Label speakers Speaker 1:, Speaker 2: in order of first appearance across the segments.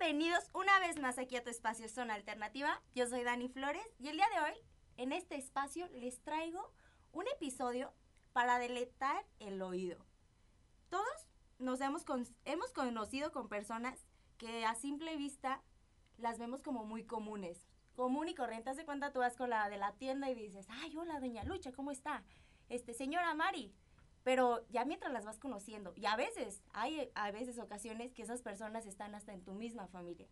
Speaker 1: Bienvenidos una vez más aquí a tu espacio Zona Alternativa. Yo soy Dani Flores y el día de hoy, en este espacio, les traigo un episodio para deletar el oído. Todos nos hemos, hemos conocido con personas que a simple vista las vemos como muy comunes. Común y corriente. Haz de cuenta tú vas con la de la tienda y dices, ay, hola, doña Lucha, ¿cómo está? Este, señora Mari, pero ya mientras las vas conociendo, y a veces, hay a veces ocasiones que esas personas están hasta en tu misma familia.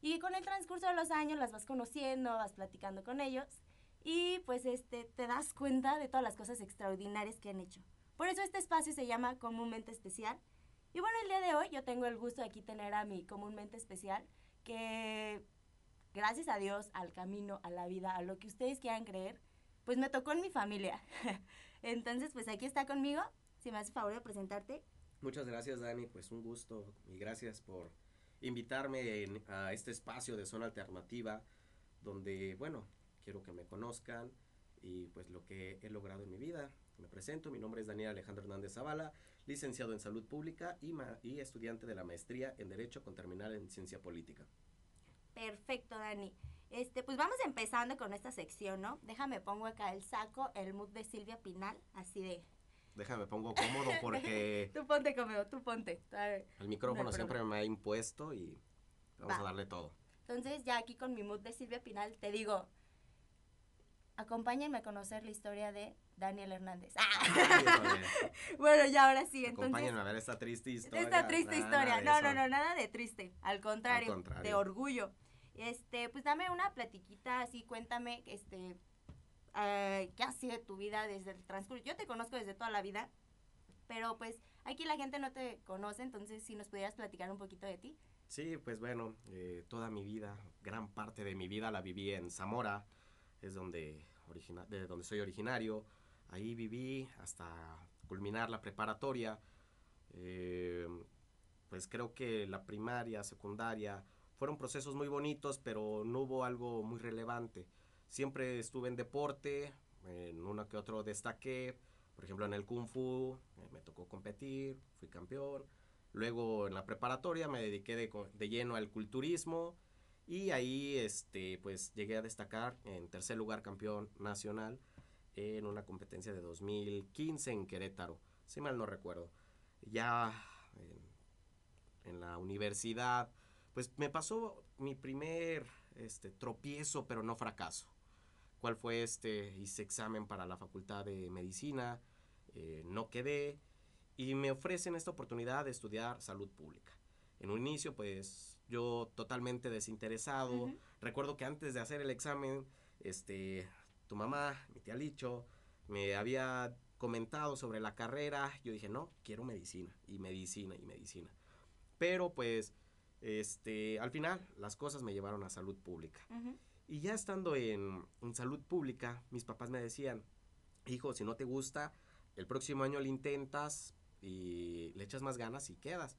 Speaker 1: Y con el transcurso de los años las vas conociendo, vas platicando con ellos y pues este te das cuenta de todas las cosas extraordinarias que han hecho. Por eso este espacio se llama comúnmente especial. Y bueno, el día de hoy yo tengo el gusto de aquí tener a mi comúnmente especial que gracias a Dios, al camino, a la vida, a lo que ustedes quieran creer, pues me tocó en mi familia. Entonces, pues aquí está conmigo. Si me hace favor de presentarte.
Speaker 2: Muchas gracias, Dani. Pues un gusto y gracias por invitarme a este espacio de zona alternativa donde, bueno, quiero que me conozcan y pues lo que he logrado en mi vida. Me presento, mi nombre es Daniel Alejandro Hernández Zavala, licenciado en Salud Pública y, y estudiante de la maestría en Derecho con terminal en Ciencia Política.
Speaker 1: Perfecto, Dani. Este, pues vamos empezando con esta sección, ¿no? Déjame pongo acá el saco, el mood de Silvia Pinal, así de...
Speaker 2: Déjame pongo cómodo porque...
Speaker 1: tú ponte cómodo, tú ponte.
Speaker 2: El micrófono siempre me ha impuesto y vamos a darle todo.
Speaker 1: Entonces ya aquí con mi mood de Silvia Pinal te digo, acompáñenme a conocer la historia de Daniel Hernández. Ah. bueno, ya ahora sí,
Speaker 2: entonces. Acompáñenme a ver esta triste historia.
Speaker 1: Esta triste historia. No, no, no, nada de triste. Al contrario, Al contrario, de orgullo. Este, pues dame una platiquita así, cuéntame, este, eh, qué ha sido tu vida desde el transcurso. Yo te conozco desde toda la vida, pero pues aquí la gente no te conoce, entonces si nos pudieras platicar un poquito de ti.
Speaker 2: Sí, pues bueno, eh, toda mi vida, gran parte de mi vida la viví en Zamora, es donde, donde soy originario. Ahí viví hasta culminar la preparatoria. Eh, pues creo que la primaria, secundaria, fueron procesos muy bonitos, pero no hubo algo muy relevante. Siempre estuve en deporte, en uno que otro destaqué, por ejemplo en el kung fu, eh, me tocó competir, fui campeón. Luego en la preparatoria me dediqué de, de, lleno al culturismo y ahí este, pues llegué a destacar en tercer lugar campeón nacional en una competencia de 2015 en Querétaro, si mal no recuerdo. Ya en, en la universidad pues me pasó mi primer este, tropiezo, pero no fracaso. ¿Cuál fue este? Hice examen para la Facultad de Medicina, eh, no quedé y me ofrecen esta oportunidad de estudiar salud pública. En un inicio, pues yo totalmente desinteresado. Recuerdo que antes de hacer el examen, este, tu mamá, mi tía Licho, me había comentado sobre la carrera. Yo dije, no, quiero medicina y medicina y medicina. Pero pues este, al final, las cosas me llevaron a salud pública. Y ya estando en, salud pública, mis papás me decían, hijo, si no te gusta, el próximo año lo intentas y le echas más ganas y quedas.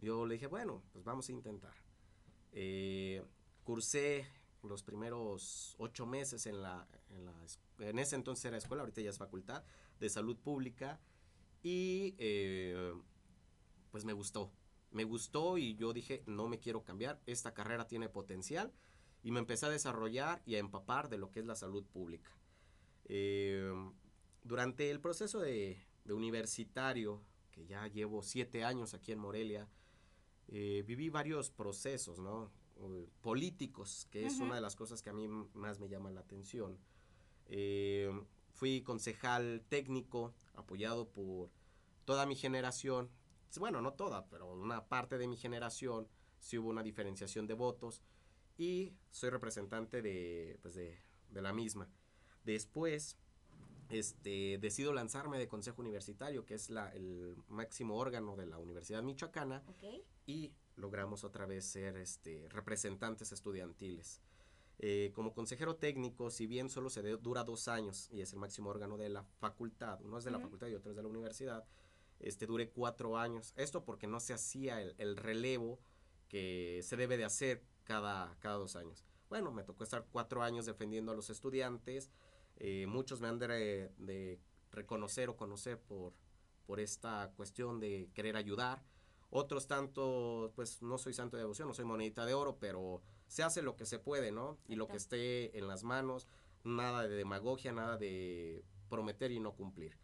Speaker 2: Yo le dije, bueno, pues vamos a intentar. Eh, cursé los primeros ocho meses en la, en la, en ese entonces era escuela, ahorita ya es facultad de salud pública y eh, pues me gustó me gustó y yo dije, no me quiero cambiar, esta carrera tiene potencial y me empecé a desarrollar y a empapar de lo que es la salud pública. Em, durante el proceso de, universitario, que ya llevo siete años aquí en Morelia, eh, viví varios procesos, ¿no? políticos, que es una de las cosas que a mí más me llama la atención. Em, fui concejal técnico, apoyado por toda mi generación, bueno, no toda, pero una parte de mi generación, sí hubo una diferenciación de votos y soy representante de, pues de, la misma. Después, este, decido lanzarme de Consejo Universitario, que es la, el máximo órgano de la Universidad Michoacana, y logramos otra vez ser este, representantes estudiantiles. Eh, como consejero técnico, si bien solo se dura dos años y es el máximo órgano de la facultad, uno es de la facultad y otro es de la universidad, este, dure cuatro años. Esto porque no se hacía el, relevo que se debe de hacer cada, cada dos años. Bueno, me tocó estar cuatro años defendiendo a los estudiantes. Eh, muchos me han de, reconocer o conocer por, por esta cuestión de querer ayudar. Otros tanto, pues no soy santo de devoción, no soy monedita de oro, pero se hace lo que se puede, ¿no? Y lo que esté en las manos, nada de demagogia, nada de prometer y no cumplir.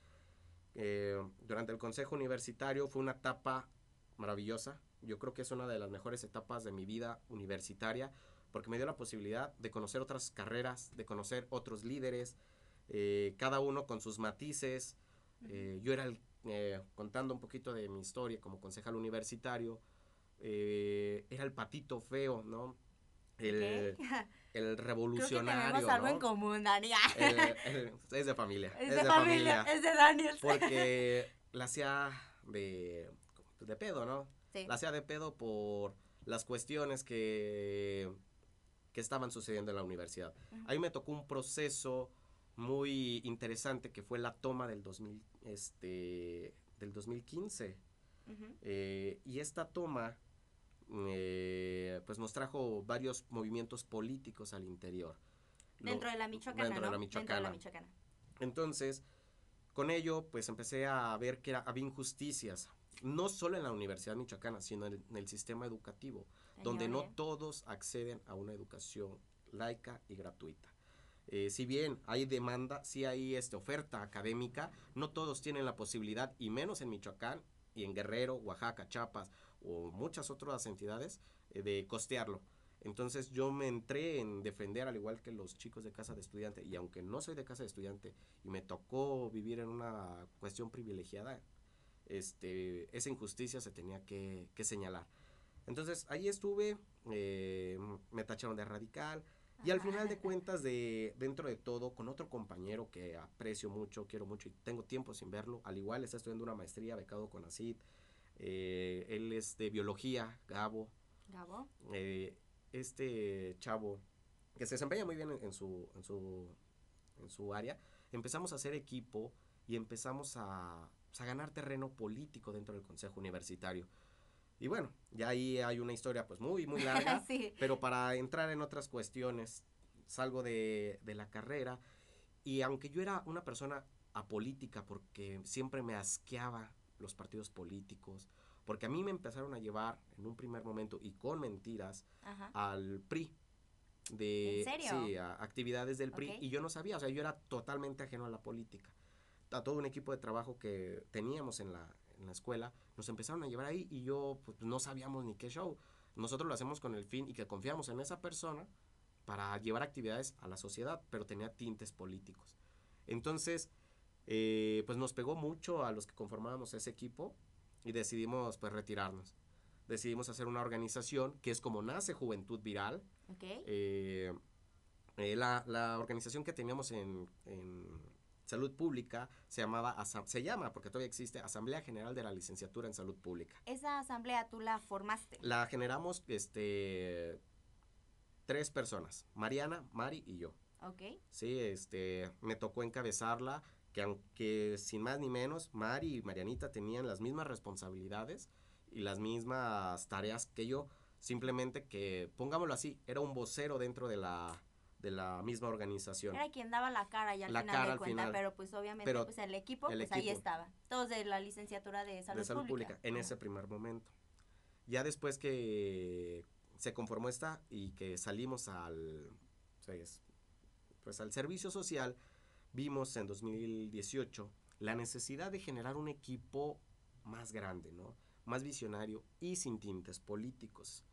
Speaker 2: Eh, durante el Consejo Universitario fue una etapa maravillosa. Yo creo que es una de las mejores etapas de mi vida universitaria porque me dio la posibilidad de conocer otras carreras, de conocer otros líderes, eh, cada uno con sus matices. Eh, yo era el, contando un poquito de mi historia como concejal universitario, era el patito feo, ¿no? El, el revolucionario.
Speaker 1: Creo tenemos algo en común, Daniel.
Speaker 2: es de familia.
Speaker 1: Es, de, familia, Es de Daniel.
Speaker 2: Porque la hacía de, de pedo, ¿no? Sí. La hacía de pedo por las cuestiones que, que estaban sucediendo en la universidad. Ahí me tocó un proceso muy interesante que fue la toma del 2000, este, del 2015. Eh, y esta toma eh, pues nos trajo varios movimientos políticos al interior.
Speaker 1: Dentro de la Michoacana, dentro, de la Michoacana.
Speaker 2: Entonces, con ello, pues empecé a ver que había injusticias, no solo en la Universidad Michoacana, sino en el, sistema educativo, donde no todos acceden a una educación laica y gratuita. Eh, si bien hay demanda, si hay este, oferta académica, no todos tienen la posibilidad, y menos en Michoacán y en Guerrero, Oaxaca, Chiapas, o muchas otras entidades eh, de costearlo. Entonces yo me entré en defender al igual que los chicos de casa de estudiante y aunque no soy de casa de estudiante y me tocó vivir en una cuestión privilegiada, este, esa injusticia se tenía que, señalar. Entonces ahí estuve, eh, me tacharon de radical y al final de cuentas de dentro de todo con otro compañero que aprecio mucho, quiero mucho y tengo tiempo sin verlo, al igual está estudiando una maestría becado con ACID, eh, él es de biología, Gabo.
Speaker 1: Gabo.
Speaker 2: Eh, este chavo, que se desempeña muy bien en, su, en, su, en su área, empezamos a hacer equipo y empezamos a, pues, a ganar terreno político dentro del Consejo Universitario. Y bueno, ya ahí hay una historia pues muy, muy larga, pero para entrar en otras cuestiones, salgo de, de la carrera y aunque yo era una persona apolítica porque siempre me asqueaba los partidos políticos, porque a mí me empezaron a llevar en un primer momento y con mentiras al PRI. De, Sí, a actividades del PRI y yo no sabía, o sea, yo era totalmente ajeno a la política. A todo un equipo de trabajo que teníamos en la, en la escuela, nos empezaron a llevar ahí y yo pues, no sabíamos ni qué show. Nosotros lo hacemos con el fin y que confiamos en esa persona para llevar actividades a la sociedad, pero tenía tintes políticos. Entonces, eh, pues nos pegó mucho a los que conformábamos ese equipo y decidimos pues retirarnos. Decidimos hacer una organización que es como nace Juventud Viral. Eh, eh, la, la, organización que teníamos en, en, salud pública se llamaba, se llama, porque todavía existe, Asamblea General de la Licenciatura en Salud Pública.
Speaker 1: ¿Esa asamblea tú la formaste?
Speaker 2: La generamos este, tres personas, Mariana, Mari y yo.
Speaker 1: Ok.
Speaker 2: Sí, este, me tocó encabezarla que aunque sin más ni menos, Mari y Marianita tenían las mismas responsabilidades y las mismas tareas que yo, simplemente que, pongámoslo así, era un vocero dentro de la, de la misma organización.
Speaker 1: Era quien daba la cara ya al la final de cuenta, pero pues obviamente pues el equipo, pues ahí estaba, todos de la licenciatura de salud, de salud pública.
Speaker 2: en ese primer momento. Ya después que se conformó esta y que salimos al, pues, pues al servicio social, vimos en 2018 la necesidad de generar un equipo más grande, ¿no? Más visionario y sin tintes políticos.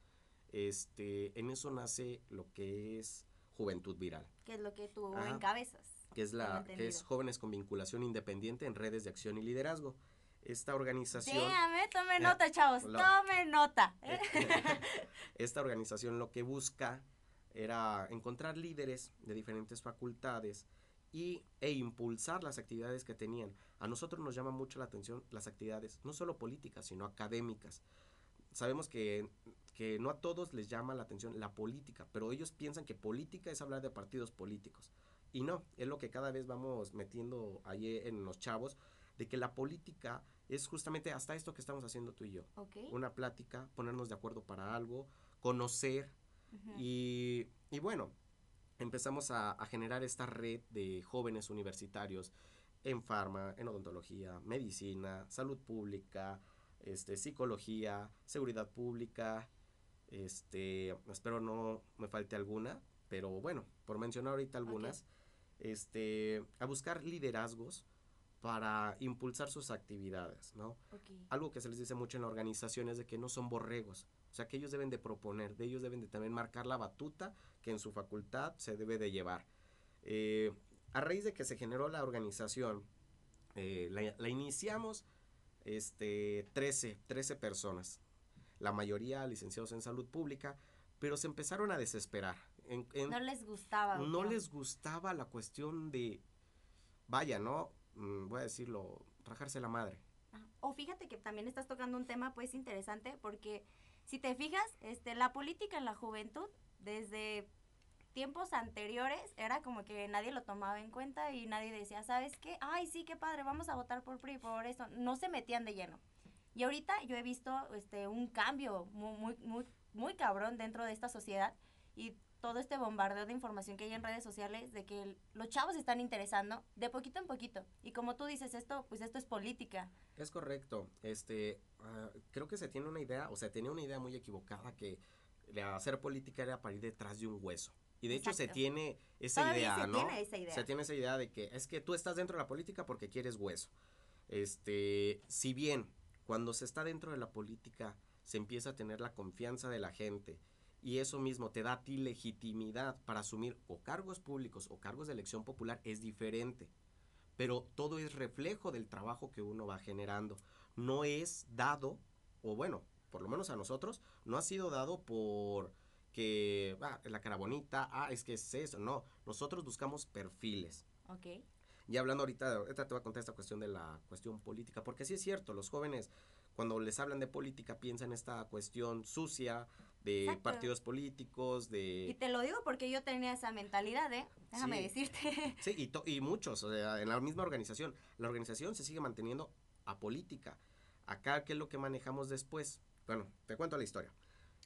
Speaker 2: Este, en eso nace lo que es Juventud Viral.
Speaker 1: Que es lo que tú encabezas.
Speaker 2: Que es la que es Jóvenes con Vinculación Independiente en Redes de Acción y Liderazgo. Esta organización.
Speaker 1: Dígame, tome eh, nota, chavos, tome nota.
Speaker 2: Esta organización lo que busca era encontrar líderes de diferentes facultades y, e impulsar las actividades que tenían. A nosotros nos llama mucho la atención las actividades, no solo políticas, sino académicas. Sabemos que, que no a todos les llama la atención la política, pero ellos piensan que política es hablar de partidos políticos. Y no, es lo que cada vez vamos metiendo ahí en los chavos, de que la política es justamente hasta esto que estamos haciendo tú y yo. Una plática, ponernos de acuerdo para algo, conocer. y, y bueno, empezamos a, generar esta red de jóvenes universitarios en farma, en odontología, medicina, salud pública, este, psicología, seguridad pública, este, espero no me falte alguna, pero bueno, por mencionar ahorita algunas, este, a buscar liderazgos para impulsar sus actividades, ¿no? Algo que se les dice mucho en la organización es de que no son borregos, sea que ellos deben de proponer, de ellos deben de también marcar la batuta que en su facultad se debe de llevar. Eh, a raíz de que se generó la organización, eh, la, iniciamos este, 13, 13 personas, la mayoría licenciados en salud pública, pero se empezaron a desesperar.
Speaker 1: no les gustaba.
Speaker 2: No les gustaba la cuestión de, vaya, ¿no? Mm, voy a decirlo, rajarse la madre.
Speaker 1: O fíjate que también estás tocando un tema pues interesante porque si te fijas, este, la política en la juventud desde tiempos anteriores era como que nadie lo tomaba en cuenta y nadie decía, ¿sabes qué? Ay, sí, qué padre, vamos a votar por PRI, por eso. No se metían de lleno. Y ahorita yo he visto este, un cambio muy, muy, muy, muy cabrón dentro de esta sociedad y todo este bombardeo de información que hay en redes sociales de que los chavos están interesando de poquito en poquito. Y como tú dices, esto, pues esto es política.
Speaker 2: Es correcto. Este, ah, creo que se tiene una idea, o sea, tenía una idea muy equivocada que hacer política era para ir detrás de un hueso. Y de hecho se tiene esa idea, se Tiene esa idea. Se tiene esa idea de que es que tú estás dentro de la política porque quieres hueso. Este, si bien cuando se está dentro de la política se empieza a tener la confianza de la gente y eso mismo te da a ti legitimidad para asumir o cargos públicos o cargos de elección popular es diferente. Pero todo es reflejo del trabajo que uno va generando. No es dado, o bueno, por lo menos a nosotros, no ha sido dado por que ah, la cara bonita, ah, es que es eso. No, nosotros buscamos perfiles.
Speaker 1: Ok.
Speaker 2: Y hablando ahorita, ahorita te voy a contar esta cuestión de la cuestión política, porque sí es cierto, los jóvenes cuando les hablan de política piensan esta cuestión sucia de partidos políticos, de...
Speaker 1: Y te lo digo porque yo tenía esa mentalidad, ¿eh? Déjame decirte.
Speaker 2: Sí, y, y muchos, o sea, en la misma organización. La organización se sigue manteniendo a política. Acá, ¿qué es lo que manejamos después? Bueno, te cuento la historia.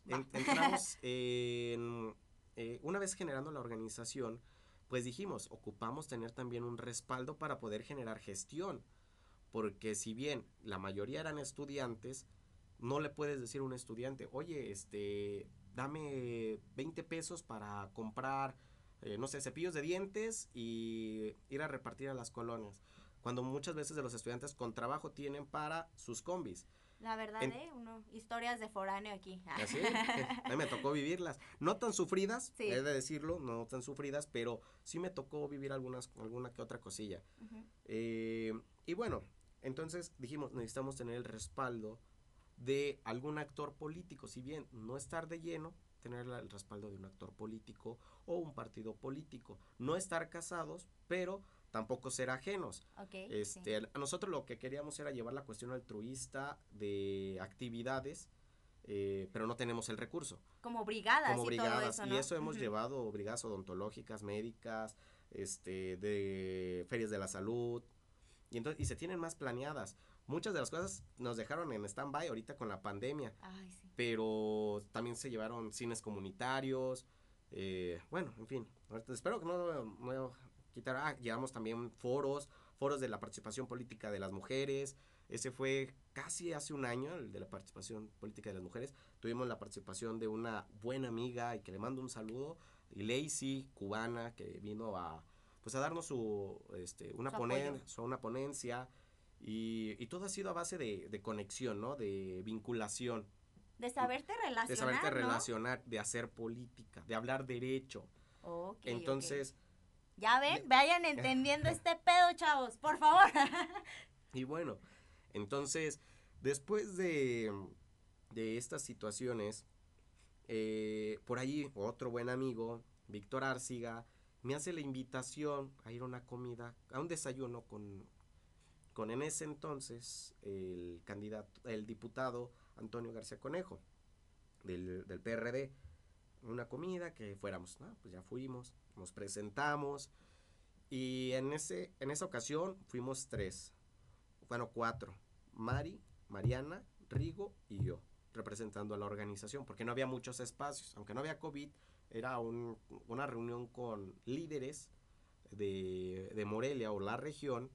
Speaker 2: entramos en... Eh, una vez generando la organización, pues dijimos, ocupamos tener también un respaldo para poder generar gestión porque si bien la mayoría eran estudiantes, no le puedes decir a un estudiante, oye, este, dame 20 pesos para comprar, eh, no sé, cepillos de dientes y ir a repartir a las colonias. Cuando muchas veces de los estudiantes con trabajo tienen para sus combis.
Speaker 1: La verdad, ¿eh? Uno, historias de foráneo aquí.
Speaker 2: Así, a mí me tocó vivirlas. No tan sufridas, he de decirlo, no tan sufridas, pero sí me tocó vivir algunas, alguna que otra cosilla. eh, y bueno, entonces dijimos, necesitamos tener el respaldo de algún actor político, si bien no estar de lleno, tener el respaldo de un actor político o un partido político. No estar casados, pero tampoco ser ajenos. este, A nosotros lo que queríamos era llevar la cuestión altruista de actividades, eh, pero no tenemos el recurso.
Speaker 1: Como brigadas y todo eso,
Speaker 2: Y eso hemos llevado brigadas odontológicas, médicas, este, de ferias de la salud, y, entonces, y se tienen más planeadas. Muchas de las cosas nos dejaron en stand-by ahorita con la pandemia. Pero también se llevaron cines comunitarios. Eh, bueno, en fin. espero que no me quitar. Ah, llevamos también foros, foros de la participación política de las mujeres. Ese fue casi hace un año, el de la participación política de las mujeres. Tuvimos la participación de una buena amiga y que le mando un saludo, Lacey, cubana, que vino a, pues a darnos su, este, una, una ponencia y, y, todo ha sido a base de, de, conexión, ¿no? De vinculación.
Speaker 1: De saberte relacionar,
Speaker 2: De saberte relacionar, de hacer política, de hablar derecho. Entonces...
Speaker 1: Ya ven, vayan entendiendo este pedo, chavos, por favor.
Speaker 2: y bueno, entonces, después de, de estas situaciones, eh, por ahí otro buen amigo, Víctor Arciga, me hace la invitación a ir a una comida, a un desayuno con, con en ese entonces el candidato, el diputado Antonio García Conejo del, del PRD. Una comida que fuéramos, ¿no? Pues ya fuimos, nos presentamos y en, ese, en esa ocasión fuimos tres, bueno, cuatro, Mari, Mariana, Rigo y yo, representando a la organización, porque no había muchos espacios, aunque no había COVID, era una reunión con líderes de, Morelia o la región,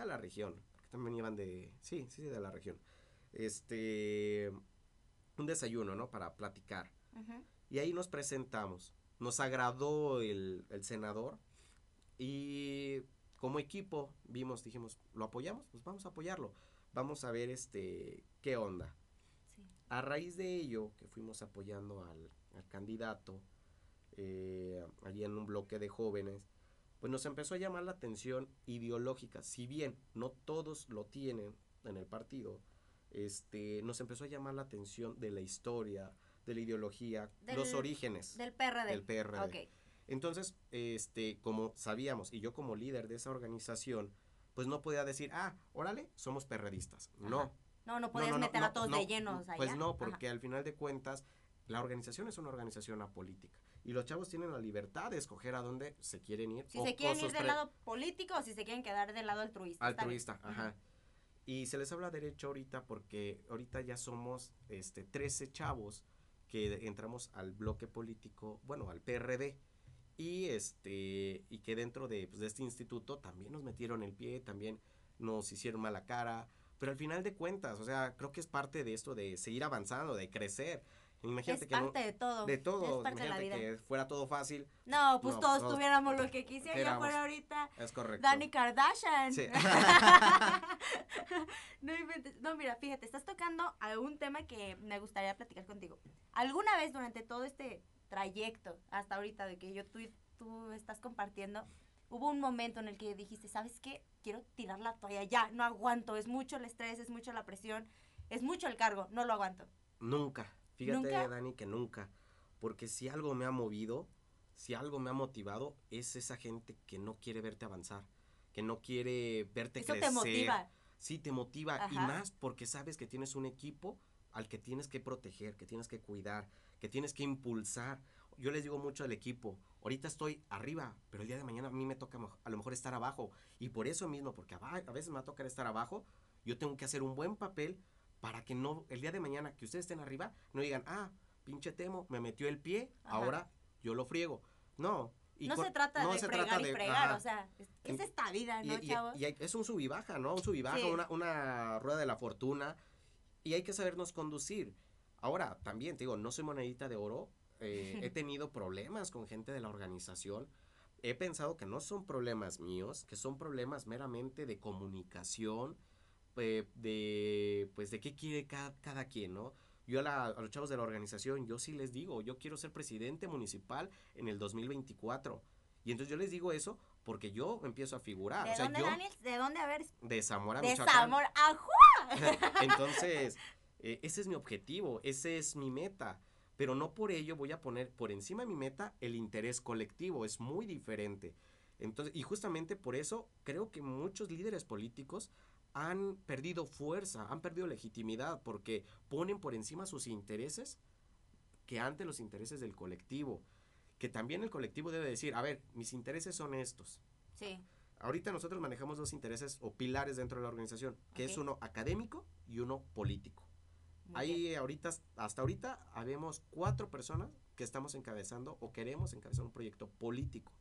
Speaker 2: de la región, porque también iban de, sí, sí, de la región. este, un desayuno, ¿no? Para platicar. Y ahí nos presentamos. Nos agradó el, el senador y como equipo vimos, dijimos, ¿lo apoyamos? Pues vamos a apoyarlo. Vamos a ver este qué onda.
Speaker 1: Sí.
Speaker 2: A raíz de ello, que fuimos apoyando al, al candidato, eh, allí en un bloque de jóvenes, pues nos empezó a llamar la atención ideológica. Si bien no todos lo tienen en el partido, este, nos empezó a llamar la atención de la historia, de la ideología,
Speaker 1: Del-
Speaker 2: los orígenes
Speaker 1: Del PRD.
Speaker 2: del PRD. Entonces, este, como sabíamos, y yo como líder de esa organización, pues no podía decir, ah, órale, somos perredistas. No.
Speaker 1: Ajá. No, no
Speaker 2: No,
Speaker 1: podías
Speaker 2: no, no,
Speaker 1: meter
Speaker 2: no,
Speaker 1: a todos de llenos allá.
Speaker 2: Pues no,
Speaker 1: Ajá.
Speaker 2: porque al final de cuentas, la organización es una organización apolítica. Y los chavos tienen la libertad de escoger a dónde se quieren ir.
Speaker 1: Si
Speaker 2: o-
Speaker 1: se quieren ir del lado político o si se quieren quedar del lado altruista.
Speaker 2: altruista, ajá. Y se les habla derecho ahorita porque ahorita ya somos este 13 chavos que entramos al bloque político, bueno, al PRD. Y este y que dentro de, pues, de este instituto también nos metieron el pie, también nos hicieron mala cara, pero al final de cuentas, o sea, creo que es parte de esto de seguir avanzando, de crecer. Imagínate
Speaker 1: Es
Speaker 2: que no-
Speaker 1: parte de todo.
Speaker 2: de todo,
Speaker 1: Es parte de la
Speaker 2: imagínate
Speaker 1: vida.
Speaker 2: que fuera todo fácil,
Speaker 1: No, pues
Speaker 2: No,
Speaker 1: todos
Speaker 2: todos
Speaker 1: tuviéramos lo que quisiera. Ya fuera ahorita
Speaker 2: es correcto.
Speaker 1: Dani Kardashian.
Speaker 2: Sí.
Speaker 1: no. No, mira, fíjate, estás tocando a un tema que me gustaría platicar contigo. ¿Alguna vez durante todo este trayecto, hasta ahorita de que yo tú, tú estás compartiendo, hubo un momento en el que dijiste, ¿sabes qué? Quiero tirar la toalla ya, no aguanto, es mucho el estrés, es mucho la presión, es mucho el cargo, no lo aguanto.
Speaker 2: Nunca. Fíjate,
Speaker 1: ¿Nunca?
Speaker 2: Dani, que nunca. Porque si algo me ha movido, si algo me ha motivado, es esa gente que no quiere verte avanzar, que no quiere verte
Speaker 1: Eso
Speaker 2: crecer.
Speaker 1: te motiva.
Speaker 2: Sí, te motiva. Y más porque sabes que tienes un equipo al que tienes que proteger, que tienes que cuidar, que tienes que impulsar. Yo les digo mucho al equipo, ahorita estoy arriba, pero el día de mañana a mí me toca a lo mejor estar abajo. Y por eso mismo, porque a veces me va a tocar estar abajo, yo tengo que hacer un buen papel para que no, el día de mañana que ustedes estén arriba, no digan, ah, pinche Temo, me metió el pie,
Speaker 1: Ajá.
Speaker 2: ahora yo lo friego. No. y
Speaker 1: no se trata
Speaker 2: no
Speaker 1: de
Speaker 2: se
Speaker 1: fregar
Speaker 2: trata
Speaker 1: y
Speaker 2: de-
Speaker 1: fregar,
Speaker 2: ajá.
Speaker 1: o sea, es, esta vida, ¿no,
Speaker 2: Y, y-
Speaker 1: chavos?
Speaker 2: y hay- es un sub y baja, ¿no? Un sub y baja,
Speaker 1: Sí.
Speaker 2: una, una rueda de la fortuna. Y hay que sabernos conducir. Ahora, también, te digo, no soy monedita de oro. eh, he tenido problemas con gente de la organización. He pensado que no son problemas míos, que son problemas meramente de comunicación, eh, de, pues, de qué quiere cada, cada quien, ¿no? Yo a, la- a los chavos de la organización, yo sí les digo, yo quiero ser presidente municipal en el 2024. Y entonces yo les digo eso porque yo empiezo a figurar.
Speaker 1: ¿De
Speaker 2: o sea,
Speaker 1: dónde,
Speaker 2: yo
Speaker 1: Daniel? ¿De dónde? A ver,
Speaker 2: de Zamora,
Speaker 1: de
Speaker 2: Michoacán.
Speaker 1: Zamora. ¡Ajú!
Speaker 2: Entonces, eh, ese es mi objetivo, ese es mi meta. Pero no por ello voy a poner por encima de mi meta el interés colectivo, es muy diferente. Entonces, y justamente por eso creo que muchos líderes políticos han perdido fuerza, han perdido legitimidad, porque ponen por encima sus intereses que ante los intereses del colectivo. Que también el colectivo debe decir, a ver, mis intereses son estos.
Speaker 1: Sí,
Speaker 2: Ahorita nosotros manejamos dos intereses o pilares dentro de la organización, que es uno académico y uno político.
Speaker 1: muy bien.
Speaker 2: Ahí ahorita, hasta ahorita, habemos cuatro personas que estamos encabezando o queremos encabezar un proyecto político.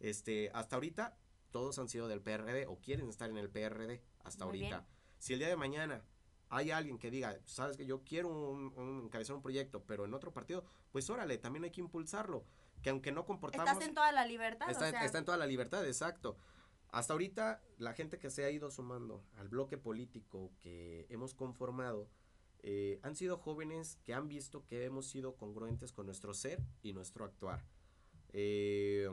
Speaker 2: Este, hasta ahorita, todos han sido del PRD o quieren estar en el PRD hasta
Speaker 1: Muy
Speaker 2: ahorita.
Speaker 1: bien.
Speaker 2: Si el día de mañana hay alguien que diga, sabes que yo quiero un, un- encabezar un proyecto, pero en otro partido, pues órale, también hay que impulsarlo. Que aunque no comportamos...
Speaker 1: Estás en toda la libertad,
Speaker 2: Está,
Speaker 1: o sea,
Speaker 2: está en toda la libertad, exacto. Hasta ahorita, la gente que se ha ido sumando al bloque político que hemos conformado eh, han sido jóvenes que han visto que hemos sido congruentes con nuestro ser y nuestro actuar. Eh,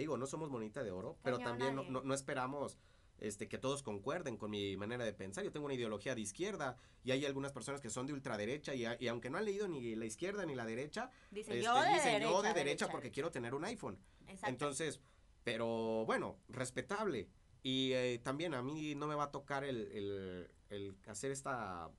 Speaker 2: te digo, no somos monita de oro, pero
Speaker 1: Cañón,
Speaker 2: también no, no- no esperamos este, que todos concuerden con mi manera de pensar. Yo tengo una ideología de izquierda y hay algunas personas que son de ultraderecha y, y aunque no han leído ni la izquierda ni la derecha,
Speaker 1: dice
Speaker 2: este,
Speaker 1: yo de
Speaker 2: dicen
Speaker 1: derecha.
Speaker 2: yo de derecha porque quiero tener un iPhone.
Speaker 1: Exacto.
Speaker 2: Entonces, pero bueno, respetable. Y eh, también a mí no me va a tocar el, el- el hacer esta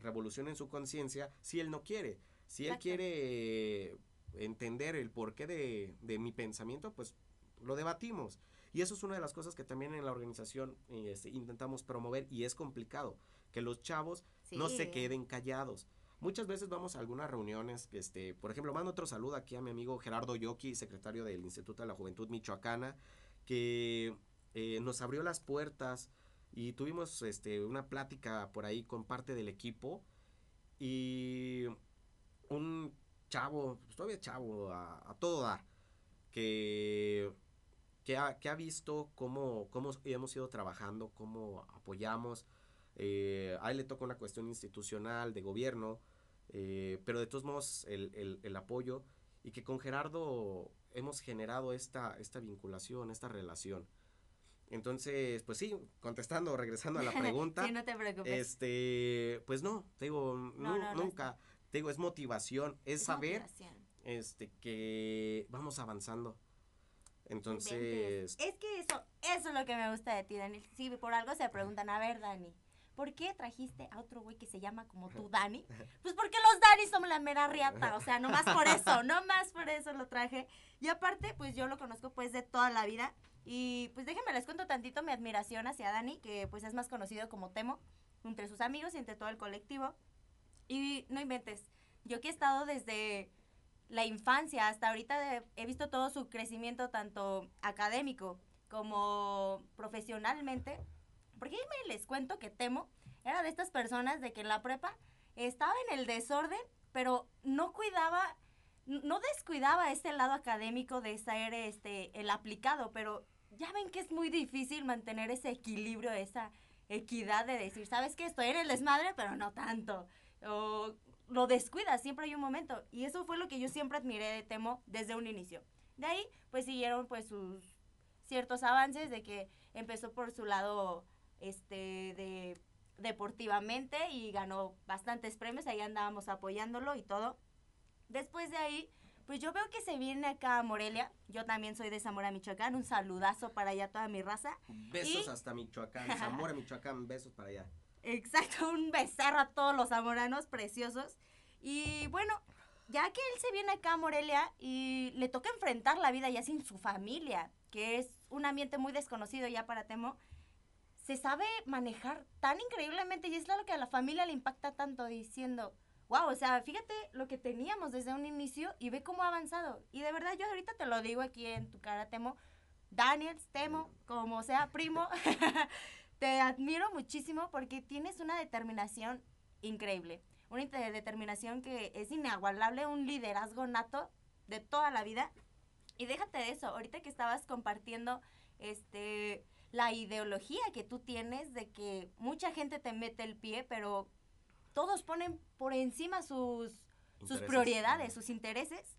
Speaker 2: revolución en su conciencia si él no quiere. Si él
Speaker 1: Exacto.
Speaker 2: quiere entender el porqué de, de mi pensamiento, pues lo debatimos. Y eso es una de las cosas que también en la organización este, intentamos promover y es complicado, que los chavos no se queden callados. Muchas veces vamos a algunas reuniones, este, por ejemplo, mando otro saludo aquí a mi amigo Gerardo Yoki, secretario del Instituto de la Juventud Michoacana, que eh, nos abrió las puertas y tuvimos este, una plática por ahí con parte del equipo y un chavo, pues, todavía chavo, a, todo dar, que, que, ha, que ha visto cómo, cómo hemos ido trabajando, cómo apoyamos. Eh, a él le toca una cuestión institucional, de gobierno, eh, pero de todos modos el, el, el, apoyo y que con Gerardo hemos generado esta, esta vinculación, esta relación. Entonces, pues sí, contestando, regresando a la pregunta.
Speaker 1: sí, no te preocupes.
Speaker 2: Este, pues no, te digo, nunca, te digo, es motivación, es, saber este que vamos avanzando. Entonces,
Speaker 1: es que eso eso es lo que me gusta de ti, Dani. Si por algo se preguntan, a ver, Dani, ¿por qué trajiste a otro güey que se llama como tú, Dani? Pues porque los Dani somos la mera riata, o sea, no más por eso, no más por eso lo traje. Y aparte, pues yo lo conozco pues de toda la vida y pues déjenme les cuento tantito mi admiración hacia Dani, que pues es más conocido como Temo, entre sus amigos y entre todo el colectivo. Y no inventes, yo que he estado desde la infancia hasta ahorita he visto todo su crecimiento tanto académico como profesionalmente. Porque me les cuento que Temo era de estas personas de que en la prepa estaba en el desorden, pero no cuidaba, no descuidaba ese lado académico de ser este, el aplicado, pero ya ven que es muy difícil mantener ese equilibrio, esa equidad de decir, ¿sabes qué? Estoy en el desmadre, pero no tanto. O lo descuidas, siempre hay un momento. Y eso fue lo que yo siempre admiré de Temo desde un inicio. De ahí, pues siguieron pues sus ciertos avances de que empezó por su lado este de deportivamente y ganó bastantes premios, ahí andábamos apoyándolo y todo. Después de ahí, pues yo veo que se viene acá a Morelia. Yo también soy de Zamora, Michoacán. Un saludazo para allá toda mi raza.
Speaker 2: Besos hasta Michoacán. Zamora, Michoacán, besos para allá.
Speaker 1: Exacto, un becerro a todos los zamoranos preciosos. Y bueno, ya que él se viene acá a Morelia y le toca enfrentar la vida ya sin su familia, que es un ambiente muy desconocido ya para Temo, se sabe manejar tan increíblemente y es lo que a la familia le impacta tanto diciendo, wow, o sea, fíjate lo que teníamos desde un inicio y ve cómo ha avanzado. Y de verdad, yo ahorita te lo digo aquí en tu cara, Temo. Daniel, Temo, como sea, primo, te admiro muchísimo porque tienes una determinación increíble. Una determinación que es inagualable, un liderazgo nato de toda la vida. Y déjate de eso, ahorita que estabas compartiendo este la ideología que tú tienes de que mucha gente te mete el pie, pero todos ponen por encima sus, sus prioridades, sus intereses.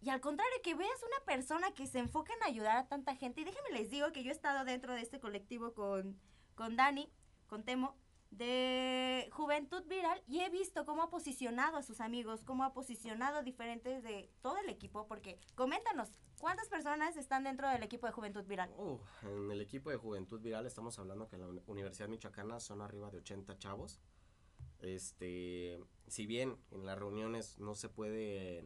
Speaker 1: Y al contrario, que veas una persona que se enfoca en ayudar a tanta gente. Y déjenme les digo que yo he estado dentro de este colectivo con, con Dani, con Temo, de Juventud Viral y he visto cómo ha posicionado a sus amigos, cómo ha posicionado diferentes de todo el equipo, porque coméntanos, ¿cuántas personas están dentro del equipo de Juventud Viral?
Speaker 2: En el equipo de Juventud Viral estamos hablando que en la Universidad Michoacana son arriba de 80 chavos. Este, si bien en las reuniones no se puede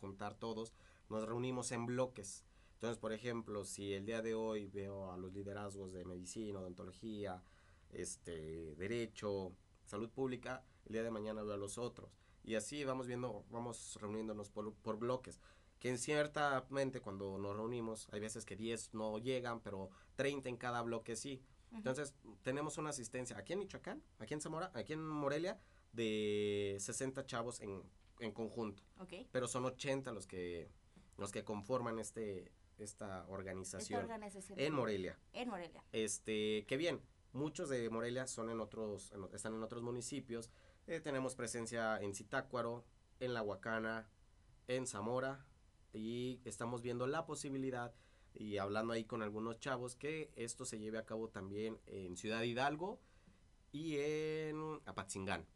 Speaker 2: contar todos, nos reunimos en bloques. Entonces, por ejemplo, si el día de hoy veo a los liderazgos de medicina, odontología, este, derecho, salud pública, el día de mañana veo a los otros. Y así vamos viendo, vamos reuniéndonos por, por bloques. Que en ciertamente cuando nos reunimos, hay veces que 10 no llegan, pero 30 en cada bloque sí. Entonces, tenemos una asistencia aquí en Michoacán, aquí en Zamora, aquí en Morelia, de 60 chavos en, en conjunto. Pero son 80 los que, los que conforman este, esta organización, en Morelia.
Speaker 1: En Morelia.
Speaker 2: Este, qué bien. Muchos de Morelia son en otros, están en otros municipios. Eh, tenemos presencia en Zitácuaro, en La Huacana, en Zamora y estamos viendo la posibilidad y hablando ahí con algunos chavos que esto se lleve a cabo también en Ciudad Hidalgo y en Apatzingán.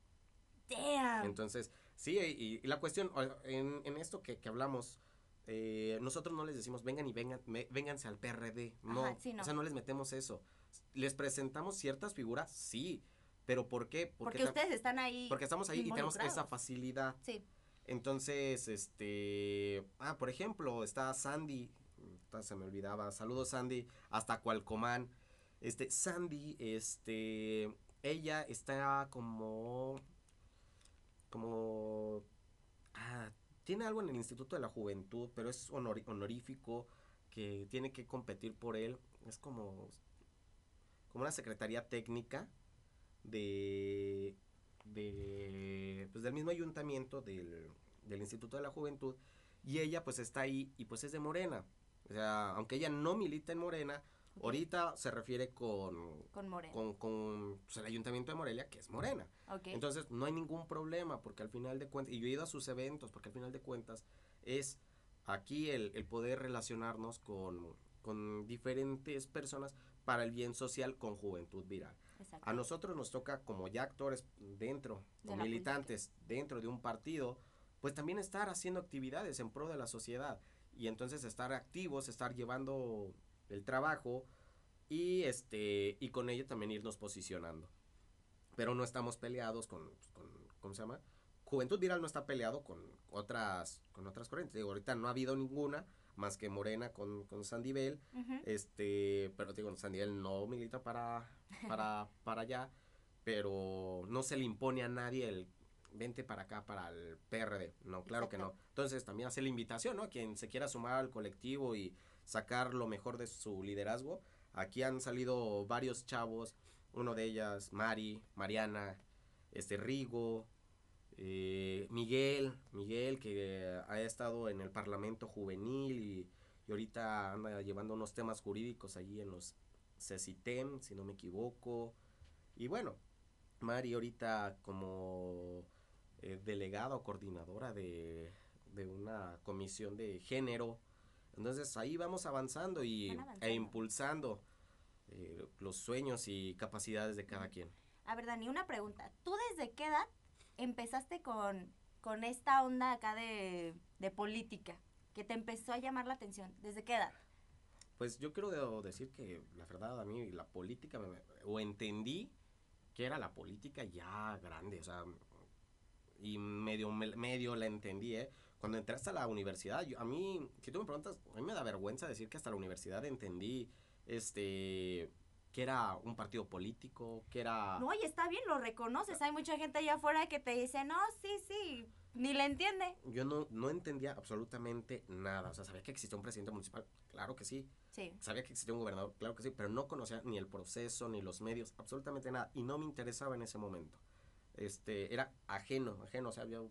Speaker 1: Damn.
Speaker 2: Entonces, sí, y, la cuestión, en, en esto que, que hablamos, eh, nosotros no les decimos vengan y vengan, vénganse al PRD, no, o sea, no les metemos eso. Les presentamos ciertas figuras, sí, pero ¿por qué?
Speaker 1: Porque, porque ustedes están ahí.
Speaker 2: Porque estamos ahí y tenemos esa facilidad.
Speaker 1: Sí.
Speaker 2: Entonces, este, ah, por ejemplo, está Sandy, se me olvidaba. Saludos Sandy, hasta Cualcomán. Este, Sandy, este, ella está como, como, ah, tiene algo en el Instituto de la Juventud, pero es honorífico, que tiene que competir por él. Es como, como una secretaría técnica de, de pues del mismo ayuntamiento del, del Instituto de la Juventud y ella pues está ahí y pues es de Morena. O sea, aunque ella no milita en Morena. Ahorita se refiere con,
Speaker 1: Con Morena.
Speaker 2: con, con pues, el ayuntamiento de Morelia, que es Morena. Entonces no hay ningún problema porque al final de cuentas, y yo he ido a sus eventos porque al final de cuentas es aquí el, el poder relacionarnos con, con diferentes personas para el bien social con juventud viral.
Speaker 1: Exacto.
Speaker 2: A nosotros nos toca como ya actores dentro,
Speaker 1: De
Speaker 2: o militantes dentro de un partido, pues también estar haciendo actividades en pro de la sociedad y entonces estar activos, estar llevando el trabajo y este y con ello también irnos posicionando. Pero no estamos peleados con, con ¿cómo se llama? Juventud Viral no está peleado con otras con otras corrientes. Digo, ahorita no ha habido ninguna más que Morena con, con Sandivel
Speaker 1: Ujú.
Speaker 2: este, pero digo, Sandiel no milita para, para, para allá, pero no se le impone a nadie el vente para acá, para el PRD. No, claro que no. Entonces también hace la invitación, ¿no? Quien se quiera sumar al colectivo y sacar lo mejor de su liderazgo. Aquí han salido varios chavos, uno de ellas, Mari, Mariana, este Rigo, eh, Miguel, Miguel que ha estado en el Parlamento Juvenil y, y ahorita anda llevando unos temas jurídicos allí en los CECITEM, si no me equivoco. Y bueno, Mari ahorita como eh, delegada o coordinadora de, de una comisión de género. Entonces ahí vamos avanzando y,
Speaker 1: Van avanzando.
Speaker 2: e impulsando eh, los sueños y capacidades de cada quien.
Speaker 1: A ver, Dani, una pregunta. ¿Tú desde qué edad empezaste con, con esta onda acá de, de política? Que te empezó a llamar la atención. ¿Desde qué edad?
Speaker 2: Pues yo quiero de- decir que la verdad a mí la política, me- o entendí que era la política ya grande, o sea, y medio, me- medio la entendí, ¿eh? Cuando entré hasta la universidad, yo- a mí, si tú me preguntas, a mí me da vergüenza decir que hasta la universidad entendí, este, que era un partido político, que era...
Speaker 1: No, y está bien, lo reconoces. Hay mucha gente allá afuera que te dice, no, sí, sí, ni le entiende.
Speaker 2: Yo no, no entendía absolutamente nada, o sea, sabía que existía un presidente municipal, claro que sí,
Speaker 1: Sí,
Speaker 2: Sabía que existía un gobernador, claro que sí, pero no conocía ni el proceso, ni los medios, absolutamente nada. Y no me interesaba en ese momento. Este, era ajeno, ajeno, o sea, yo,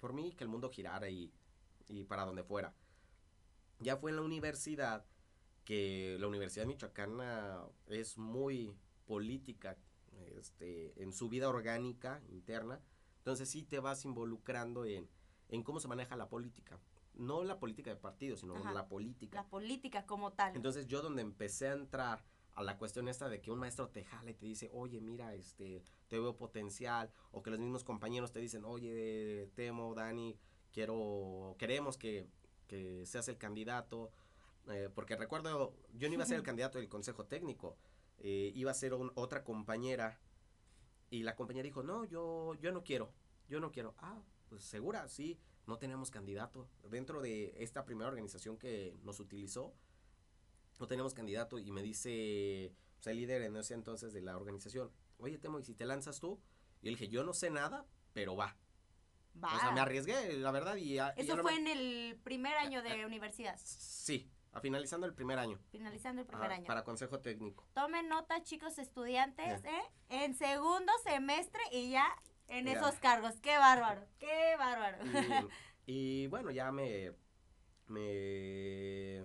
Speaker 2: por mí que el mundo girara y, y para donde fuera. Ya fue en la universidad, que la Universidad Michoacana es muy política, este, en su vida orgánica interna. Entonces sí te vas involucrando en, en cómo se maneja la política. No la política de partido, sino
Speaker 1: Ajá.
Speaker 2: la política.
Speaker 1: la política como tal.
Speaker 2: Entonces yo donde empecé a entrar a la cuestión esta de que un maestro te jala y te dice, oye, mira, este, te veo potencial, o que los mismos compañeros te dicen, oye, Temo, Dani, quiero, queremos que, que seas el candidato, eh, porque recuerdo, yo no iba a ser el candidato del consejo técnico, eh, iba a ser un- otra compañera, y la compañera dijo, no, yo, yo no quiero, yo no quiero, ah, pues segura, sí, no tenemos candidato, dentro de esta primera organización que nos utilizó, no tenemos candidato y me dice pues, el líder en ese entonces de la organización, oye Temo, ¿y si te lanzas tú? Y yo le dije, yo no sé nada, pero va.
Speaker 1: Va.
Speaker 2: O sea, me arriesgué, la verdad, y... a-
Speaker 1: Eso fue
Speaker 2: me-
Speaker 1: en el primer año de universidad,
Speaker 2: Sí, a finalizando el primer año.
Speaker 1: finalizando el primer año.
Speaker 2: Para consejo técnico.
Speaker 1: Tomen nota, chicos estudiantes. ¿eh? En segundo semestre y ya en esos cargos. ¡Qué bárbaro! ¡Qué bárbaro!
Speaker 2: Y, y bueno, ya me, me,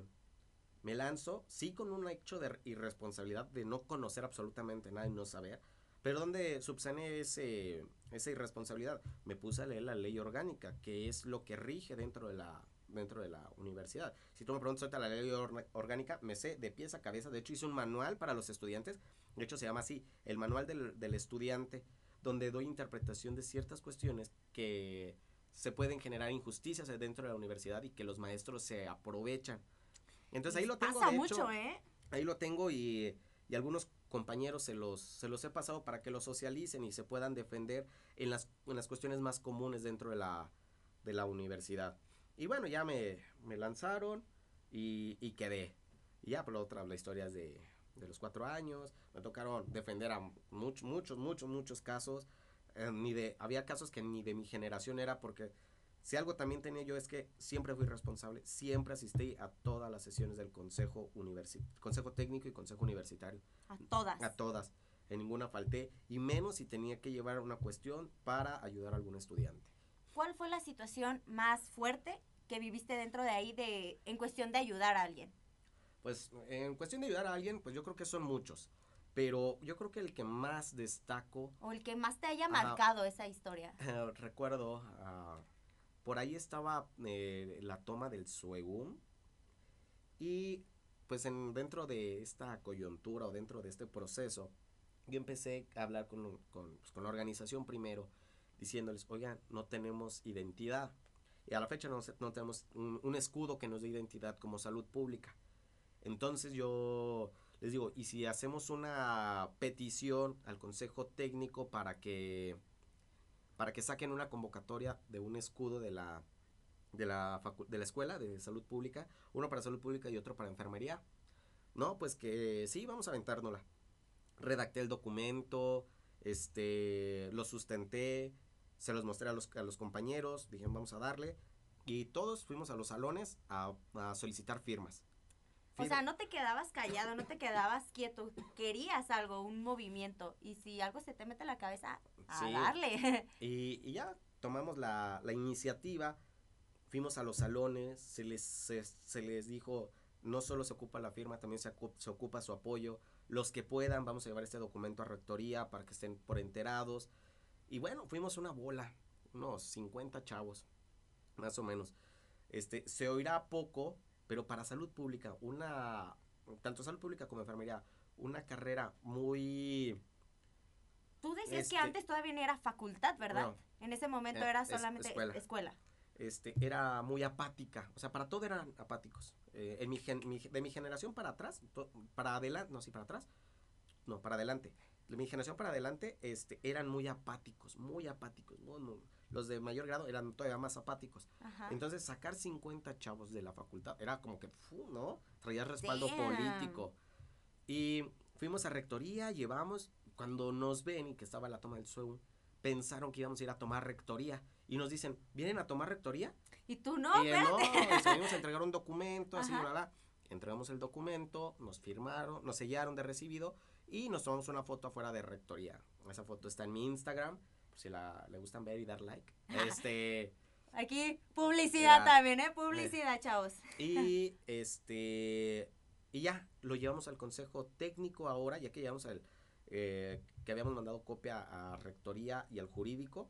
Speaker 2: me lanzo, sí con un hecho de irresponsabilidad de no conocer absolutamente nada y no saber, pero donde subsané ese, esa irresponsabilidad, me puse a leer la ley orgánica, que es lo que rige dentro de la dentro de la universidad. Si tú me preguntas la ley orgánica, me sé de pies a cabeza. De hecho, hice un manual para los estudiantes. De hecho, se llama así, el manual del, del estudiante, donde doy interpretación de ciertas cuestiones que se pueden generar injusticias dentro de la universidad y que los maestros se aprovechan. Entonces ahí lo tengo.
Speaker 1: Pasa
Speaker 2: de
Speaker 1: mucho,
Speaker 2: hecho,
Speaker 1: ¿eh?
Speaker 2: ahí lo tengo y, y algunos compañeros se los, se los he pasado para que lo socialicen y se puedan defender en las, en las cuestiones más comunes dentro de la, de la universidad. Y bueno, ya me, me lanzaron y, y quedé. Y ya, la otra, la historia es de, de los cuatro años. Me tocaron defender a muchos, muchos, muchos, muchos casos. Eh, ni de, había casos que ni de mi generación era porque Si algo también tenía yo es que siempre fui responsable, siempre asistí a todas las sesiones del consejo, consejo técnico y consejo universitario.
Speaker 1: A todas.
Speaker 2: A todas. En ninguna falté, y menos si tenía que llevar una cuestión para ayudar a algún estudiante.
Speaker 1: ¿Cuál fue la situación más fuerte que viviste dentro de ahí de, en cuestión de ayudar a alguien?
Speaker 2: Pues en cuestión de ayudar a alguien, pues yo creo que son muchos. Pero yo creo que el que más destaco...
Speaker 1: O el que más te haya marcado esa historia.
Speaker 2: recuerdo, uh, por ahí estaba eh, la toma del Suegum. Y pues en, dentro de esta coyuntura o dentro de este proceso, yo empecé a hablar con, con, pues, con la organización primero, diciéndoles, oigan, no tenemos identidad. Y a la fecha no, no tenemos un, escudo que nos dé identidad como salud pública. Entonces yo les digo, ¿y si hacemos una petición al Consejo Técnico para que, para que saquen una convocatoria de un escudo de la, de la, de la escuela de salud pública, uno para salud pública y otro para enfermería? No, pues que sí, vamos a aventárnosla. Redacté el documento, este, lo sustenté, se los mostré a los, a los compañeros, dijeron vamos a darle. Y todos fuimos a los salones a, solicitar firmas.
Speaker 1: O sea, no te quedabas callado, no te quedabas quieto, querías algo, un movimiento. Y si algo se te mete en la cabeza, a darle.
Speaker 2: Y, ya tomamos la, la, iniciativa, fuimos a los salones, se les, se, les dijo, no solo se ocupa la firma, también se, se ocupa su apoyo. Los que puedan, vamos a llevar este documento a rectoría para que estén por enterados. Y bueno, fuimos una bola, unos 50 chavos, más o menos. Este, se oirá poco, pero para salud pública, una, tanto salud pública como enfermería, una carrera muy...
Speaker 1: Tú decías que este antes todavía no era facultad, ¿verdad? en ese momento eh, era solamente escuela.
Speaker 2: Este, era muy apática, o sea, para todo eran apáticos. Eh, en mi, de mi generación para atrás, para adelante, no, sí, para atrás, no, para adelante de mi generación para adelante este, eran muy apáticos, muy apáticos. los de mayor grado eran todavía más apáticos. Entonces, sacar 50 chavos de la facultad era como que, ¿no? Traía respaldo político. Y fuimos a rectoría, llevamos, cuando nos ven y que estaba la toma del suelo, pensaron que íbamos a ir a tomar rectoría. Y nos dicen, ¿vienen a tomar rectoría?
Speaker 1: Y tú no,
Speaker 2: y, no, y a entregar un documento, así, ¿verdad? Entregamos el documento, nos firmaron, nos sellaron de recibido y nos tomamos una foto afuera de rectoría. Esa foto está en mi Instagram, por si la, le gustan ver y dar like. Este...
Speaker 1: Aquí publicidad también, ¿eh? Publicidad, chavos.
Speaker 2: Y este... Y ya, lo llevamos al consejo técnico ahora, ya que llevamos al... Eh, que habíamos mandado copia a rectoría y al jurídico,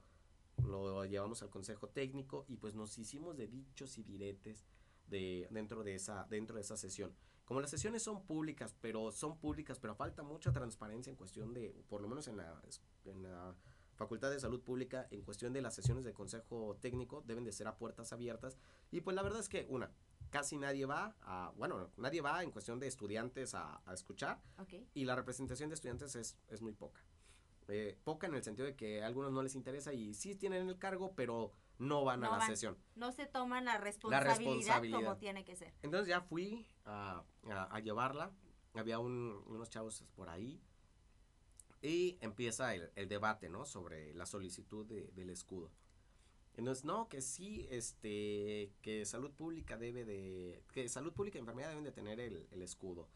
Speaker 2: lo llevamos al consejo técnico y pues nos hicimos de dichos y diretes de, dentro, de esa, dentro de esa sesión. Como las sesiones son públicas, pero son públicas, pero falta mucha transparencia en cuestión de, por lo menos en la, en la Facultad de Salud Pública, en cuestión de las sesiones de consejo técnico, deben de ser a puertas abiertas. Y pues la verdad es que, una, casi nadie va a, bueno, nadie va en cuestión de estudiantes a, escuchar. Y la representación de estudiantes es, es muy poca. Eh, poca en el sentido de que a algunos no les interesa y sí tienen el cargo, pero no van a la sesión.
Speaker 1: No se toman la responsabilidad, como tiene que ser.
Speaker 2: Entonces ya fui a, a, llevarla, había unos chavos por ahí y empieza el, el debate, ¿no? Sobre la solicitud de, del escudo. Entonces, no, que sí, este, que salud pública debe de, que salud pública y enfermedad deben de tener el, el escudo,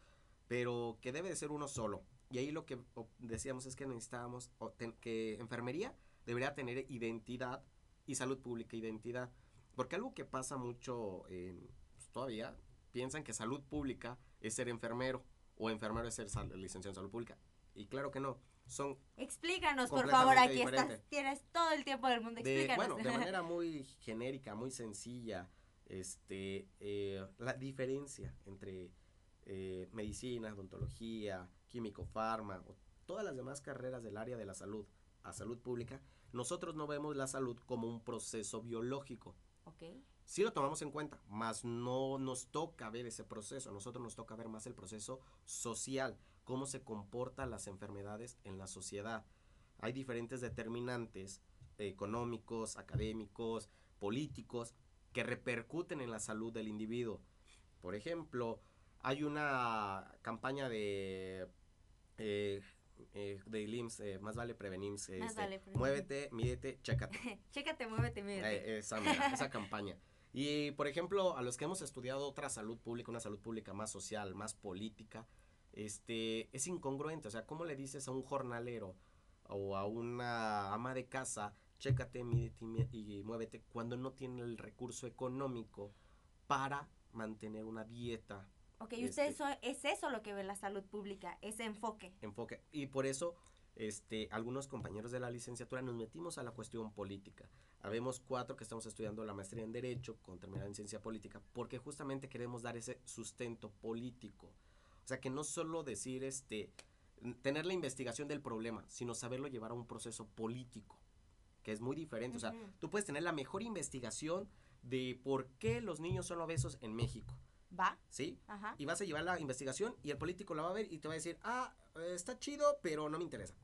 Speaker 2: pero que debe de ser uno solo. Y ahí lo que decíamos es que necesitábamos, que enfermería debería tener identidad y salud pública, identidad. Porque algo que pasa mucho en, pues, todavía, piensan que salud pública es ser enfermero o enfermero es ser licenciado en salud pública. Y claro que no. Son
Speaker 1: Explícanos, por favor, aquí estás, tienes todo el tiempo del mundo. Explícanos.
Speaker 2: bueno, de manera muy genérica, muy sencilla, este, eh, la diferencia entre eh, medicina, odontología, químico, farma, o todas las demás carreras del área de la salud a salud pública nosotros no vemos la salud como un proceso biológico.
Speaker 1: Okay.
Speaker 2: Sí lo tomamos en cuenta, mas no nos toca ver ese proceso, a nosotros nos toca ver más el proceso social, cómo se comportan las enfermedades en la sociedad. Hay diferentes determinantes económicos, académicos, políticos, que repercuten en la salud del individuo. Por ejemplo, hay una campaña de, eh, eh, del IMSS, eh, más vale prevenir.
Speaker 1: Más
Speaker 2: este,
Speaker 1: vale.
Speaker 2: Muévete, mídete, chécate.
Speaker 1: Chécate, muévete.
Speaker 2: Eh, esa, mira, esa campaña. Y, por ejemplo, a los que hemos estudiado otra salud pública, una salud pública más social, más política, este, es incongruente. O sea, ¿cómo le dices a un jornalero o a una ama de casa, chécate, mídete y muévete, cuando no tiene el recurso económico para mantener una dieta
Speaker 1: ok, y usted
Speaker 2: este-
Speaker 1: eso, es eso lo que ve la salud pública, ese enfoque.
Speaker 2: enfoque. Y por eso, este, algunos compañeros de la licenciatura nos metimos a la cuestión política. Habemos cuatro que estamos estudiando la maestría en Derecho con terminar en Ciencia Política, porque justamente queremos dar ese sustento político. O sea, que no solo decir, este, tener la investigación del problema, sino saberlo llevar a un proceso político, que es muy diferente. O sea, tú puedes tener la mejor investigación de por qué los niños son obesos en México,
Speaker 1: ¿Va?
Speaker 2: ¿sí?
Speaker 1: Ajá.
Speaker 2: y vas a llevar la investigación y el político la va a ver y te va a decir, ah, está chido, pero no me interesa.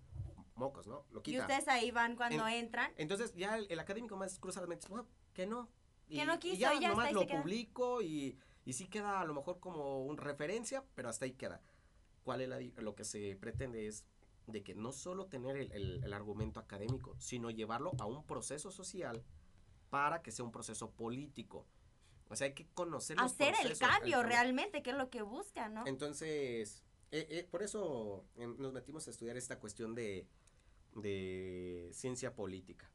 Speaker 2: Mocos, ¿no? Lo
Speaker 1: Y
Speaker 2: quita.
Speaker 1: ustedes ahí van cuando
Speaker 2: En-
Speaker 1: entran.
Speaker 2: Entonces ya el, el académico más cruzadamente dice, "Ah, que no. Y,
Speaker 1: Que no
Speaker 2: y
Speaker 1: quiso,
Speaker 2: ya,
Speaker 1: y ya
Speaker 2: nomás
Speaker 1: ahí
Speaker 2: lo publico y, y sí queda a lo mejor como una referencia, pero hasta ahí queda. ¿Cuál es la lo que se pretende es de que no solo tener el, el- el argumento académico, sino llevarlo a un proceso social para que sea un proceso político. O sea, hay que conocer los
Speaker 1: Hacer el cambio realmente, que es lo que buscan, ¿no?
Speaker 2: Entonces, eh, eh, por eso em, nos metimos a estudiar esta cuestión de, de ciencia política.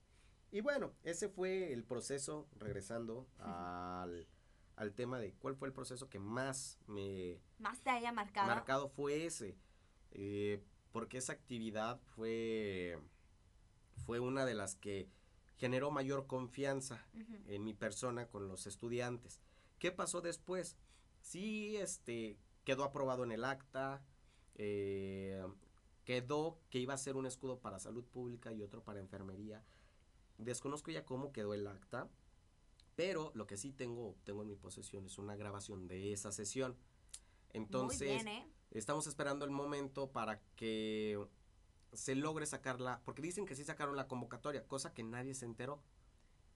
Speaker 2: Y bueno, ese fue el proceso, regresando al, al tema de cuál fue el proceso que más me
Speaker 1: Más te haya marcado.
Speaker 2: marcado fue ese. eh, porque esa actividad fue, fue una de las que generó mayor confianza en mi persona con los estudiantes. ¿Qué pasó después? Sí, este, quedó aprobado en el acta, eh, quedó que iba a ser un escudo para salud pública y otro para enfermería. Desconozco ya cómo quedó el acta, pero lo que sí tengo, tengo en mi posesión es una grabación de esa sesión. Entonces,
Speaker 1: Muy bien, ¿eh?
Speaker 2: estamos esperando el momento para que se logre sacarla, porque dicen que sí sacaron la convocatoria, cosa que nadie se enteró.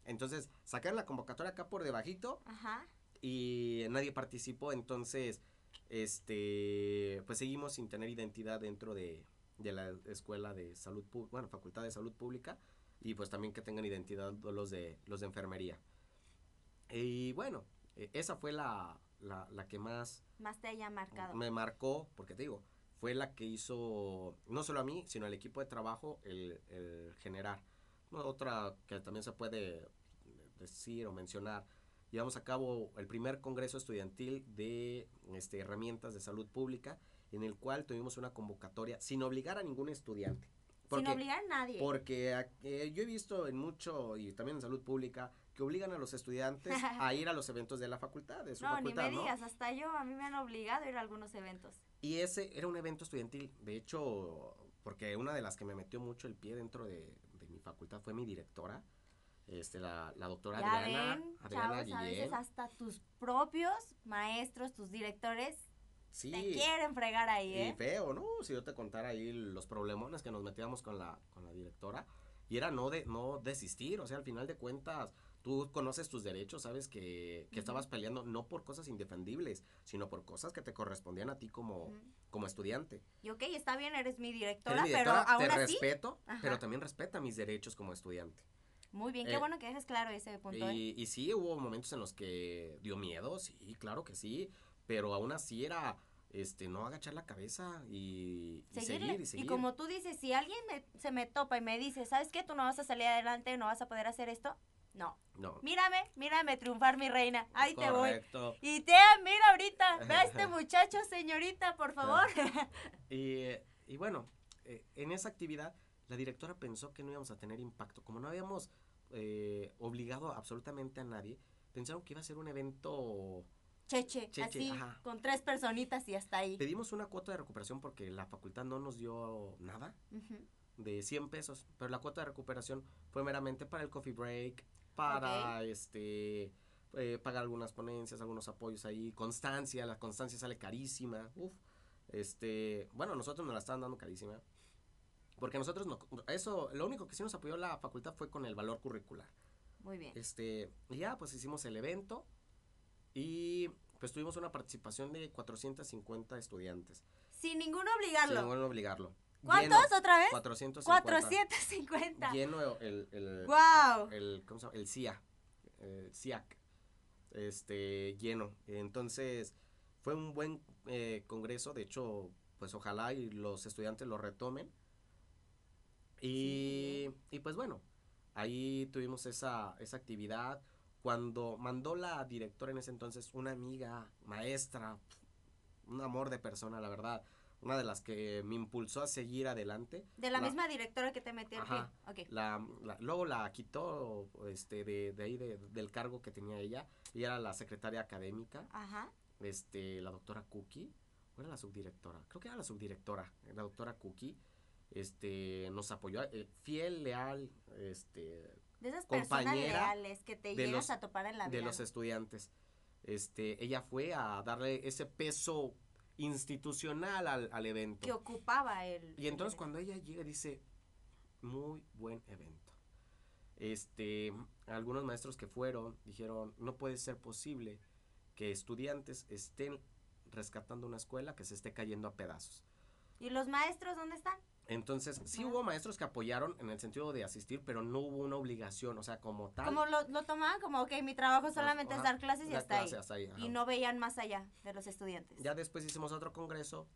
Speaker 2: Entonces, sacaron la convocatoria acá por debajito
Speaker 1: Ajá.
Speaker 2: y nadie participó, entonces, este, pues seguimos sin tener identidad dentro de, de la escuela de salud pública, bueno, facultad de salud pública, y pues también que tengan identidad los de, los de enfermería. Y bueno, eh, esa fue la, la, la que más
Speaker 1: Más te haya marcado.
Speaker 2: me marcó, porque te digo, fue la que hizo, no solo a mí, sino al equipo de trabajo, el, el generar. Otra que también se puede decir o mencionar, llevamos a cabo el primer congreso estudiantil de este, herramientas de salud pública, en el cual tuvimos una convocatoria sin obligar a ningún estudiante.
Speaker 1: Sin
Speaker 2: Porque,
Speaker 1: obligar a nadie.
Speaker 2: porque eh, yo he visto en mucho, y también en salud pública, que obligan a los estudiantes a ir a los eventos de la facultad, de su
Speaker 1: no, ni
Speaker 2: facultad,
Speaker 1: me
Speaker 2: ¿no?
Speaker 1: digas, hasta yo, a mí me han obligado a ir a algunos eventos.
Speaker 2: Y ese era un evento estudiantil. De hecho, porque una de las que me metió mucho el pie dentro de, de mi facultad fue mi directora, este, la, la doctora
Speaker 1: Ya
Speaker 2: Adriana,
Speaker 1: ven,
Speaker 2: Adriana
Speaker 1: chavos, a veces hasta tus propios maestros, tus directores,
Speaker 2: Sí,
Speaker 1: te quieren fregar ahí,
Speaker 2: y
Speaker 1: ¿eh?
Speaker 2: feo, ¿no? Si yo te contara ahí los problemones que nos metíamos con la, con la directora, y era no, de, no desistir, o sea, al final de cuentas, tú conoces tus derechos, sabes que, que estabas peleando no por cosas indefendibles, sino por cosas que te correspondían a ti como,
Speaker 1: Ujú.
Speaker 2: como estudiante.
Speaker 1: Y ok, está bien, eres mi
Speaker 2: Eres
Speaker 1: directora,
Speaker 2: mi
Speaker 1: pero
Speaker 2: directora, te respeto, pero también respeta mis derechos como estudiante.
Speaker 1: muy bien, qué
Speaker 2: Eh,
Speaker 1: bueno que dejes claro ese punto, ¿eh?
Speaker 2: Y, y sí, hubo momentos en los que dio miedo, sí, claro que sí, pero aún así era, este, no agachar la cabeza y, y seguir y seguir.
Speaker 1: como tú dices, si alguien me- se me topa y me dice, ¿sabes qué? Tú no vas a salir adelante, no vas a poder hacer esto. No.
Speaker 2: No.
Speaker 1: Mírame, mírame triunfar, mi reina. Ahí te voy. Y te mira ahorita, ve a este muchacho, señorita, por favor.
Speaker 2: Y, eh, y bueno, eh, en esa actividad la directora pensó que no íbamos a tener impacto. Como no habíamos eh, obligado absolutamente a nadie, pensaron que iba a ser un evento...
Speaker 1: Cheche,
Speaker 2: Cheche,
Speaker 1: así,
Speaker 2: ajá.
Speaker 1: con tres personitas y hasta ahí.
Speaker 2: Pedimos una cuota de recuperación porque la facultad no nos dio nada. De 100 pesos, pero la cuota de recuperación fue meramente para el coffee break, para este eh, pagar algunas ponencias, algunos apoyos ahí, constancia, la constancia sale carísima, uf, este, bueno, nosotros nos la estaban dando carísima, porque nosotros no, eso, lo único que sí nos apoyó la facultad fue con el valor curricular,
Speaker 1: Muy bien.
Speaker 2: este, y ya pues hicimos el evento y pues tuvimos una participación de 450 estudiantes,
Speaker 1: Sin ninguno obligarlo.
Speaker 2: sin ningún obligarlo.
Speaker 1: ¿Cuántos otra vez?
Speaker 2: 450.
Speaker 1: 450.
Speaker 2: Lleno el, el,
Speaker 1: ¡Wow!
Speaker 2: el, ¿cómo se llama? El CIA, el CIAC, este, lleno. Entonces, fue un buen eh, congreso, de hecho, pues ojalá y los estudiantes lo retomen. Y, y pues bueno, ahí tuvimos esa, esa actividad. Cuando mandó la directora en ese entonces, una amiga, maestra, un amor de persona, la verdad, una de las que me impulsó a seguir adelante.
Speaker 1: De la, misma directora que te metió el pie.
Speaker 2: Ajá.
Speaker 1: Ok.
Speaker 2: La, la- luego la quitó este, de, de ahí, de- del cargo que tenía ella. Ella era la secretaria académica,
Speaker 1: Ajá.
Speaker 2: este, la doctora Cookie. ¿O era la subdirectora? Creo que era la subdirectora, la doctora Cookie. Este, nos apoyó, eh, fiel, leal, este,
Speaker 1: De esas personas leales que te llegas
Speaker 2: los-
Speaker 1: a topar en la vida.
Speaker 2: de los estudiantes. Este, ella fue a darle ese peso institucional al, al evento.
Speaker 1: que ocupaba el.
Speaker 2: Y entonces
Speaker 1: el-
Speaker 2: cuando ella llega dice, muy buen evento. Este, algunos maestros que fueron dijeron, no puede ser posible que estudiantes estén rescatando una escuela que se esté cayendo a pedazos.
Speaker 1: ¿Y los maestros dónde están?
Speaker 2: Entonces, sí hubo maestros que apoyaron en el sentido de asistir, pero no hubo una obligación, o sea, como tal.
Speaker 1: Como lo, lo tomaban como, ok, mi trabajo solamente es dar clases y hasta
Speaker 2: clase
Speaker 1: ahí.
Speaker 2: hasta ahí, ajá.
Speaker 1: Y no veían más allá de los estudiantes.
Speaker 2: Ya después hicimos otro congreso,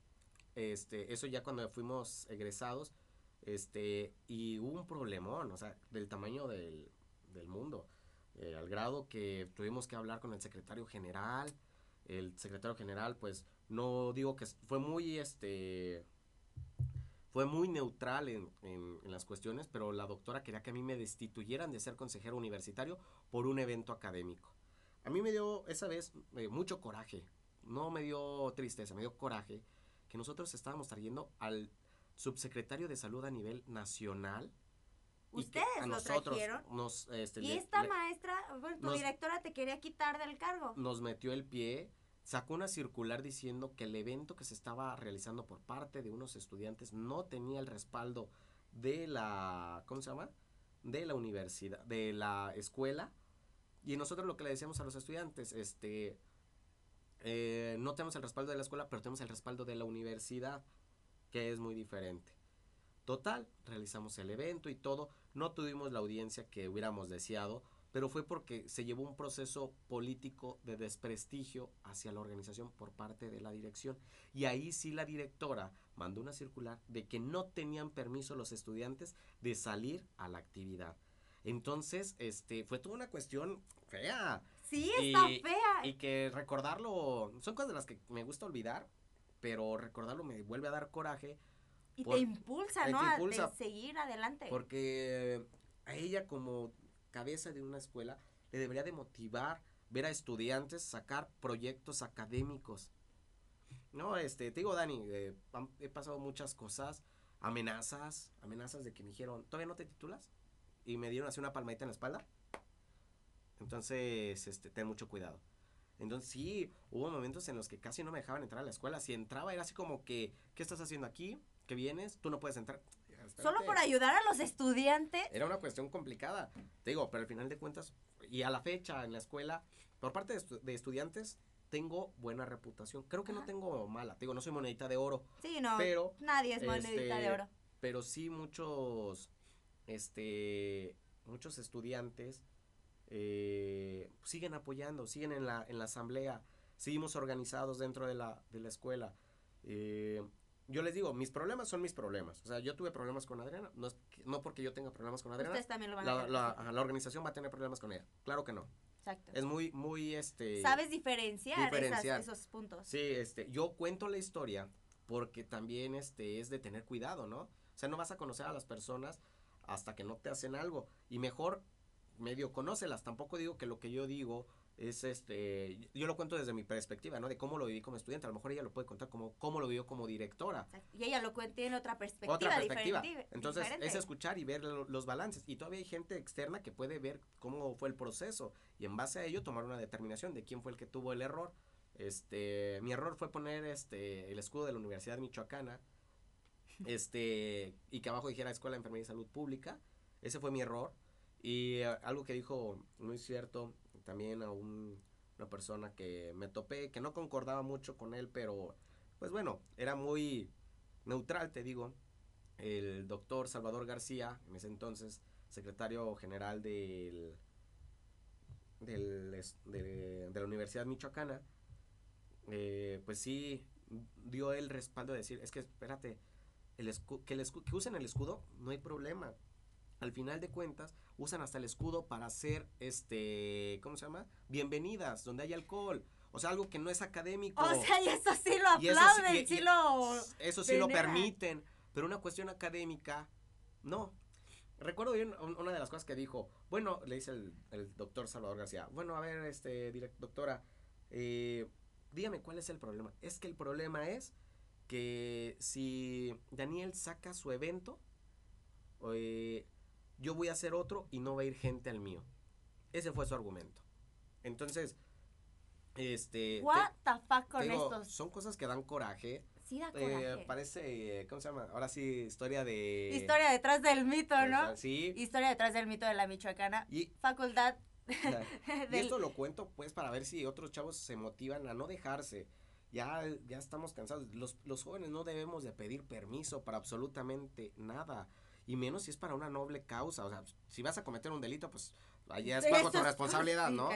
Speaker 2: este, eso ya cuando fuimos egresados, este, y hubo un problemón, o sea, del tamaño del, del mundo, eh, al grado que tuvimos que hablar con el secretario general, el secretario general, pues, no digo que fue muy, este, fue muy neutral en, en- en las cuestiones, pero la doctora quería que a mí me destituyeran de ser consejero universitario por un evento académico. A mí me dio esa vez eh, mucho coraje, no me dio tristeza, me dio coraje que nosotros estábamos trayendo al subsecretario de salud a nivel nacional. y
Speaker 1: ¿Ustedes
Speaker 2: a
Speaker 1: lo
Speaker 2: nosotros
Speaker 1: trajeron?
Speaker 2: Nos, este,
Speaker 1: y esta
Speaker 2: le-
Speaker 1: maestra, bueno, tu
Speaker 2: nos-
Speaker 1: directora te quería quitar del cargo.
Speaker 2: nos metió el pie, sacó una circular diciendo que el evento que se estaba realizando por parte de unos estudiantes no tenía el respaldo de la, ¿cómo se llama? De la universidad, de la escuela. Y nosotros lo que le decíamos a los estudiantes, este, eh, no tenemos el respaldo de la escuela, pero tenemos el respaldo de la universidad, que es muy diferente. Total, realizamos el evento y todo, no tuvimos la audiencia que hubiéramos deseado, pero fue porque se llevó un proceso político de desprestigio hacia la organización por parte de la dirección. Y ahí sí la directora mandó una circular de que no tenían permiso los estudiantes de salir a la actividad. Entonces, este, fue toda una cuestión fea.
Speaker 1: Sí, está fea.
Speaker 2: Y que recordarlo, son cosas de las que me gusta olvidar, pero recordarlo me vuelve a dar coraje
Speaker 1: Y
Speaker 2: por-
Speaker 1: te impulsa,
Speaker 2: te
Speaker 1: ¿no? A
Speaker 2: impulsa.
Speaker 1: de seguir adelante.
Speaker 2: porque a ella como cabeza de una escuela le debería de motivar ver a estudiantes sacar proyectos académicos. No, este, te digo, Dani, eh, he pasado muchas cosas, amenazas, amenazas de que me dijeron, ¿todavía no te titulas? Y me dieron así una palmadita en la espalda. Entonces, este, ten mucho cuidado. Entonces sí, hubo momentos en los que casi no me dejaban entrar a la escuela. Si entraba era así como que, ¿qué estás haciendo aquí? ¿Qué vienes? Tú no puedes entrar.
Speaker 1: Solo por ayudar a los estudiantes.
Speaker 2: Era una cuestión complicada. Te digo, pero al final de cuentas, y a la fecha en la escuela, por parte de, estu- de estudiantes, tengo buena reputación. Creo que no tengo mala. Te digo, no soy monedita de oro,
Speaker 1: Sí, no.
Speaker 2: pero,
Speaker 1: nadie es monedita
Speaker 2: este,
Speaker 1: de oro.
Speaker 2: pero sí muchos, este, muchos estudiantes eh, siguen apoyando, siguen en la, en la asamblea, seguimos organizados dentro de la, de la escuela. Eh, yo les digo, mis problemas son mis problemas. O sea, yo tuve problemas con Adriana, no, es que- no porque yo tenga problemas con Adriana,
Speaker 1: Ustedes también lo van a
Speaker 2: la,
Speaker 1: ver.
Speaker 2: la- ajá, la organización va a tener problemas con ella. Claro que no.
Speaker 1: Exacto.
Speaker 2: Es muy, muy, este...
Speaker 1: Sabes diferenciar, esas-
Speaker 2: diferenciar.
Speaker 1: esos puntos.
Speaker 2: Sí, este, yo cuento la historia porque también, este, es de tener cuidado, ¿no? O sea, no vas a conocer a las personas hasta que no te hacen algo. Y mejor, medio conócelas. Tampoco digo que lo que yo digo es, este, yo lo cuento desde mi perspectiva, ¿no? De cómo lo viví como estudiante. A lo mejor ella lo puede contar como cómo lo vivió como directora.
Speaker 1: Exacto. Y ella lo cuenta en otra perspectiva.
Speaker 2: Otra perspectiva.
Speaker 1: diferente-
Speaker 2: Entonces,
Speaker 1: diferente.
Speaker 2: es escuchar y ver lo- los balances. Y todavía hay gente externa que puede ver cómo fue el proceso y en base a ello tomar una determinación de quién fue el que tuvo el error. Este, mi error fue poner este el escudo de la Universidad Michoacana, este, y que abajo dijera Escuela de Enfermería y Salud Pública. Ese fue mi error. Y eh, algo que dijo muy cierto también a un- una persona que me topé, que no concordaba mucho con él, pero pues bueno, era muy neutral, te digo. el doctor Salvador García, en ese entonces secretario general del, del de, la Universidad Michoacana, eh, pues sí dio el respaldo de decir, es que espérate, el que, el que usen el escudo, no hay problema. Al final de cuentas, usan hasta el escudo para hacer, este, ¿cómo se llama? Bienvenidas, donde hay alcohol. O sea, algo que no es académico.
Speaker 1: O sea, y eso sí lo aplauden, sí, lo...
Speaker 2: Eso sí lo permiten, pero una cuestión académica, no. Recuerdo bien una de las cosas que dijo, bueno, le dice el, doctor Salvador García, bueno, a ver, este, doctora, eh, dígame cuál es el problema. Es que el problema es que si Daniel saca su evento, eh, yo voy a hacer otro y no va a ir gente al mío. Ese fue su argumento. Entonces, este...
Speaker 1: What the fuck con estos?
Speaker 2: Son cosas que dan coraje.
Speaker 1: Sí, da coraje.
Speaker 2: Eh, parece, ¿cómo se llama? Ahora sí, historia de...
Speaker 1: Historia detrás del mito, ¿no?
Speaker 2: Sí.
Speaker 1: Historia detrás del mito de la Michoacana. Y... Facultad
Speaker 2: y esto lo cuento pues para ver si otros chavos se motivan a no dejarse. Ya, ya estamos cansados. Los, los jóvenes no debemos de pedir permiso para absolutamente nada. Y menos si es para una noble causa. O sea, si vas a cometer un delito, pues allá es bajo tu responsabilidad, ¿no?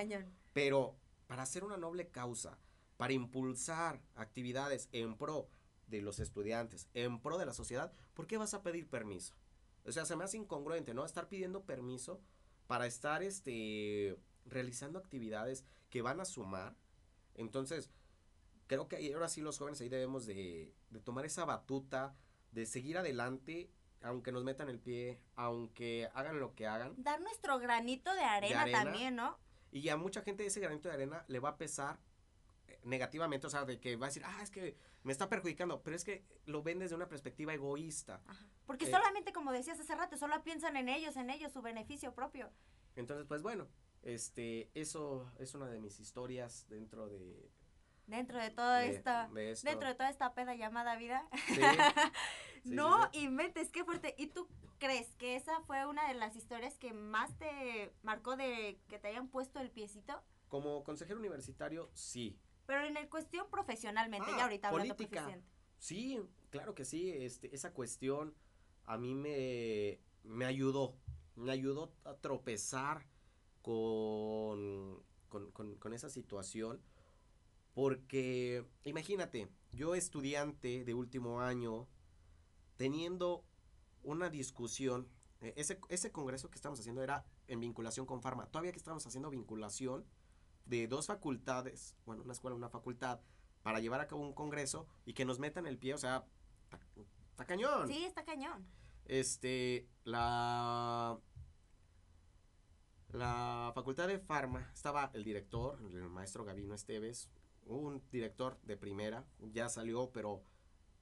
Speaker 2: Pero para hacer una noble causa, para impulsar actividades en pro de los estudiantes, en pro de la sociedad, ¿por qué vas a pedir permiso? O sea, se me hace incongruente, ¿no? Estar pidiendo permiso para estar este realizando actividades que van a sumar. Entonces, creo que ahora sí los jóvenes ahí debemos de, tomar esa batuta, de seguir adelante, aunque nos metan el pie, aunque hagan lo que hagan.
Speaker 1: Dar nuestro granito de arena, también, ¿no?
Speaker 2: Y a mucha gente ese granito de arena le va a pesar eh, negativamente, o sea, de que va a decir, ah, es que me está perjudicando, pero es que lo ven desde una perspectiva egoísta.
Speaker 1: Porque eh, solamente, como decías hace rato, solo piensan en ellos, en ellos, su beneficio propio.
Speaker 2: Entonces, pues bueno, este, eso es una de mis historias dentro de...
Speaker 1: Dentro de todo esta, dentro de toda esta peda llamada vida. no inventes, qué fuerte. ¿Y tú crees que esa fue una de las historias que más te marcó de que te hayan puesto el piecito?
Speaker 2: Como consejero universitario, sí.
Speaker 1: Pero en el cuestión profesionalmente, ya ah, ahorita hablando política.
Speaker 2: Sí, claro que sí, este, esa cuestión a mí me, me ayudó, me ayudó a tropezar con, con, esa situación, porque imagínate, yo estudiante de último año, teniendo una discusión, e, ese, ese congreso que estamos haciendo era en vinculación con Farma, todavía que estamos haciendo vinculación de dos facultades, bueno, una escuela, una facultad, para llevar a cabo un congreso y que nos metan el pie, o sea, está cañón.
Speaker 1: Sí, está cañón.
Speaker 2: Este, la la facultad de Farma estaba el director, el maestro Gavino Esteves, un director de primera, ya salió, pero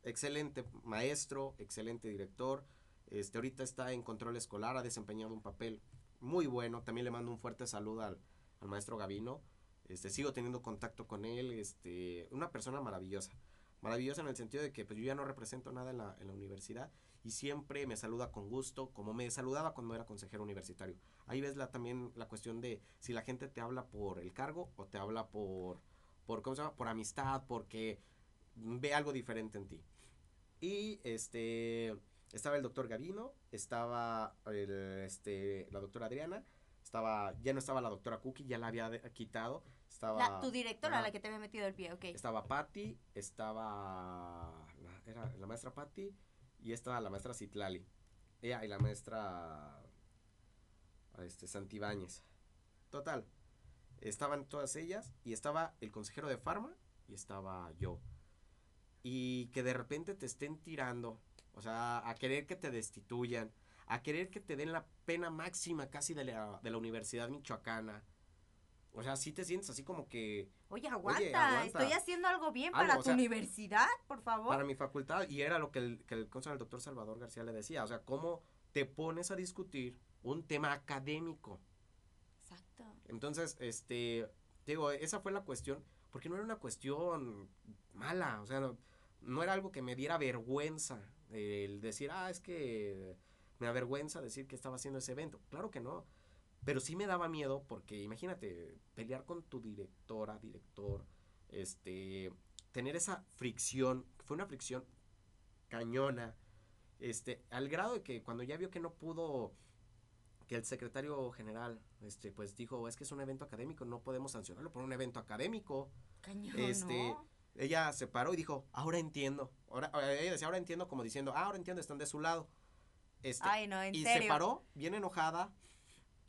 Speaker 2: excelente maestro, excelente director. Este ahorita está en control escolar, ha desempeñado un papel muy bueno. También le mando un fuerte saludo al, al maestro Gavino. Este, sigo teniendo contacto con él, este, una persona maravillosa. Maravillosa en el sentido de que pues, yo ya no represento nada en la, en la universidad y siempre me saluda con gusto, como me saludaba cuando era consejero universitario. Ahí ves la, también la cuestión de si la gente te habla por el cargo o te habla por, por ¿cómo se llama? Por amistad, porque ve algo diferente en ti. Y este estaba el doctor Gavino, estaba este, la doctora Adriana, estaba, ya no estaba la doctora Cookie, ya la había quitado. Estaba,
Speaker 1: tu directora, a la que te había metido el pie, ok.
Speaker 2: Estaba Patty, estaba, la, era la maestra Patty y estaba la maestra Citlali. Ella y la maestra este, Santibáñez. Total, estaban todas ellas y estaba el consejero de Farma y estaba yo. Y que de repente te estén tirando, o sea, a querer que te destituyan, a querer que te den la pena máxima casi de la, de la Universidad Michoacana. O sea, si te sientes así como que...
Speaker 1: Oye aguanta, estoy haciendo algo bien para tu universidad, por favor.
Speaker 2: Para mi facultad, y era lo que el, que el, el doctor Salvador García le decía, o sea, cómo te pones a discutir un tema académico. Entonces, este, digo, esa fue la cuestión, porque no era una cuestión mala, o sea, no, no era algo que me diera vergüenza el decir, ah, es que me avergüenza decir que estaba haciendo ese evento. Claro que no. Pero sí me daba miedo porque imagínate, pelear con tu directora, director, este, tener esa fricción, fue una fricción cañona, Este, al grado de que cuando ya vio que no pudo, que el secretario general, este, pues dijo, es que es un evento académico, no podemos sancionarlo por un evento académico.
Speaker 1: Cañón,
Speaker 2: este,
Speaker 1: ¿no?
Speaker 2: ella se paró y dijo, ahora entiendo. Ahora, ella decía, ahora entiendo, como diciendo, ah, ahora entiendo, están de su lado. Este,
Speaker 1: Ay, no, en
Speaker 2: y
Speaker 1: serio.
Speaker 2: se paró, bien enojada.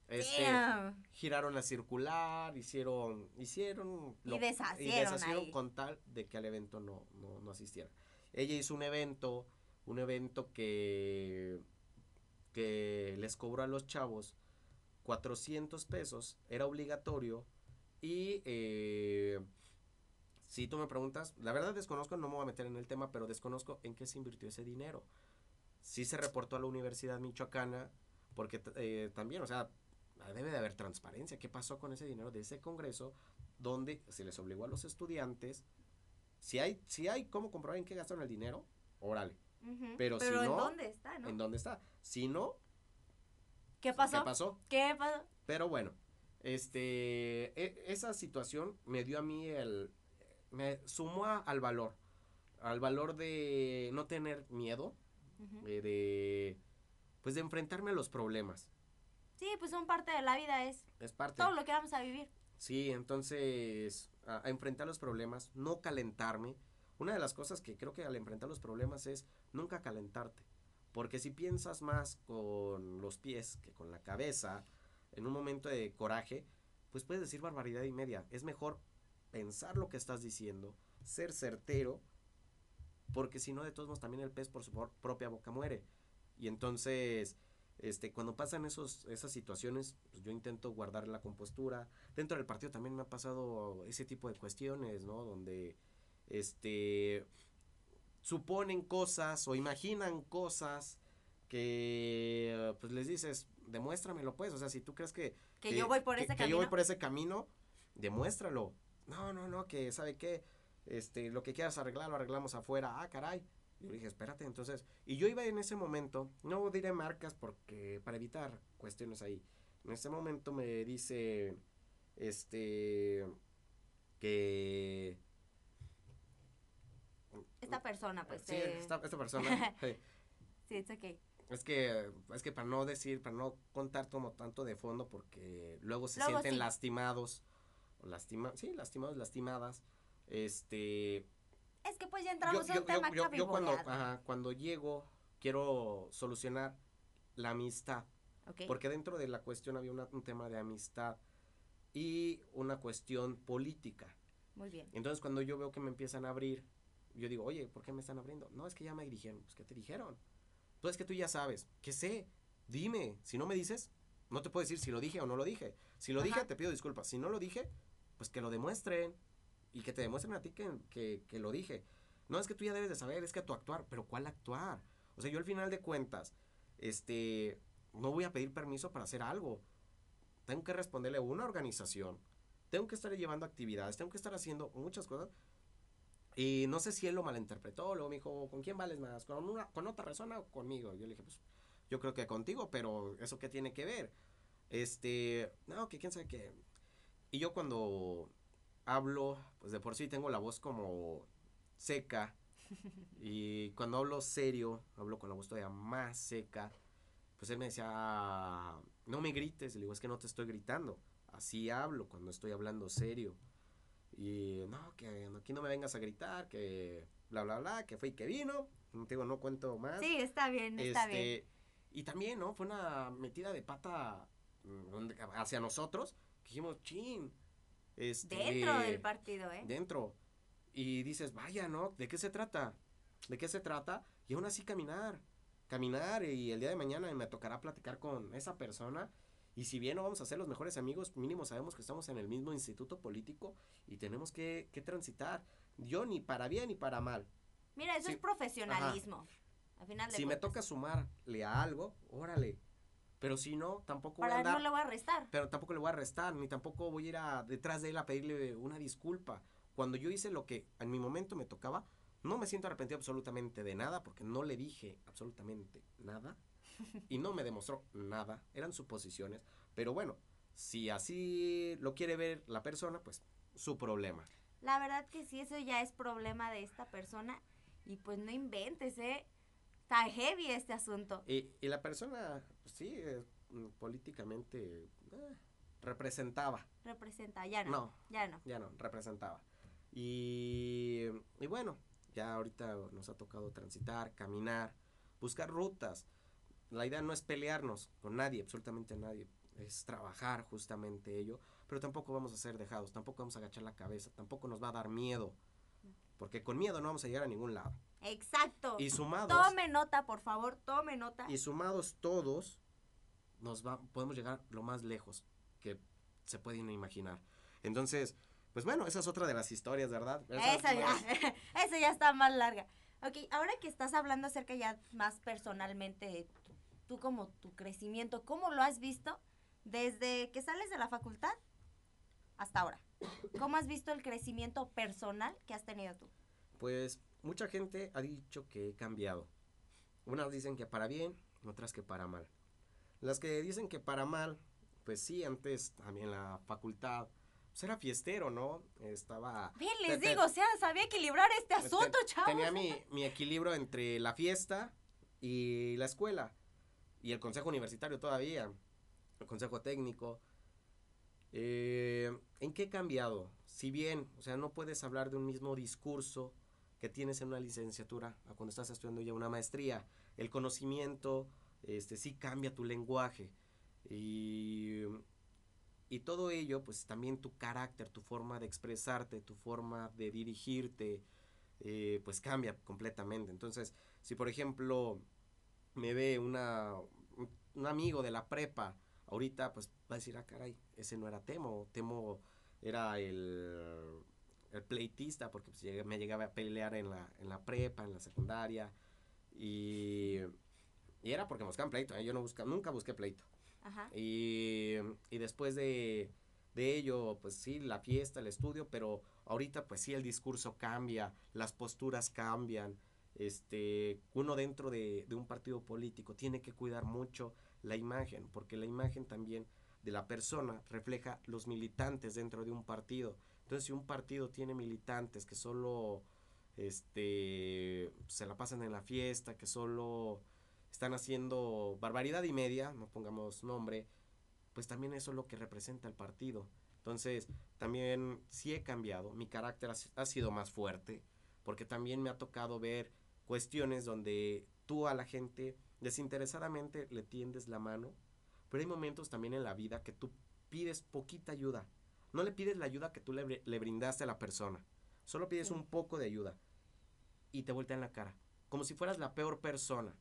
Speaker 2: Este,
Speaker 1: Damn.
Speaker 2: giraron la circular, hicieron, hicieron
Speaker 1: Y deshacieron ahí.
Speaker 2: con tal de que al evento no, no, no asistiera. Ella hizo un evento, un evento que, que les cobró a los chavos 400 pesos, era obligatorio y eh, si tú me preguntas, la verdad desconozco, no me voy a meter en el tema, pero desconozco en qué se invirtió ese dinero. Sí se reportó a la Universidad Michoacana, porque eh, también, o sea, debe de haber transparencia. ¿Qué pasó con ese dinero de ese congreso donde se les obligó a los estudiantes? Si hay, si hay cómo comprobar en qué gastaron el dinero, órale, Pero si
Speaker 1: ¿en
Speaker 2: no,
Speaker 1: dónde está, no?
Speaker 2: ¿en dónde está? Si no,
Speaker 1: ¿Qué pasó?
Speaker 2: ¿qué pasó?
Speaker 1: ¿Qué pasó?
Speaker 2: Pero bueno, este, e- esa situación me dio a mí el, me sumó a- al valor, al valor de no tener miedo, eh, de, pues de enfrentarme a los problemas.
Speaker 1: Sí, pues son parte de la vida, es
Speaker 2: Es parte.
Speaker 1: todo lo que vamos a vivir.
Speaker 2: Sí, entonces, a, a enfrentar los problemas, no calentarme. Una de las cosas que creo que al enfrentar los problemas es nunca calentarte. Porque si piensas más con los pies que con la cabeza, en un momento de coraje, pues puedes decir barbaridad y media. Es mejor pensar lo que estás diciendo, ser certero, porque si no, de todos modos, también el pez por su propia boca muere. Y entonces, este, cuando pasan esos, esas situaciones, pues yo intento guardar la compostura. Dentro del partido también me ha pasado ese tipo de cuestiones, ¿no? Donde, este, suponen cosas o imaginan cosas que, pues les dices, demuéstramelo, pues. O sea, si tú crees que...
Speaker 1: Que, yo voy por
Speaker 2: que-
Speaker 1: ese
Speaker 2: que
Speaker 1: camino.
Speaker 2: yo voy por ese camino, demuéstralo. No, no, no, que sabe qué, este, lo que quieras arreglar, lo arreglamos afuera. Ah, caray. Yo dije, espérate, entonces, y yo iba en ese momento, no diré marcas porque, para evitar cuestiones ahí, en ese momento me dice, este, que,
Speaker 1: Esta persona, pues.
Speaker 2: sí,
Speaker 1: te-
Speaker 2: esta, esta persona, sí,
Speaker 1: Sí, it's okay.
Speaker 2: es que, es que para no decir, para no contar como tanto de fondo, porque luego se
Speaker 1: Luego
Speaker 2: sienten
Speaker 1: sí.
Speaker 2: lastimados, o lastima, sí, lastimados, lastimadas, este,
Speaker 1: Es que pues ya entramos
Speaker 2: yo,
Speaker 1: en un
Speaker 2: yo-
Speaker 1: tema
Speaker 2: yo- yo cuando, ajá, cuando llego, quiero solucionar la amistad,
Speaker 1: Ok.
Speaker 2: porque dentro de la cuestión había una- un tema de amistad y una cuestión política.
Speaker 1: Muy bien.
Speaker 2: Entonces cuando yo veo que me empiezan a abrir, yo digo, oye, ¿por qué me están abriendo? No, es que ya me dijeron, pues ¿qué te dijeron? Tú es que tú ya sabes, ¿qué sé? Dime, si no me dices, no te puedo decir si lo dije o no lo dije. Si lo dije, te pido disculpas. Si no lo dije, pues que lo demuestren y que te demuestren a ti que, que, que lo dije. No es que tú ya debes de saber, es que tu actuar, pero ¿cuál actuar? O sea, yo al final de cuentas, este, no voy a pedir permiso para hacer algo. Tengo que responderle a una organización. Tengo que estar llevando actividades, tengo que estar haciendo muchas cosas. Y no sé si él lo malinterpretó, luego me dijo, ¿con quién vales más? ¿Con, una, con otra persona o conmigo? Yo le dije, pues, yo creo que contigo, pero ¿eso qué tiene que ver? Este, no, que quién sabe qué. Y yo cuando hablo, pues de por sí tengo la voz como seca. y cuando hablo serio, hablo con la voz todavía más seca. Pues él me decía, no me grites. Le digo, es que no te estoy gritando. Así hablo cuando estoy hablando serio. Y no, que aquí no me vengas a gritar, que bla, bla, bla, que fue y que vino. No te digo, no cuento más.
Speaker 1: Sí, está bien, está bien.
Speaker 2: Este, y también, ¿no? Fue una metida de pata mm, hacia nosotros. Que dijimos, chin. Este,
Speaker 1: Dentro del partido, ¿eh?
Speaker 2: Dentro. Y dices, vaya, ¿no? ¿De qué se trata? ¿De qué se trata? Y aún así caminar. Caminar y el día de mañana me tocará platicar con esa persona. Y si bien no vamos a ser los mejores amigos, mínimo sabemos que estamos en el mismo instituto político y tenemos que, que transitar. Yo ni para bien ni para mal.
Speaker 1: Mira, eso
Speaker 2: sí,
Speaker 1: es profesionalismo. Al final de
Speaker 2: Si me
Speaker 1: cuentas.
Speaker 2: toca sumarle a algo, órale. Pero si no, tampoco voy a
Speaker 1: Para
Speaker 2: andar.
Speaker 1: no le voy a restar.
Speaker 2: Pero tampoco le voy a restar, ni tampoco voy a ir a, detrás de él a pedirle una disculpa. Cuando yo hice lo que en mi momento me tocaba, no me siento arrepentido absolutamente de nada, porque no le dije absolutamente nada. Y no me demostró nada. Eran suposiciones. Pero bueno, si así lo quiere ver la persona, pues su problema.
Speaker 1: La verdad que sí, eso ya es problema de esta persona. Y pues no inventes, ¿eh? Está heavy este asunto.
Speaker 2: Y, y la persona, pues, sí, eh, políticamente eh, representaba.
Speaker 1: Representa, ya no.
Speaker 2: No.
Speaker 1: Ya no.
Speaker 2: Ya no, representaba. Y, y bueno, ya ahorita nos ha tocado transitar, caminar, buscar rutas. La idea no es pelearnos con nadie, absolutamente nadie. Es trabajar justamente ello. Pero tampoco vamos a ser dejados, tampoco vamos a agachar la cabeza, tampoco nos va a dar miedo. Porque con miedo no vamos a llegar a ningún lado.
Speaker 1: Exacto.
Speaker 2: Y sumados,
Speaker 1: Tome nota, por favor, tome nota.
Speaker 2: y sumados todos, nos va, podemos llegar lo más lejos que se pueden imaginar. Entonces, pues bueno, esa es otra de las historias, ¿verdad? Esa-
Speaker 1: Esa ya, esa ya está más larga. Ok, ahora que estás hablando acerca ya más personalmente, tú como tu crecimiento, ¿cómo lo has visto desde que sales de la facultad hasta ahora? ¿Cómo has visto el crecimiento personal que has tenido tú?
Speaker 2: Pues mucha gente ha dicho que he cambiado. Unas dicen que para bien, otras que para mal. Las que dicen que para mal, pues sí, antes también la facultad, pues era fiestero, ¿no? Estaba...
Speaker 1: Bien, les
Speaker 2: te- te-
Speaker 1: digo, o sea, sabía equilibrar este
Speaker 2: te-
Speaker 1: asunto, chavos.
Speaker 2: Tenía mi, mi equilibrio entre la fiesta y la escuela. Y el consejo universitario todavía. El consejo técnico. Eh, ¿En qué he cambiado? Si bien, o sea, no puedes hablar de un mismo discurso que tienes en una licenciatura a cuando estás estudiando ya una maestría. El conocimiento, este, sí cambia tu lenguaje. Y, y todo ello, pues también tu carácter, tu forma de expresarte, tu forma de dirigirte, eh, pues cambia completamente. Entonces, si por ejemplo me ve una, un, amigo de la prepa, ahorita pues va a decir, ah, caray, ese no era Temo, Temo era el, el pleitista, porque pues, llegué- me llegaba a pelear en la, en la prepa, en la secundaria, y, y era porque me buscaban pleito, ¿eh? yo no busca, nunca busqué pleito.
Speaker 1: Ajá.
Speaker 2: Y, y después de, de ello, pues sí, la fiesta, el estudio, pero ahorita pues sí el discurso cambia, las posturas cambian. Este, uno dentro de, de un partido político tiene que cuidar mucho la imagen, porque la imagen también de la persona refleja los militantes dentro de un partido. Entonces, si un partido tiene militantes que solo este se la pasan en la fiesta, que solo están haciendo barbaridad y media, no pongamos nombre, pues también eso es lo que representa el partido. Entonces, también sí he cambiado, mi carácter ha, ha sido más fuerte, porque también me ha tocado ver cuestiones donde tú a la gente desinteresadamente le tiendes la mano, pero hay momentos también en la vida que tú pides poquita ayuda. No le pides la ayuda que tú le, le brindaste a la persona, solo pides
Speaker 1: Sí.
Speaker 2: un poco de ayuda y te voltean la cara, como si fueras la peor persona.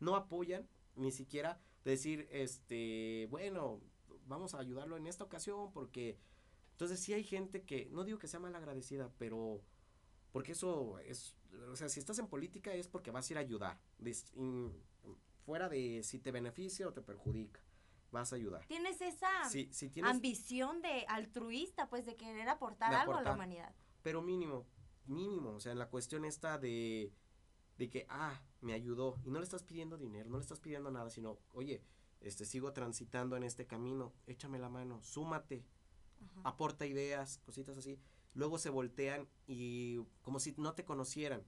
Speaker 2: No apoyan ni siquiera decir, este, bueno, vamos a ayudarlo en esta ocasión porque entonces sí hay gente que no digo que sea mal agradecida, pero porque eso es, o sea, si estás en política es porque vas a ir a ayudar, in- fuera de si te beneficia o te perjudica, vas a ayudar.
Speaker 1: Tienes esa
Speaker 2: Si, si tienes,
Speaker 1: ambición de altruista, pues de querer aportar
Speaker 2: De
Speaker 1: algo a la
Speaker 2: aportar.
Speaker 1: humanidad.
Speaker 2: pero mínimo, mínimo, o sea, en la cuestión esta de, de que, ah, me ayudó, y no le estás pidiendo dinero, no le estás pidiendo nada, sino, oye, este, sigo transitando en este camino, échame la mano, súmate,
Speaker 1: Ajá.
Speaker 2: aporta ideas, cositas así. Luego se voltean y como si no te conocieran.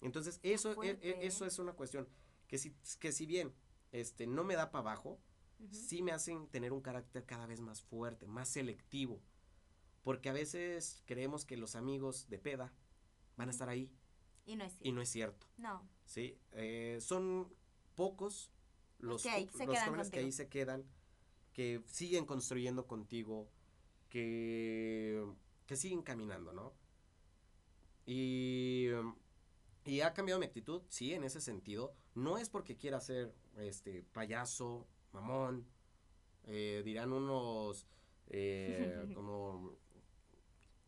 Speaker 2: Entonces, eso, e-
Speaker 1: fuerte,
Speaker 2: e-
Speaker 1: ¿eh?
Speaker 2: eso es una cuestión que si, que si bien este, no me da para abajo,
Speaker 1: Ujú.
Speaker 2: sí me hacen tener un carácter cada vez más fuerte, más selectivo. Porque a veces creemos que los amigos de peda van a estar ahí
Speaker 1: Y no es
Speaker 2: y
Speaker 1: cierto.
Speaker 2: no es cierto.
Speaker 1: No.
Speaker 2: ¿sí? Eh, son pocos los,
Speaker 1: que ahí se
Speaker 2: los que ahí se quedan, que siguen construyendo contigo, que, que siguen caminando, ¿no? Y, y ha cambiado mi actitud, sí, en ese sentido. No es porque quiera ser este payaso, mamón, eh, dirán unos eh, como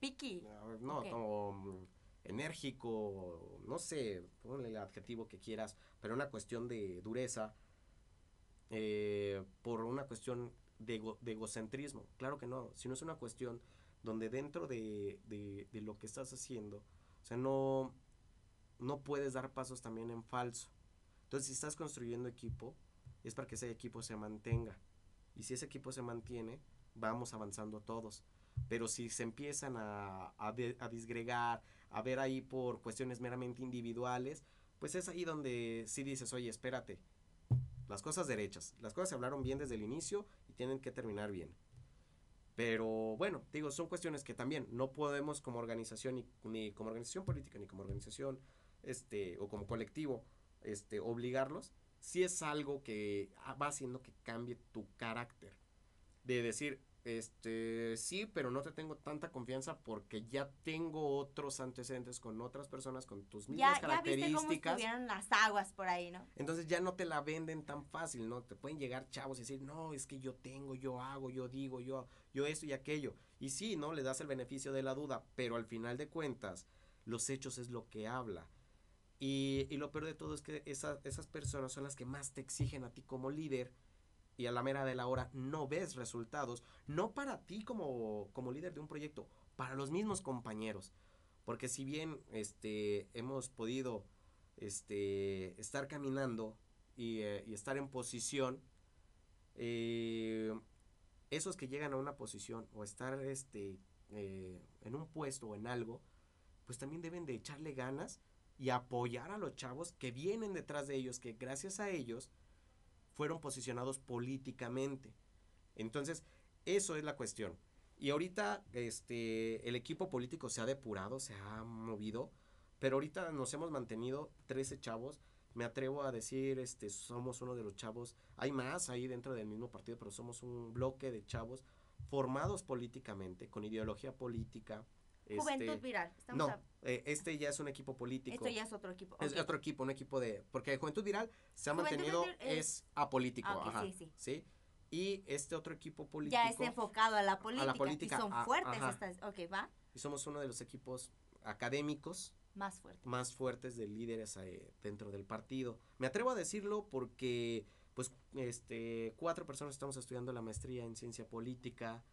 Speaker 1: Piki.
Speaker 2: no,
Speaker 1: Ok.
Speaker 2: como enérgico, no sé, ponle el adjetivo que quieras, pero una cuestión de dureza, eh, por una cuestión de, ego- de egocentrismo. Claro que no, sino es una cuestión donde dentro de, de- de lo que estás haciendo, o sea, no, no puedes dar pasos también en falso. Entonces, si estás construyendo equipo, es para que ese equipo se mantenga. Y si ese equipo se mantiene, vamos avanzando todos. Pero si se empiezan a, a, a disgregar, a ver ahí por cuestiones meramente individuales, pues es ahí donde sí dices, oye, espérate, las cosas derechas, las cosas se hablaron bien desde el inicio y tienen que terminar bien. Pero bueno, digo, son cuestiones que también no podemos como organización, ni, ni como organización política, ni como organización, este, o como colectivo, este, obligarlos, si es algo que va haciendo que cambie tu carácter. De decir, este, sí, pero no te tengo tanta confianza porque ya tengo otros antecedentes con otras personas con tus mismas características. Ya viste cómo
Speaker 1: estuvieron las aguas por ahí, ¿no?
Speaker 2: Entonces ya no te la venden tan fácil, ¿no? Te pueden llegar chavos y decir, no, es que yo tengo, yo hago, yo digo, yo, yo esto y aquello. Y sí, ¿no? Le das el beneficio de la duda, pero al final de cuentas, los hechos es lo que habla. Y, y lo peor de todo es que esas, esas personas son las que más te exigen a ti como líder y a la mera de la hora no ves resultados, no para ti como, como líder de un proyecto, para los mismos compañeros. Porque si bien este, hemos podido este, estar caminando y, eh, estar en posición, eh, esos que llegan a una posición o estar este, eh, en un puesto o en algo, pues también deben de echarle ganas y apoyar a los chavos que vienen detrás de ellos, que gracias a ellos fueron posicionados políticamente. Entonces, eso es la cuestión. Y ahorita este, el equipo político se ha depurado, se ha movido, pero ahorita nos hemos mantenido 13 chavos. Me atrevo a decir, este, somos uno de los chavos, hay más ahí dentro del mismo partido, pero somos un bloque de chavos formados políticamente, con ideología política,
Speaker 1: Juventud este, Viral.
Speaker 2: no, eh, este ya es un equipo político.
Speaker 1: Esto ya es otro equipo.
Speaker 2: Es otro equipo, un equipo de... Porque Juventud Viral se ha mantenido, es, apolítico. Ah, ajá, sí, sí. Y este otro equipo político...
Speaker 1: Ya es enfocado a la política. A la política. Y son fuertes estas... Ok, va.
Speaker 2: Y somos uno de los equipos académicos
Speaker 1: más fuertes.
Speaker 2: Más fuertes de líderes eh, dentro del partido. Me atrevo a decirlo porque, pues, este, cuatro personas estamos estudiando la maestría en ciencia política.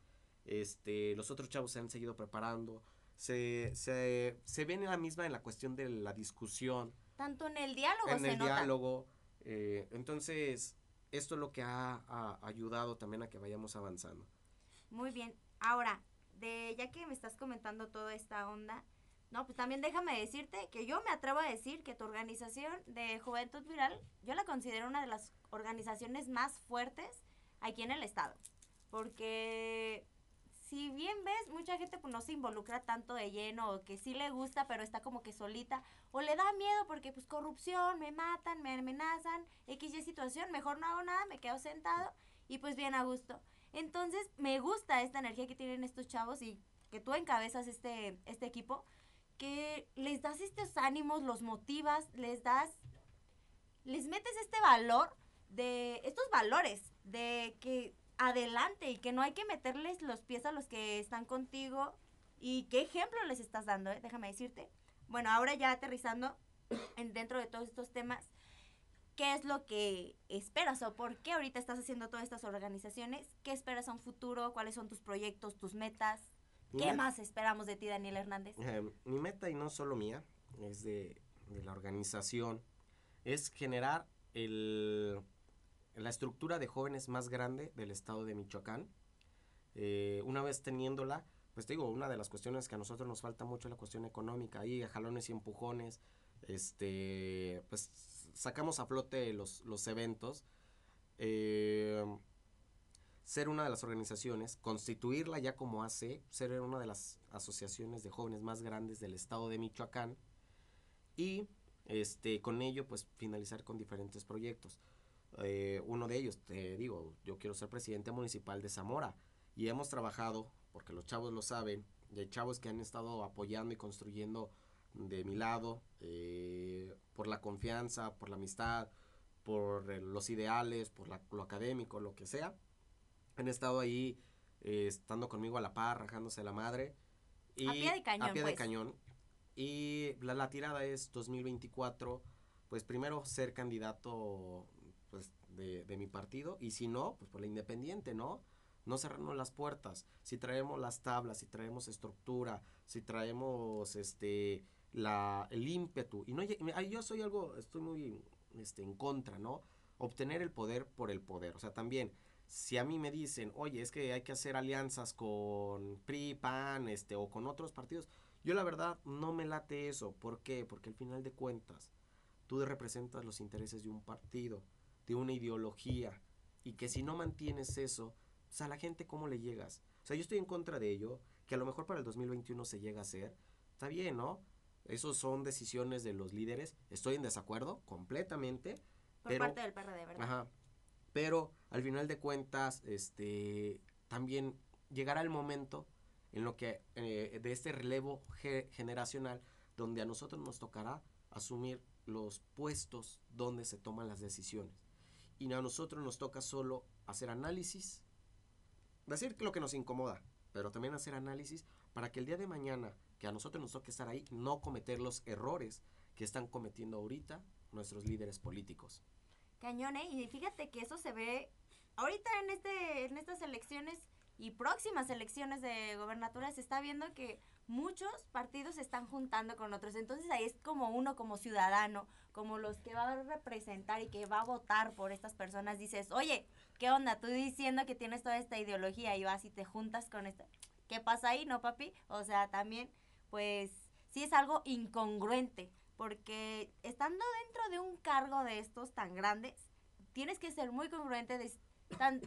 Speaker 2: Este, los otros chavos se han seguido preparando se, se, se ven en la misma en la cuestión de la discusión.
Speaker 1: Tanto en el diálogo.
Speaker 2: En el diálogo. Eh, entonces, esto es lo que ha, ayudado también a que vayamos avanzando.
Speaker 1: Muy bien. Ahora, de ya que me estás comentando toda esta onda, no, pues también déjame decirte que yo me atrevo a decir que tu organización de Juventud Viral, yo la considero una de las organizaciones más fuertes aquí en el estado. Porque si bien ves, mucha gente pues no se involucra tanto de lleno o que sí le gusta, pero está como que solita o le da miedo porque pues corrupción, me matan, me amenazan, X y situación, mejor no hago nada, me quedo sentado y pues bien a gusto. Entonces, me gusta esta energía que tienen estos chavos y que tú encabezas este este equipo que les das estos ánimos, los motivas, les das les metes este valor de estos valores de que adelante y que no hay que meterles los pies a los que están contigo. ¿Y qué ejemplo les estás dando? Eh? Déjame decirte. Bueno, ahora ya aterrizando en, dentro de todos estos temas, ¿qué es lo que esperas o por qué ahorita estás haciendo todas estas organizaciones? ¿Qué esperas a un futuro? ¿Cuáles son tus proyectos, tus metas? ¿Qué más esperamos de ti, Daniel Hernández?
Speaker 2: Eh, mi meta, y no solo mía, es de, de la organización, es generar el, la estructura de jóvenes más grande del estado de Michoacán. Eh, una vez teniéndola, pues digo, una de las cuestiones que a nosotros nos falta mucho es la cuestión económica, ahí jalones y empujones, este, pues sacamos a flote los, los eventos. Eh, ser una de las organizaciones, constituirla ya como hace, ser una de las asociaciones de jóvenes más grandes del estado de Michoacán y este, con ello pues finalizar con diferentes proyectos. Eh, uno de ellos, te digo, yo quiero ser presidente municipal de Zamora y hemos trabajado, porque los chavos lo saben, de chavos que han estado apoyando y construyendo de mi lado, eh, por la confianza, por la amistad, por los ideales, por lo académico, lo que sea. Han estado ahí eh, estando conmigo a la par, rajándose la madre.
Speaker 1: Y, a pie de cañón.
Speaker 2: A pie de pues. cañón. Y la, la tirada es 2024, pues primero ser candidato pues, de, mi partido y si no, pues por la independiente, ¿no? No cerrarnos las puertas. Si traemos las tablas, si traemos estructura, si traemos este la, el ímpetu. Y no yo soy algo, estoy muy este, en contra, ¿no? Obtener el poder por el poder. O sea, también, si a mí me dicen, oye, es que hay que hacer alianzas con PRI, PAN, este, o con otros partidos, yo la verdad no me late eso. ¿Por qué? Porque al final de cuentas, tú representas los intereses de un partido, de una ideología, y que si no mantienes eso, pues a la gente cómo le llegas. O sea, yo estoy en contra de ello, que a lo mejor para el 2021 se llega a hacer, está bien, ¿no? Esos son decisiones de los líderes, estoy en desacuerdo completamente.
Speaker 1: Por parte del PRD, ¿verdad?
Speaker 2: Ajá. Pero al final de cuentas, este, también llegará el momento en lo que eh, de este relevo generacional donde a nosotros nos tocará asumir los puestos donde se toman las decisiones. Y a nosotros nos toca solo hacer análisis, decir lo que nos incomoda, pero también hacer análisis para que el día de mañana que a nosotros nos toque estar ahí, no cometer los errores que están cometiendo ahorita nuestros líderes políticos.
Speaker 1: Cañón, ¿eh? Y fíjate que eso se ve ahorita en, este, en estas elecciones y próximas elecciones de gobernatura se está viendo que muchos partidos se están juntando con otros. Entonces ahí es como uno como ciudadano, como los que va a representar y que va a votar por estas personas, dices, oye, ¿qué onda? Tú diciendo que tienes toda esta ideología y vas y te juntas con esta. ¿Qué pasa ahí, no, papi? O sea, también, pues, sí es algo incongruente, porque estando dentro de un cargo de estos tan grandes, tienes que ser muy congruente de tan,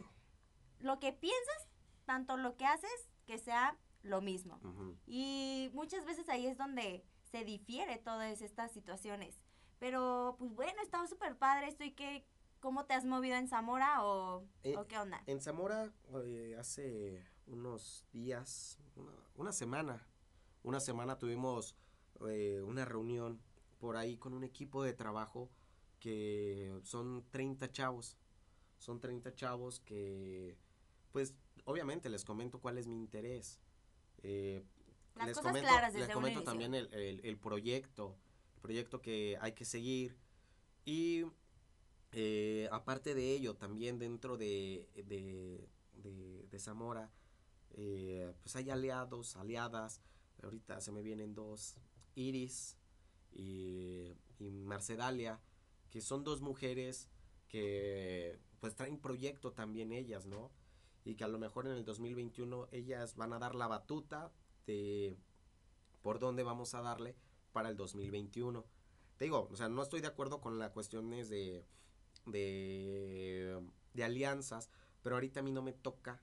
Speaker 1: lo que piensas, tanto lo que haces, que sea lo mismo. Y muchas veces ahí es donde se difiere todas estas situaciones. Pero, pues bueno, estaba súper padre esto y que, ¿cómo te has movido en Zamora o,
Speaker 2: eh,
Speaker 1: qué onda?
Speaker 2: En Zamora, eh, hace unos días, una, semana, una semana tuvimos eh, una reunión por ahí con un equipo de trabajo que son 30 chavos. Son 30 chavos que, pues, obviamente les comento cuál es mi interés.
Speaker 1: Eh, les comento, les
Speaker 2: comento también el, el, proyecto, el proyecto que hay que seguir. Y eh, aparte de ello, también dentro de, de, Zamora, eh, pues hay aliados, aliadas. Ahorita se me vienen dos, Iris y, y Mercedalia, que son dos mujeres que pues traen proyecto también ellas, ¿no? Y que a lo mejor en el 2021 ellas van a dar la batuta de por dónde vamos a darle para el 2021. Te digo, o sea, no estoy de acuerdo con las cuestiones de, de, de alianzas, pero ahorita a mí no me toca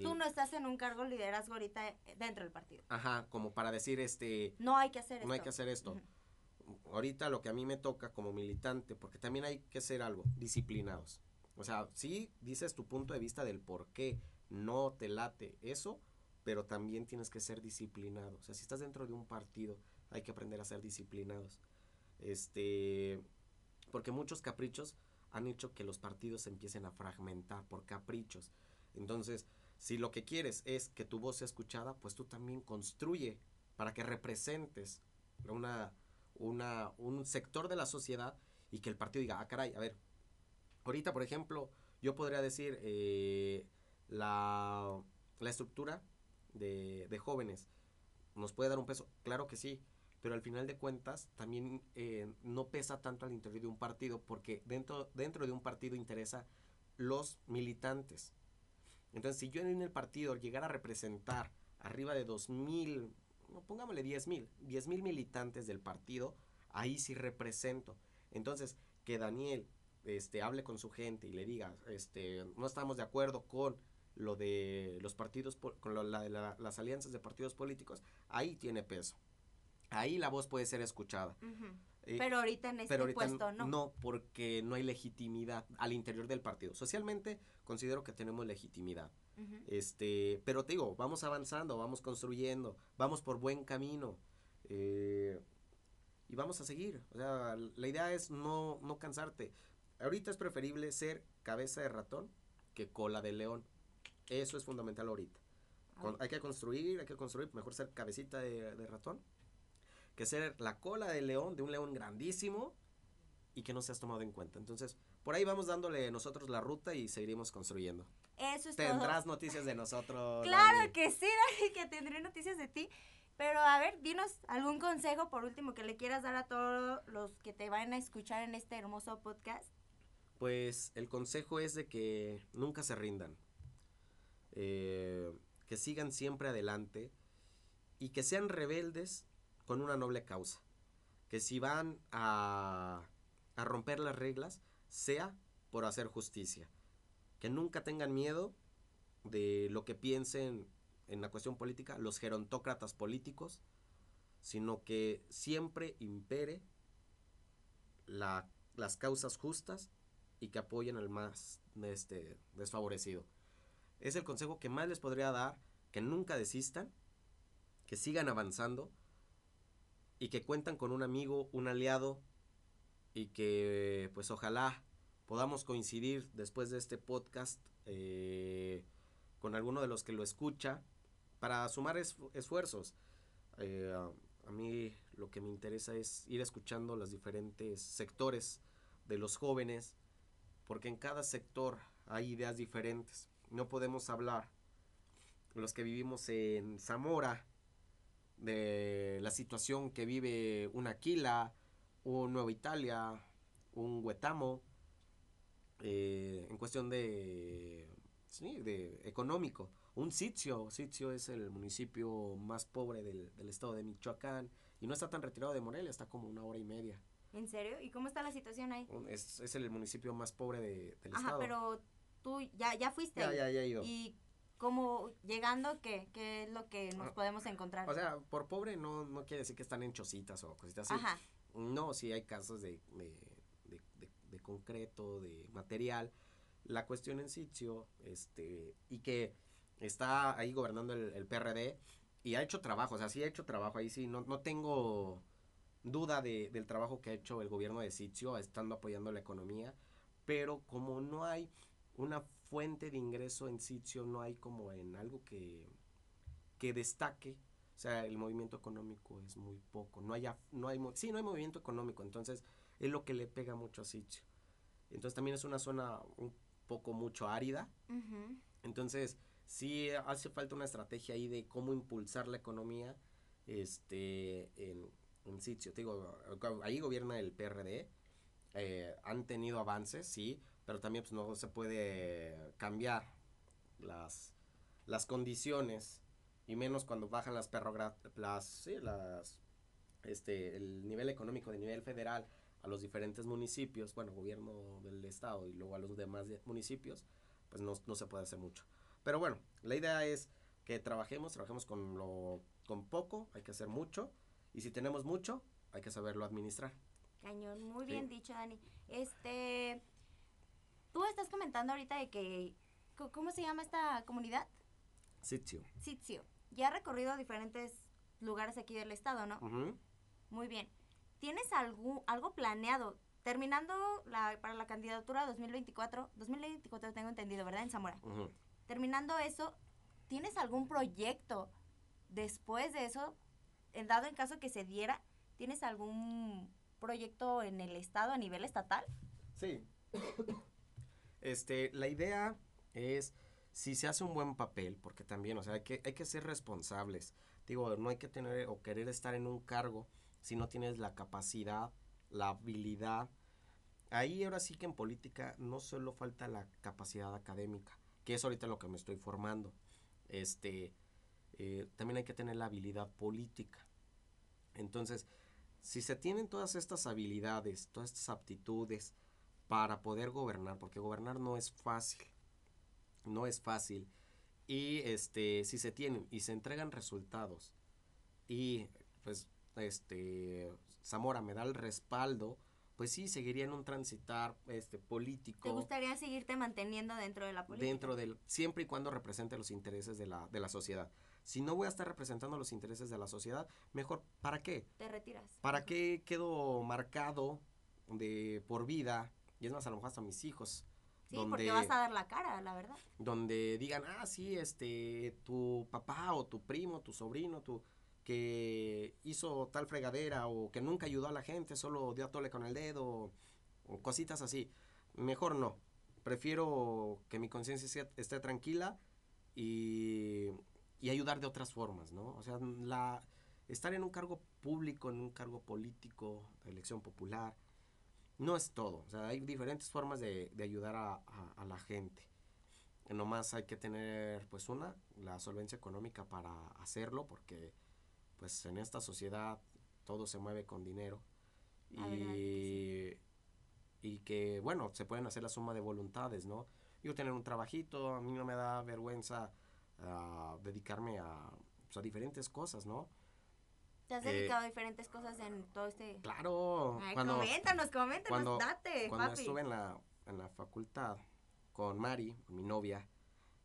Speaker 1: Tú no estás en un cargo de liderazgo ahorita dentro del partido.
Speaker 2: Ajá, como para decir, este...
Speaker 1: No hay que hacer
Speaker 2: esto. No hay que hacer esto. Ahorita lo que a mí me toca como militante, porque también hay que ser algo, disciplinados. O sea, sí dices tu punto de vista del por qué no te late eso, pero también tienes que ser disciplinado. O sea, si estás dentro de un partido, hay que aprender a ser disciplinados. Este, porque muchos caprichos han hecho que los partidos se empiecen a fragmentar por caprichos. Entonces, si lo que quieres es que tu voz sea escuchada, pues tú también construye para que representes una, una, un sector de la sociedad y que el partido diga, ah, caray, a ver, Ahorita, por ejemplo, yo podría decir eh, la, estructura de, jóvenes nos puede dar un peso, claro que sí, pero al final de cuentas también eh, no pesa tanto al interior de un partido porque dentro, dentro de un partido interesa los militantes. Entonces, si yo en el partido llegara a representar arriba de 2.000, no, pongámosle 10.000, 10.000 militantes del partido, ahí sí represento. Entonces, que Daniel este, hable con su gente y le diga, este, no estamos de acuerdo con lo de los partidos, con las alianzas de partidos políticos, ahí tiene peso. Ahí la voz puede ser escuchada.
Speaker 1: Eh, pero ahorita en este puesto no.
Speaker 2: No, porque no hay legitimidad al interior del partido. Socialmente considero que tenemos legitimidad. Este, pero te digo, vamos avanzando, vamos construyendo, vamos por buen camino. Eh, y vamos a seguir. O sea, la idea es no, no cansarte. Ahorita es preferible ser cabeza de ratón que cola de león. Eso es fundamental ahorita. hay que construir, hay que construir, mejor ser cabecita de, ratón que ser la cola de león, de un león grandísimo y que no seas tomado en cuenta. Entonces, por ahí vamos dándole nosotros la ruta y seguiremos construyendo.
Speaker 1: Eso es
Speaker 2: Tendrás noticias de nosotros.
Speaker 1: Claro que sí, Dani, que tendré noticias de ti. Pero a ver, dinos algún consejo por último que le quieras dar a todos los que te van a escuchar en este hermoso podcast
Speaker 2: pues el consejo es de que nunca se rindan, eh, que sigan siempre adelante y que sean rebeldes con una noble causa, que si van a, a romper las reglas, sea por hacer justicia. Que nunca tengan miedo de lo que piensen en la cuestión política los gerontócratas políticos, sino que siempre impere la, las causas justas y que apoyen al más este, desfavorecido. Es el consejo que más les podría dar, que nunca desistan, que sigan avanzando y que cuentan con un amigo, un aliado y que pues ojalá podamos coincidir después de este podcast eh, con alguno de los que lo escucha para sumar esfuerzos. Eh, a mí lo que me interesa es ir escuchando los diferentes sectores de los jóvenes, porque en cada sector hay ideas diferentes. No podemos hablar los que vivimos en Zamora de la situación que vive un Aquila, un Nueva Italia, un Huetamo, eh, en cuestión de, sí, de económico. Un sitio, sitio es el municipio más pobre del, estado de Michoacán y no está tan retirado de Morelia, está como una hora y media.
Speaker 1: ¿En serio? ¿Y cómo está la situación ahí?
Speaker 2: Es, es el municipio más pobre de, del
Speaker 1: estado.
Speaker 2: Ajá,
Speaker 1: pero tú ya, ya fuiste.
Speaker 2: Ya, ya, ya he ido.
Speaker 1: ¿Y cómo llegando qué? ¿Qué es lo que nos ah, podemos encontrar?
Speaker 2: O sea, por pobre no, no quiere decir que están en chocitas o cositas así. Ajá. No, sí hay casos de, de, de, de concreto, de material. La cuestión en sitio, este, y que está ahí gobernando el, PRD y ha hecho trabajo, o sea, sí ha hecho trabajo, ahí sí, no, no tengo duda de, del trabajo que ha hecho el gobierno de Sitio, estando apoyando la economía, pero como no hay una fuente de ingreso en Sitio, no hay como en algo que, que destaque, o sea, el movimiento económico es muy poco, no hay, no hay, sí, no hay movimiento económico, entonces es lo que le pega mucho a Sitio. Entonces también es una zona un poco mucho árida, entonces sí hace falta una estrategia ahí de cómo impulsar la economía este, en, en sitio. digo, ahí gobierna el PRD, eh, han tenido avances, sí, pero también pues, no se puede cambiar las, las condiciones y menos cuando bajan las las, sí, las, este, el nivel económico de nivel federal a los diferentes municipios, bueno, gobierno del estado y luego a los demás municipios, pues no, no se puede hacer mucho. Pero bueno, la idea es que trabajemos, trabajemos con lo con poco, hay que hacer mucho y si tenemos mucho, hay que saberlo administrar.
Speaker 1: Cañón, muy bien dicho, Dani. Este tú estás comentando ahorita de que ¿cómo se llama esta comunidad?
Speaker 2: Sitio.
Speaker 1: Sitio. Ya ha recorrido diferentes lugares aquí del estado, ¿no? Muy bien. ¿Tienes algún, algo planeado? Terminando la, para la candidatura 2024, 2024 tengo entendido, ¿verdad? En Zamora. Terminando eso, ¿tienes algún proyecto después de eso? En dado en caso que se diera, ¿tienes algún proyecto en el estado a nivel estatal?
Speaker 2: Sí. Este, la idea es si se hace un buen papel, porque también, o sea, hay que, hay que ser responsables. Digo, no hay que tener o querer estar en un cargo si no tienes la capacidad, la habilidad. Ahí ahora sí que en política no solo falta la capacidad académica, que es ahorita lo que me estoy formando. Este, eh, también hay que tener la habilidad política. Entonces, si se tienen todas estas habilidades, todas estas aptitudes para poder gobernar, porque gobernar no es fácil, no es fácil, y este, si se tienen y se entregan resultados, y pues, este, Zamora me da el respaldo, pues sí, seguiría en un transitar este, político.
Speaker 1: ¿Te gustaría seguirte manteniendo dentro de la política?
Speaker 2: Dentro del, siempre y cuando represente los intereses de la, de la sociedad. Si no voy a estar representando los intereses de la sociedad, mejor, ¿para qué?
Speaker 1: Te retiras.
Speaker 2: ¿Para qué quedo marcado de por vida? Y es más, a lo mejor hasta mis hijos.
Speaker 1: Sí, porque vas a dar la cara, la verdad.
Speaker 2: Donde digan, ah, sí, este, tu papá o tu primo, tu sobrino, tu que hizo tal fregadera o que nunca ayudó a la gente, solo dio a tole con el dedo o, cositas así. Mejor no. Prefiero que mi conciencia esté tranquila y, y, ayudar de otras formas, ¿no? O sea, la, estar en un cargo público, en un cargo político, elección popular, no es todo. O sea, hay diferentes formas de, de ayudar a, a, a la gente. Nomás hay que tener, pues, una, la solvencia económica para hacerlo, porque pues en esta sociedad todo se mueve con dinero. y, y que, bueno, se pueden hacer la suma de voluntades, ¿no? Yo tener un trabajito, a mí no me da vergüenza ah, dedicarme a, pues, a diferentes cosas, ¿no?
Speaker 1: ¿Te has
Speaker 2: Eh,
Speaker 1: dedicado a diferentes cosas en todo este...?
Speaker 2: Claro,
Speaker 1: Ay,
Speaker 2: cuando,
Speaker 1: coméntanos, coméntanos,
Speaker 2: cuando-
Speaker 1: date,
Speaker 2: cuando
Speaker 1: papi.
Speaker 2: estuve en la, en la facultad con Mari, mi novia,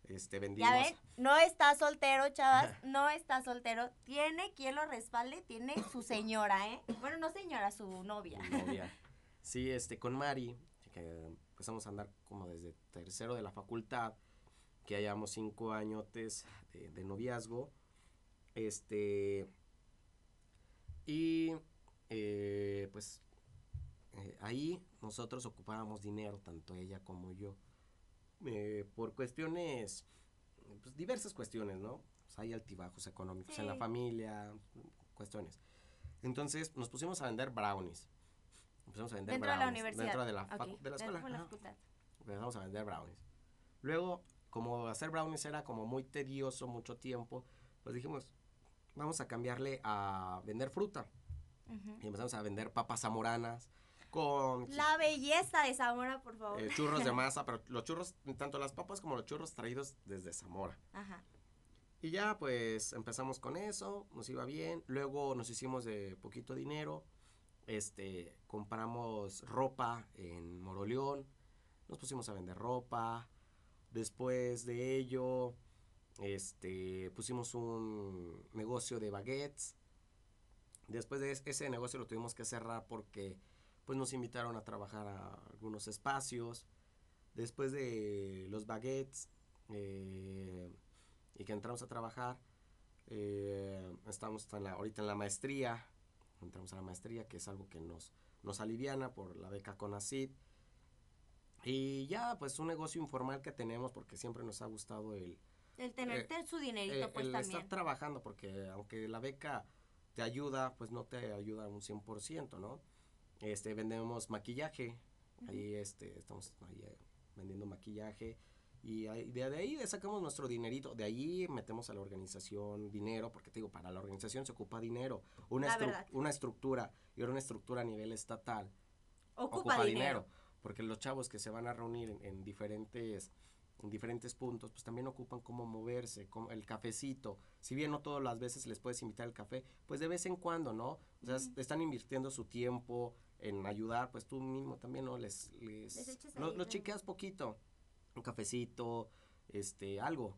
Speaker 2: este, vendimos...
Speaker 1: Ya ven, no está soltero, chavas, no está soltero. Tiene quien lo respalde, tiene su señora, ¿eh? Bueno, no señora, su novia.
Speaker 2: mi novia. Sí, este, con Mari, que empezamos a andar como desde tercero de la facultad, que ya llevamos cinco añotes de, de noviazgo, este, y eh, pues eh, ahí nosotros ocupábamos dinero, tanto ella como yo, eh, por cuestiones, pues diversas cuestiones, ¿no? Pues, hay altibajos económicos en la
Speaker 1: Sí.
Speaker 2: familia, cuestiones. Entonces nos pusimos a vender brownies. Empezamos a vender
Speaker 1: Dentro de la
Speaker 2: brownies
Speaker 1: universidad.
Speaker 2: Dentro de la, de la escuela.
Speaker 1: dentro de la facultad.
Speaker 2: Empezamos a vender brownies. Luego, como hacer brownies era como muy tedioso, mucho tiempo, pues dijimos, vamos a cambiarle a vender fruta.
Speaker 1: Ujú.
Speaker 2: Y empezamos a vender papas zamoranas con
Speaker 1: La belleza de Zamora, por favor.
Speaker 2: eh, churros de masa, pero los churros, tanto las papas como los churros traídos desde Zamora.
Speaker 1: Ajá.
Speaker 2: Y ya pues empezamos con eso, nos iba bien, luego nos hicimos de poquito dinero, este, compramos ropa en Moroleón, nos pusimos a vender ropa, después de ello, este, pusimos un negocio de baguettes, después de es- ese negocio lo tuvimos que cerrar porque pues nos invitaron a trabajar a algunos espacios, después de los baguettes, eh, y que entramos a trabajar. eh, estamos en la- ahorita en la maestría, entramos a la maestría, que es algo que nos, nos aliviana por la beca CONACYT. Y ya, pues un negocio informal que tenemos porque siempre nos ha gustado el,
Speaker 1: El tener
Speaker 2: Eh,
Speaker 1: su dinerito,
Speaker 2: eh,
Speaker 1: pues
Speaker 2: el
Speaker 1: también.
Speaker 2: estar trabajando, porque aunque la beca te ayuda, pues no te ayuda un 100%, ¿no? Este, vendemos maquillaje, ahí este, estamos ahí eh, vendiendo maquillaje. Y ahí- de, de ahí sacamos nuestro dinerito, de ahí metemos a la organización dinero, porque te digo, para la organización se ocupa dinero, una, estru- una estructura y ahora una estructura a nivel estatal
Speaker 1: Ocupa, dinero.
Speaker 2: Porque los chavos que se van a reunir en, en diferentes en diferentes puntos, pues también ocupan cómo moverse, como el cafecito. Si bien no todas las veces les puedes invitar el café, pues de vez en cuando, ¿no? O sea, están invirtiendo su tiempo en ayudar, pues tú mismo también, ¿no? Les, les,
Speaker 1: Les
Speaker 2: lo, lo chiqueas poquito, un cafecito, este, algo,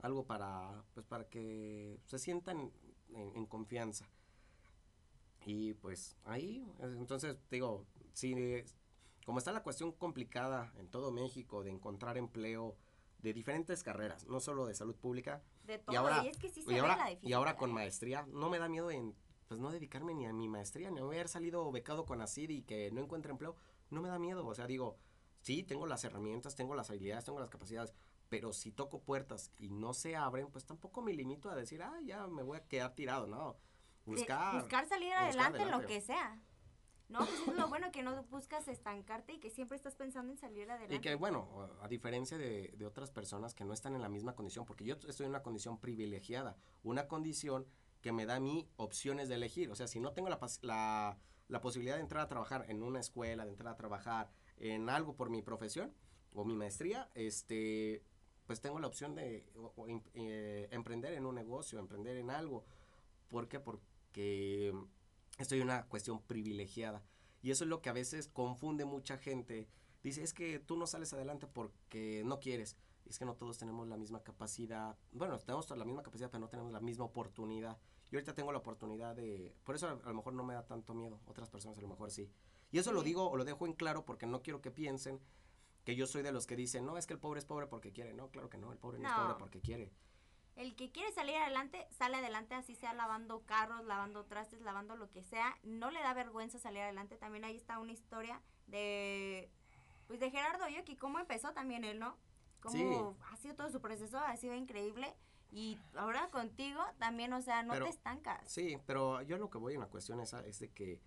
Speaker 2: algo para, pues para que se sientan en, en confianza. Y pues ahí, entonces digo, si como está la cuestión complicada en todo México de encontrar empleo de diferentes carreras, no solo de salud pública,
Speaker 1: De todo. Y,
Speaker 2: ahora-
Speaker 1: es que sí se
Speaker 2: y ahora,
Speaker 1: la
Speaker 2: y ahora con
Speaker 1: dificultad.
Speaker 2: maestría, no me da miedo en pues no dedicarme ni a mi maestría, ni a haber salido becado con ACID y que no encuentre empleo, no me da miedo, o sea, digo, sí, tengo las herramientas, tengo las habilidades, tengo las capacidades, pero si toco puertas y no se abren, pues tampoco me limito a decir, ah, ya me voy a quedar tirado, no. Buscar.
Speaker 1: buscar salir
Speaker 2: buscar
Speaker 1: adelante en lo
Speaker 2: adelante.
Speaker 1: que sea. No, pues es lo bueno que no buscas estancarte y que siempre estás pensando en salir adelante.
Speaker 2: Y que bueno, a diferencia de, de otras personas que no están en la misma condición, porque yo estoy en una condición privilegiada, una condición que me da a mí opciones de elegir. O sea, si no tengo la, la, la posibilidad de entrar a trabajar en una escuela, de entrar a trabajar en algo por mi profesión o mi maestría, este, pues tengo la opción de o- o em- eh, emprender en un negocio, emprender en algo. ¿Por qué? Porque estoy en una cuestión privilegiada. Y eso es lo que a veces confunde mucha gente. Dice, es que tú no sales adelante porque no quieres. Es que no todos tenemos la misma capacidad. Bueno, tenemos la misma capacidad, pero no tenemos la misma oportunidad. Yo ahorita tengo la oportunidad de... Por eso a, a lo mejor no me da tanto miedo. Otras personas a lo mejor sí. Y eso lo digo o lo dejo en claro porque no quiero que piensen que yo soy de los que dicen, no, es que el pobre es pobre porque quiere. No, claro que no, el pobre no, es pobre porque quiere.
Speaker 1: El que quiere salir adelante, sale adelante, así sea lavando carros, lavando trastes, lavando lo que sea. No le da vergüenza salir adelante. También ahí está una historia de, pues de Gerardo Yoki, cómo empezó también él, ¿no? Cómo
Speaker 2: Sí.
Speaker 1: ha sido todo su proceso, ha sido increíble. Y ahora contigo también, o sea, no
Speaker 2: Pero-
Speaker 1: te estancas.
Speaker 2: Sí, pero yo lo que voy en la cuestión esa es de que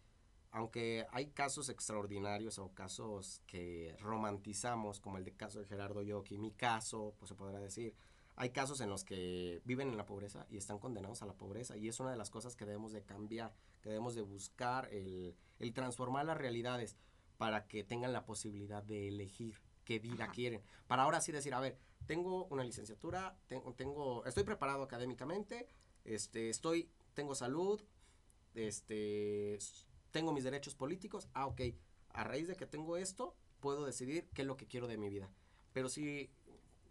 Speaker 2: aunque hay casos extraordinarios o casos que romantizamos, como el de caso de Gerardo Yoki, mi caso, pues se podrá decir, hay casos en los que viven en la pobreza y están condenados a la pobreza y es una de las cosas que debemos de cambiar, que debemos de buscar el, el transformar las realidades para que tengan la posibilidad de elegir qué vida quieren. Para ahora sí decir, a ver, tengo una licenciatura, tengo, tengo, estoy preparado académicamente, este, estoy, tengo salud, este, tengo mis derechos políticos, ah, ok, a raíz de que tengo esto, puedo decidir qué es lo que quiero de mi vida. Pero si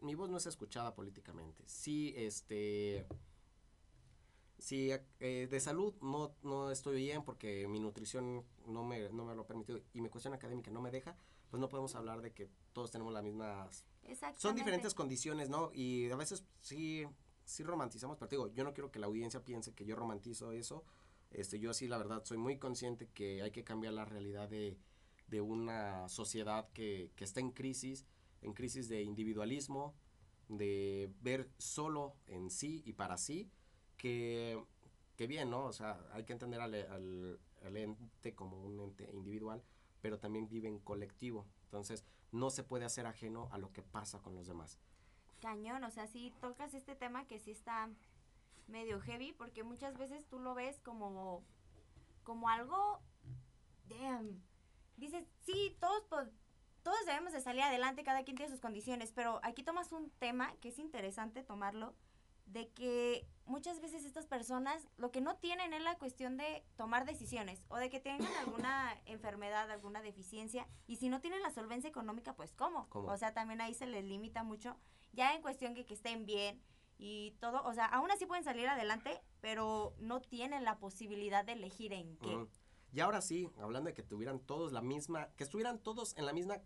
Speaker 2: mi voz no es escuchada políticamente, si este si eh, de salud no, no estoy bien porque mi nutrición no me, no me lo permitido y mi cuestión académica no me deja, pues no podemos hablar de que todos tenemos las mismas... Son diferentes condiciones, ¿no? Y a veces sí, sí romantizamos, pero digo, yo no quiero que la audiencia piense que yo romantizo eso. Este, yo sí, la verdad, soy muy consciente que hay que cambiar la realidad de, de una sociedad que, que está en crisis, en crisis de individualismo, de ver solo en sí y para sí, que, que bien, ¿no? O sea, hay que entender al, al, ente como un ente individual, pero también vive en colectivo. Entonces, no se puede hacer ajeno a lo que pasa con los demás.
Speaker 1: Cañón, o sea, si tocas este tema que sí está medio heavy, porque muchas veces tú lo ves como, como algo, damn, dices, sí, todos, todos debemos de salir adelante, cada quien tiene sus condiciones, pero aquí tomas un tema que es interesante tomarlo, de que muchas veces estas personas lo que no tienen es la cuestión de tomar decisiones o de que tengan alguna enfermedad, alguna deficiencia y si no tienen la solvencia económica, pues ¿cómo? O sea, también ahí se les limita mucho, ya en cuestión que, que estén bien y todo, o sea, aún así pueden salir adelante, pero no tienen la posibilidad de elegir en qué.
Speaker 2: Y ahora sí, hablando de que tuvieran todos la misma, que estuvieran todos en la misma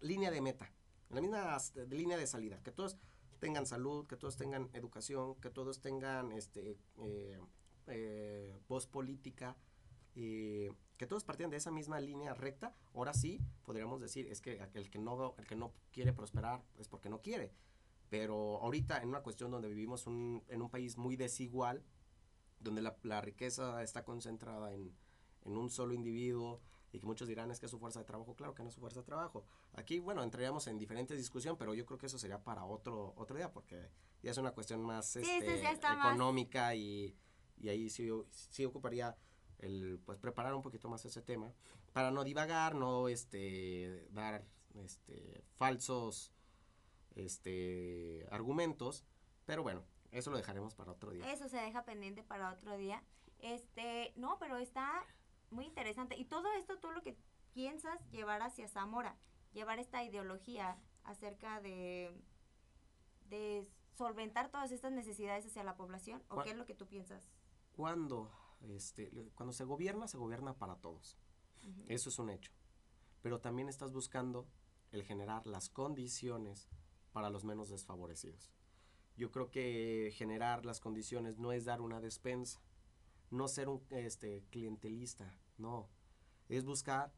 Speaker 2: línea de meta, en la misma línea de salida, que todos tengan salud, que todos tengan educación, que todos tengan este eh, eh, voz política, que todos partieran de esa misma línea recta, ahora sí podríamos decir es que el que no, el que no quiere prosperar es porque no quiere. Pero ahorita en una cuestión donde vivimos en un país muy desigual, donde la, riqueza está concentrada en, en un solo individuo, y que muchos dirán es que es su fuerza de trabajo, claro que no es su fuerza de trabajo. Aquí, bueno, entraríamos en diferentes discusiones, pero yo creo que eso sería para otro, otro día, porque ya es una cuestión más este, económica y, y, ahí sí, sí ocuparía el pues preparar un poquito más ese tema para no divagar, no este dar este falsos este argumentos, pero bueno, eso lo dejaremos para otro día.
Speaker 1: Eso se deja pendiente para otro día. Este, no, pero está muy interesante. Y todo esto, tú lo que piensas llevar hacia Zamora, llevar esta ideología acerca de, de solventar todas estas necesidades hacia la población, ¿o qué es lo que tú piensas?
Speaker 2: Cuando, este, cuando se gobierna, se gobierna para todos. Eso es un hecho. Pero también estás buscando el generar las condiciones para los menos desfavorecidos. Yo creo que generar las condiciones no es dar una despensa, no ser un este, clientelista, no. Es buscar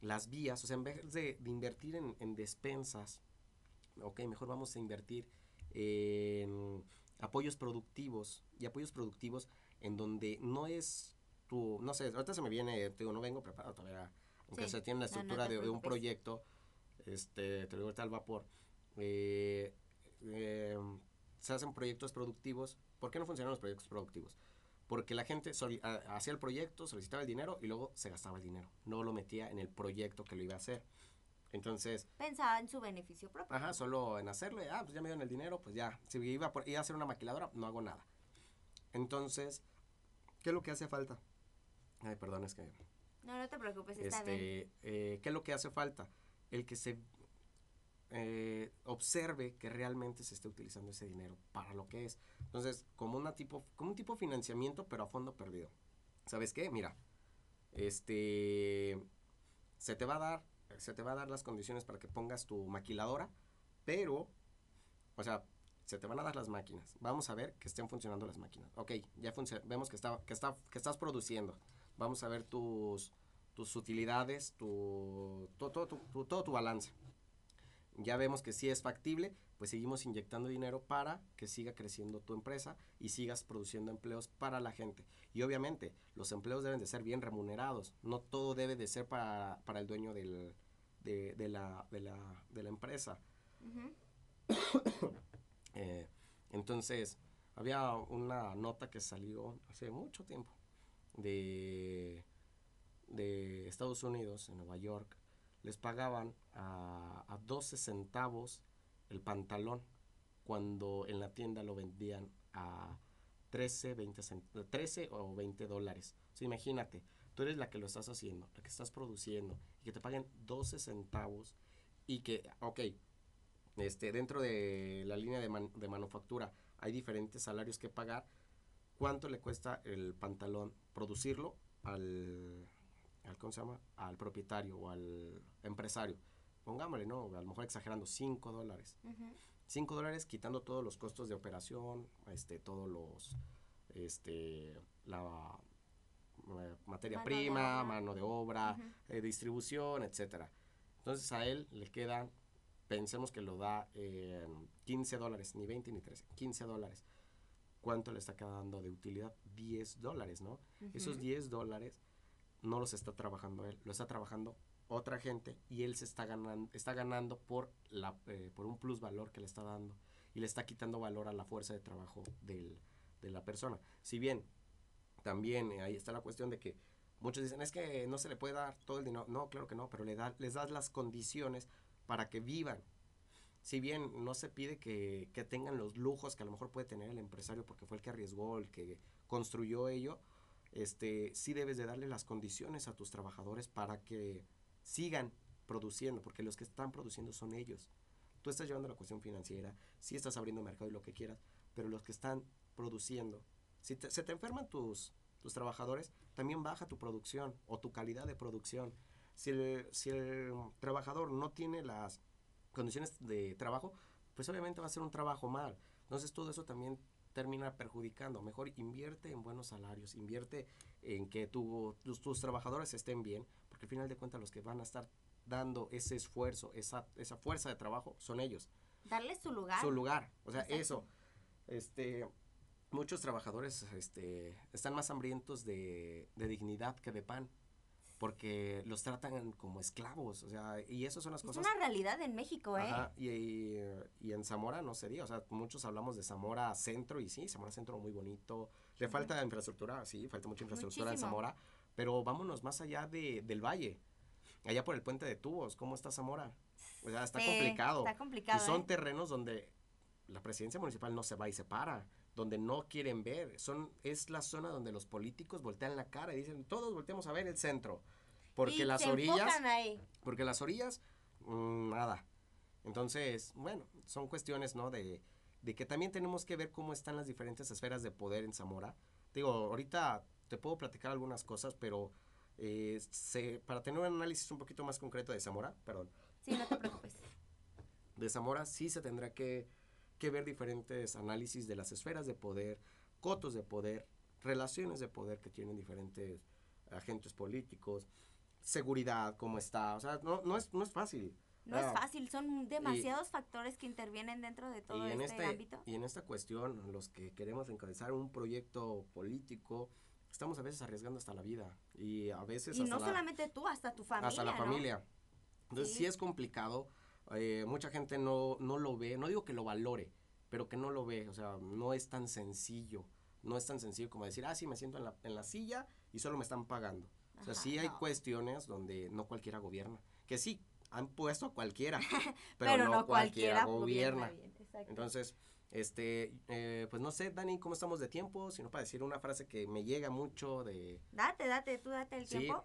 Speaker 2: las vías, o sea, en vez de, invertir en, despensas, ok, mejor vamos a invertir en apoyos productivos y apoyos productivos en donde no es tu, no sé, ahorita se me viene, te digo, no vengo preparado todavía, aunque se tiene la estructura de, un proyecto, este, te digo ahorita al vapor, eh, eh, se hacen proyectos productivos, ¿por qué no funcionan los proyectos productivos? Porque la gente hacía el proyecto, solicitaba el dinero y luego se gastaba el dinero. No lo metía en el proyecto que lo iba a hacer. Entonces...
Speaker 1: Pensaba en su beneficio propio.
Speaker 2: Ajá, solo en hacerle, ah, pues ya me dieron el dinero, pues ya. Si iba, por, iba a hacer una maquiladora, no hago nada. Entonces, ¿qué es lo que hace falta? Ay, perdón, es que...
Speaker 1: No, no te preocupes, está este, bien.
Speaker 2: Eh, ¿Qué es lo que hace falta? El que se eh, observe que realmente se esté utilizando ese dinero para lo que es. Entonces, como, una tipo, como un tipo de financiamiento, pero a fondo perdido. ¿Sabes qué? Mira, este, se te va a dar, se te va a dar las condiciones para que pongas tu maquiladora, pero, o sea, se te van a dar las máquinas. Vamos a ver que estén funcionando las máquinas. Ok, ya vemos que, está, que, está, que estás produciendo. Vamos a ver tus, tus utilidades, tu, todo, todo, todo tu balance ya vemos que sí es factible, pues seguimos inyectando dinero para que siga creciendo tu empresa y sigas produciendo empleos para la gente. Y obviamente los empleos deben de ser bien remunerados, no todo debe de ser para, el dueño del, de, la, de, la, empresa. Eh, entonces, había una nota que salió hace mucho tiempo de, de Estados Unidos, en Nueva York, les pagaban a, a 12 centavos el pantalón cuando en la tienda lo vendían a 13, 20 13 o 20 dólares. O imagínate, tú eres la que lo estás haciendo, la que estás produciendo, y que te paguen 12 centavos y que, ok, este, dentro de la línea de, de manufactura hay diferentes salarios que pagar. ¿Cuánto le cuesta el pantalón producirlo al, al, ¿cómo se llama? al propietario o al empresario? Pongámosle, ¿no? A lo mejor exagerando, 5 dólares. 5 dólares quitando todos los costos de operación, este, todos los, este, la eh, materia prima, mano de obra, eh, distribución, etcétera. Entonces a él le quedan, pensemos que lo da en 15 dólares, ni 20 ni 13, 15 dólares. ¿Cuánto le está quedando de utilidad? 10 dólares, ¿no? Esos 10 dólares no los está trabajando él, lo está trabajando otra gente y él se está ganando, está ganando por, la, eh, por un plus valor que le está dando y le está quitando valor a la fuerza de trabajo del, de la persona. Si bien también ahí está la cuestión de que Muchos dicen, es que no se le puede dar todo el dinero. No, claro que no, pero le da, les das las condiciones para que vivan. Si bien no se pide que, que, tengan los lujos que a lo mejor puede tener el empresario porque fue el que arriesgó, el que construyó ello, este, sí debes de darle las condiciones a tus trabajadores para que sigan produciendo, porque los que están produciendo son ellos. Tú estás llevando la cuestión financiera, sí estás abriendo mercado y lo que quieras, pero los que están produciendo, si se te enferman tus, tus trabajadores, también baja tu producción o tu calidad de producción. Si el, si el trabajador no tiene las condiciones de trabajo, pues obviamente va a ser un trabajo mal. Entonces todo eso también termina perjudicando. Mejor invierte en buenos salarios, invierte en que tu, tus, tus, trabajadores estén bien, porque al final de cuentas los que van a estar dando ese esfuerzo, esa, esa fuerza de trabajo, son ellos.
Speaker 1: Darle su lugar.
Speaker 2: Su lugar. O sea, eso. Este, muchos trabajadores este, están más hambrientos de, dignidad que de pan porque los tratan como esclavos, o sea, y eso son las cosas.
Speaker 1: Es una realidad en México, ¿eh? Ajá,
Speaker 2: y, y, en Zamora no sería, o sea, muchos hablamos de Zamora Centro, y sí, Zamora Centro muy bonito, le falta infraestructura, sí, falta mucha infraestructura en Zamora, pero vámonos más allá de, del valle, allá por el puente de tubos, ¿cómo está Zamora? O sea, está complicado.
Speaker 1: Está complicado.
Speaker 2: Y son ¿eh? terrenos donde la presidencia municipal no se va y se para donde no quieren ver. Son, es la zona donde los políticos voltean la cara y dicen, todos volteamos a ver el centro. Porque las orillas. Porque las orillas, mm, nada. Entonces, bueno, son cuestiones, ¿no? De, de que también tenemos que ver cómo están las diferentes esferas de poder en Zamora. Digo, ahorita te puedo platicar algunas cosas, pero eh, para tener un análisis un poquito más concreto de Zamora, perdón.
Speaker 1: Sí, no te preocupes.
Speaker 2: De Zamora sí se tendrá que que ver diferentes análisis de las esferas de poder, cotos de poder, relaciones de poder que tienen diferentes agentes políticos, seguridad, cómo está, o sea, no, no, es, no es fácil.
Speaker 1: No es fácil, son demasiados factores que intervienen dentro de todo este, este, ámbito.
Speaker 2: Y en esta cuestión, los que queremos encabezar un proyecto político, estamos a veces arriesgando hasta la vida. Y a veces...
Speaker 1: Y no solamente tú, hasta tu familia.
Speaker 2: Hasta la familia. Entonces sí es complicado eh, mucha gente no, no lo ve, no digo que lo valore, pero que no lo ve, o sea, no es tan sencillo, no es tan sencillo como decir, ah, sí, me siento en la, en la silla y solo me están pagando. o sea, sí hay cuestiones donde no cualquiera gobierna, que sí, han puesto a cualquiera, pero, no, cualquiera, gobierna. Entonces, este, eh, pues no sé, Dani, cómo estamos de tiempo, sino para decir una frase que me llega mucho de...
Speaker 1: Date, date, tú date el tiempo.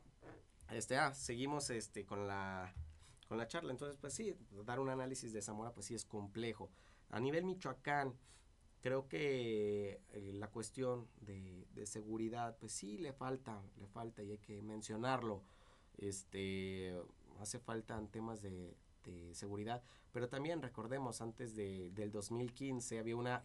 Speaker 2: Este, ah, seguimos este, con la con la charla. Entonces, pues sí, dar un análisis de Zamora, pues sí es complejo. A nivel Michoacán, creo que eh, la cuestión de, seguridad, pues sí le falta, le falta y hay que mencionarlo. Este, hace falta en temas de, seguridad, pero también recordemos, antes de, del 2015 había una,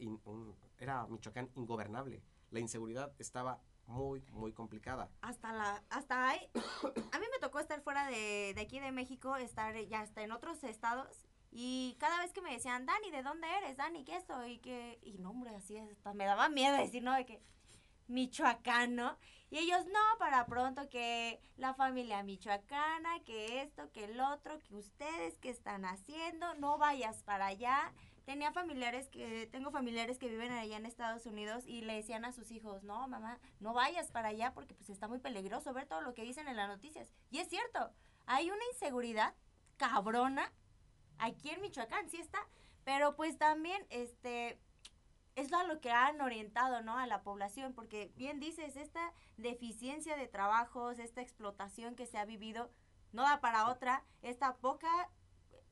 Speaker 2: era Michoacán ingobernable. La inseguridad estaba muy, muy complicada.
Speaker 1: Hasta la, hasta ahí, a mí me tocó estar fuera de, de aquí de México, estar ya hasta en otros estados y cada vez que me decían, Dani, ¿de dónde eres? Dani, ¿qué esto? Y que, y no, hombre, así es, me daba miedo decir, ¿no? De que, michoacano. Y ellos, no, para pronto que la familia michoacana, que esto, que el otro, que ustedes, que están haciendo? No vayas para allá. Tenía familiares que, tengo familiares que viven allá en Estados Unidos y le decían a sus hijos, no, mamá, no vayas para allá porque pues está muy peligroso ver todo lo que dicen en las noticias. Y es cierto, hay una inseguridad cabrona aquí en Michoacán, sí está, pero pues también, este, es a lo que han orientado, ¿no? A la población, porque bien dices, esta deficiencia de trabajos, esta explotación que se ha vivido, no da para otra, esta poca,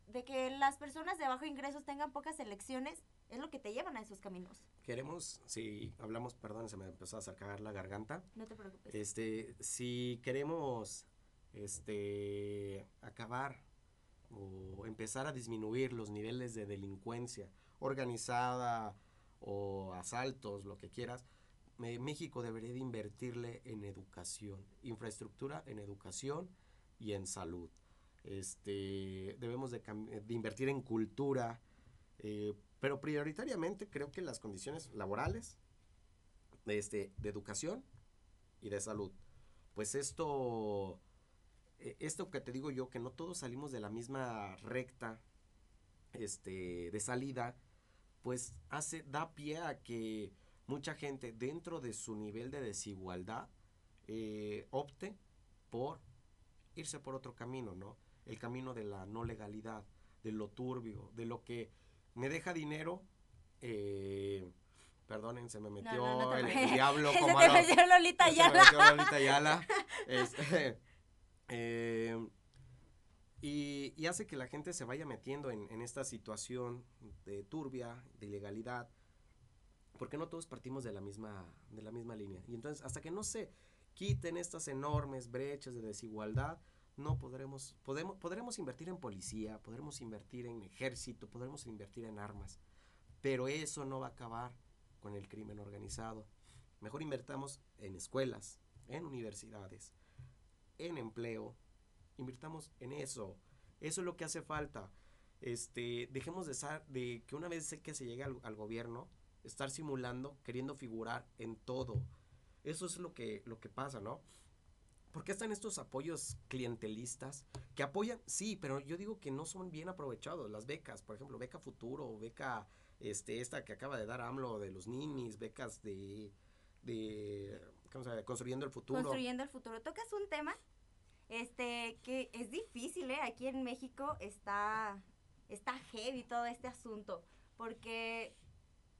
Speaker 1: de que las personas de bajo ingresos tengan pocas elecciones, es lo que te llevan a esos caminos.
Speaker 2: Queremos, si hablamos, perdón, se me empezó a sacar la garganta.
Speaker 1: No te preocupes.
Speaker 2: Este, si queremos, este, acabar o empezar a disminuir los niveles de delincuencia organizada, o asaltos, lo que quieras, México debería de invertirle en educación, infraestructura en educación y en salud. Este, debemos de, invertir en cultura, eh, pero prioritariamente creo que las condiciones laborales, este, de educación y de salud. Pues esto, eh, esto que te digo yo, que no todos salimos de la misma recta este, de salida, pues hace, da pie a que mucha gente dentro de su nivel de desigualdad eh, opte por irse por otro camino, ¿no? El camino de la no legalidad, de lo turbio, de lo que me deja dinero. Eh, perdonen, se me metió el, diablo como
Speaker 1: se metió Lolita. Se me metió
Speaker 2: Lolita Yala. Este, eh, y, hace que la gente se vaya metiendo en, esta situación de turbia, de ilegalidad, porque no todos partimos de la misma, de la misma línea. Y entonces, hasta que no se quiten estas enormes brechas de desigualdad, no podremos, podemos, podremos invertir en policía, podremos invertir en ejército, podremos invertir en armas, pero eso no va a acabar con el crimen organizado. Mejor invertamos en escuelas, en universidades, en empleo, invirtamos en eso. Eso es lo que hace falta. Este, dejemos de, de que una vez que se llegue al, gobierno, estar simulando, queriendo figurar en todo. Eso es lo que, lo que pasa, ¿no? ¿Por qué están estos apoyos clientelistas que apoyan? Sí, pero yo digo que no son bien aprovechados. Las becas, por ejemplo, beca futuro, beca este, esta que acaba de dar AMLO de los ninis, becas de, de ¿cómo se llama? Construyendo el futuro.
Speaker 1: Construyendo el futuro. Tocas un tema este, que es difícil, ¿eh? Aquí en México está, está heavy todo este asunto, porque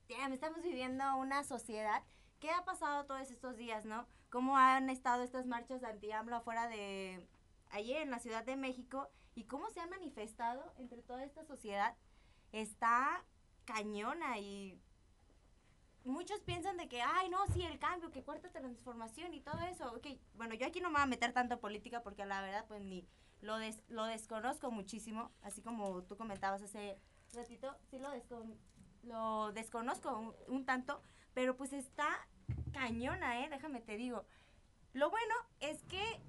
Speaker 1: estamos viviendo una sociedad ¿Qué ha pasado todos estos días, no? ¿Cómo han estado estas marchas anti-AMLO afuera de, ayer en la Ciudad de México? ¿Y cómo se han manifestado entre toda esta sociedad? Está cañona y muchos piensan de que, ay, no, sí, el cambio, que cuarta transformación y todo eso. Ok, bueno, yo aquí no me voy a meter tanto política porque la verdad, pues ni lo, lo desconozco muchísimo, así como tú comentabas hace ratito, sí lo, lo desconozco un, tanto, pero pues está cañona, ¿eh? Déjame te digo. Lo bueno es que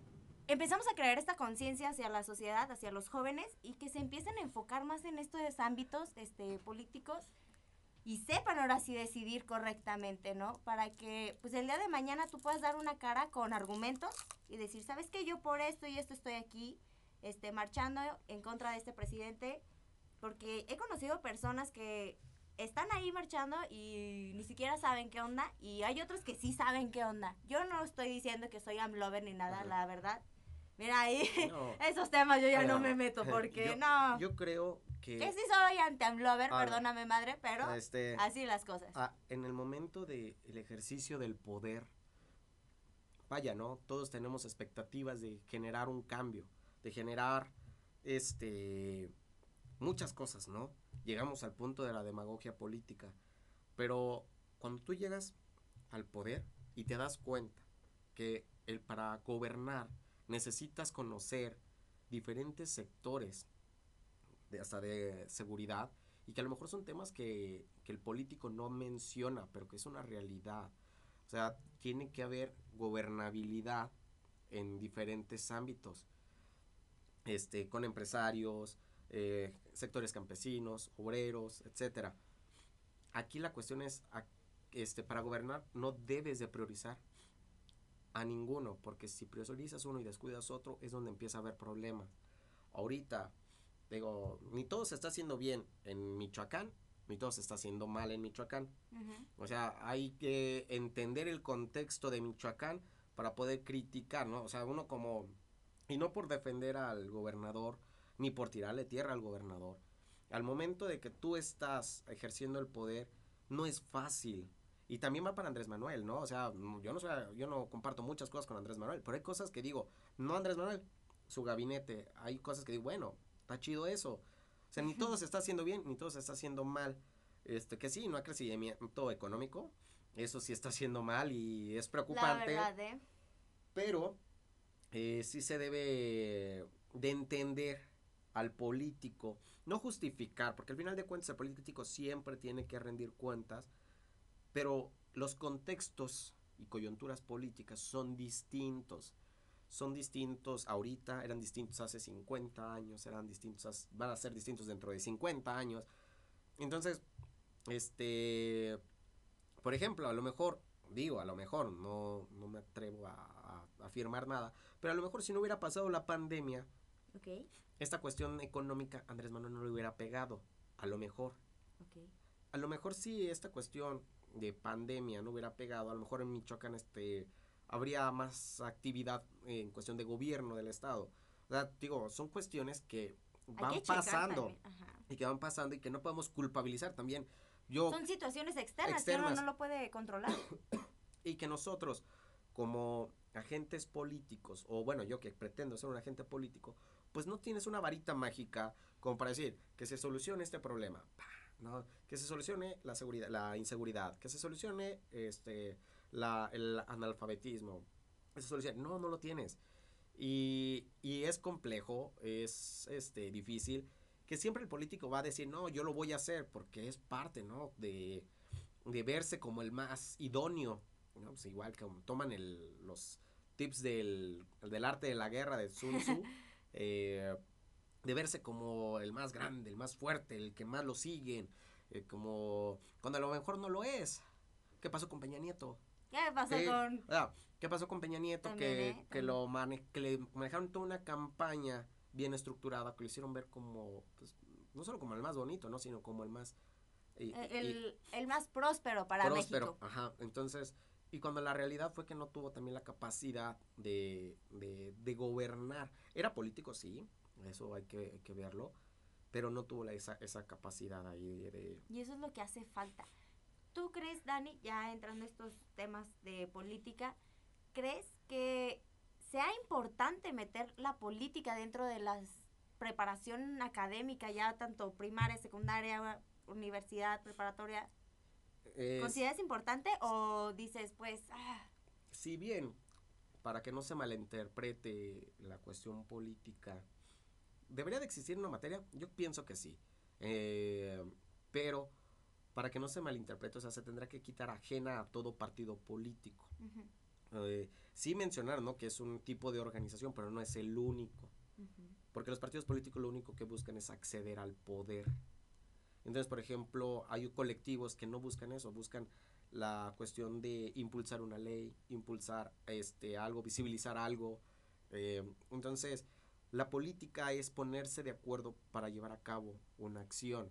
Speaker 1: empezamos a crear esta conciencia hacia la sociedad, hacia los jóvenes y que se empiecen a enfocar más en estos ámbitos este, políticos y sepan ahora sí decidir correctamente, ¿no? Para que pues el día de mañana tú puedas dar una cara con argumentos y decir, ¿sabes qué? Yo por esto y esto estoy aquí, este, marchando en contra de este presidente, porque he conocido personas que están ahí marchando y ni siquiera saben qué onda, y hay otros que sí saben qué onda. Yo no estoy diciendo que soy amlover ni nada, la verdad. Mira ahí, esos temas yo ya no me meto, porque no.
Speaker 2: Yo creo que...
Speaker 1: sí soy anti-Amlover, perdóname madre, pero este, así las cosas.
Speaker 2: Ah, en el momento del ejercicio del poder, vaya, ¿no? Todos tenemos expectativas de generar un cambio, de generar, este, muchas cosas, ¿no? Llegamos al punto de la demagogia política, pero cuando tú llegas al poder y te das cuenta que el, para gobernar necesitas conocer diferentes sectores hasta de seguridad, y que a lo mejor son temas que, el político no menciona, pero que es una realidad. O sea, tiene que haber gobernabilidad en diferentes ámbitos, este, con empresarios, eh, sectores campesinos, obreros, etcétera. Aquí la cuestión es, este, para gobernar no debes de priorizar a ninguno, porque si priorizas uno y descuidas otro, es donde empieza a haber problemas. Ahorita, digo, ni todo se está haciendo bien en Michoacán, ni todo se está haciendo mal en Michoacán. O sea, hay que entender el contexto de Michoacán para poder criticar, ¿no? O sea, uno como, y no por defender al gobernador, ni por tirarle tierra al gobernador. Al momento de que tú estás ejerciendo el poder, no es fácil. Y también va para Andrés Manuel, ¿no? O sea, yo no, yo no comparto muchas cosas con Andrés Manuel, pero hay cosas que digo, no Andrés Manuel, su gabinete, hay cosas que digo, bueno, está chido eso. O sea, ni todo se está haciendo bien, ni todo se está haciendo mal. Este, que sí, no hay crecimiento económico, eso sí está haciendo mal y es preocupante. La verdad, ¿eh? Pero eh, sí se debe de entender al político, no justificar, porque al final de cuentas el político siempre tiene que rendir cuentas, pero los contextos y coyunturas políticas son distintos. Son distintos ahorita, eran distintos hace 50 años, eran distintos, van a ser distintos dentro de 50 años. Entonces, este, por ejemplo, a lo mejor, digo, a lo mejor, no, no me atrevo a, afirmar nada, pero a lo mejor si no hubiera pasado la pandemia, esta cuestión económica, Andrés Manuel no le hubiera pegado, a lo mejor. A lo mejor si esta cuestión de pandemia no hubiera pegado, a lo mejor en Michoacán este habría más actividad en cuestión de gobierno del estado. O sea, digo, son cuestiones que van pasando y que van pasando y que no podemos culpabilizar también. Yo,
Speaker 1: son situaciones externas, que uno no lo puede controlar.
Speaker 2: y que nosotros como agentes políticos o bueno, yo que pretendo ser un agente político, pues no tienes una varita mágica como para decir que se solucione este problema. Que se solucione la seguridad, la inseguridad, que se solucione este el analfabetismo. No, no lo tienes. Y, y es complejo, es este difícil, que siempre el político va a decir, no, yo lo voy a hacer, porque es parte, ¿no? De, de verse como el más idóneo, ¿no? Pues igual que toman el, los tips del, del arte de la guerra de Sun Tzu, eh, de verse como el más grande, el más fuerte, el que más lo siguen, eh, como cuando a lo mejor no lo es. ¿Qué pasó con Peña Nieto?
Speaker 1: ¿Qué pasó con...?
Speaker 2: ¿Qué pasó con Peña Nieto? que, ¿eh? que, lo que le manejaron toda una campaña bien estructurada, que lo hicieron ver como, pues, no solo como el más bonito, ¿no? Sino como el más...
Speaker 1: el, el, más próspero para próspero,
Speaker 2: ajá. Entonces, y cuando la realidad fue que no tuvo también la capacidad de, de, gobernar. Era político, sí, eso hay que, verlo, pero no tuvo esa, esa capacidad ahí de...
Speaker 1: Y eso es lo que hace falta. ¿Tú crees, Dani, ya entrando en estos temas de política, crees que sea importante meter la política dentro de la preparación académica, ya tanto primaria, secundaria, universidad, preparatoria? ¿Consideras importante o dices, pues... Ah?
Speaker 2: Si bien, para que no se malinterprete la cuestión política, ¿Debería de existir una materia? Yo pienso que sí. Eh, pero para que no se malinterprete, o sea, se tendrá que quitar ajena a todo partido político. Eh, sí mencionar, ¿no? Que es un tipo de organización, pero no es el único. Porque los partidos políticos lo único que buscan es acceder al poder. Entonces, por ejemplo, hay colectivos que no buscan eso, buscan la cuestión de impulsar una ley, impulsar este algo, visibilizar algo. Eh, entonces, la política es ponerse de acuerdo para llevar a cabo una acción,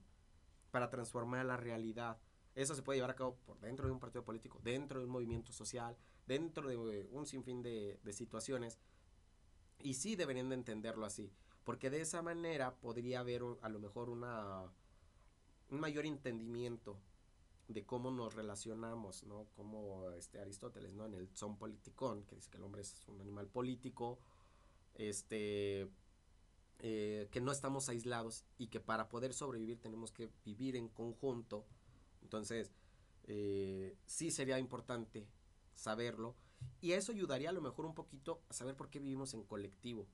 Speaker 2: para transformar la realidad. Eso se puede llevar a cabo por dentro de un partido político, dentro de un movimiento social, dentro de un sinfín de, situaciones. Y sí deberían de entenderlo así, porque de esa manera podría haber a lo mejor una, un mayor entendimiento de cómo nos relacionamos, ¿no? Como este Aristóteles, ¿no? En el Son Politicón, que dice que el hombre es un animal político, este, eh, que no estamos aislados y que para poder sobrevivir tenemos que vivir en conjunto. Entonces, eh, sí sería importante saberlo y eso ayudaría a lo mejor un poquito a saber por qué vivimos en colectivo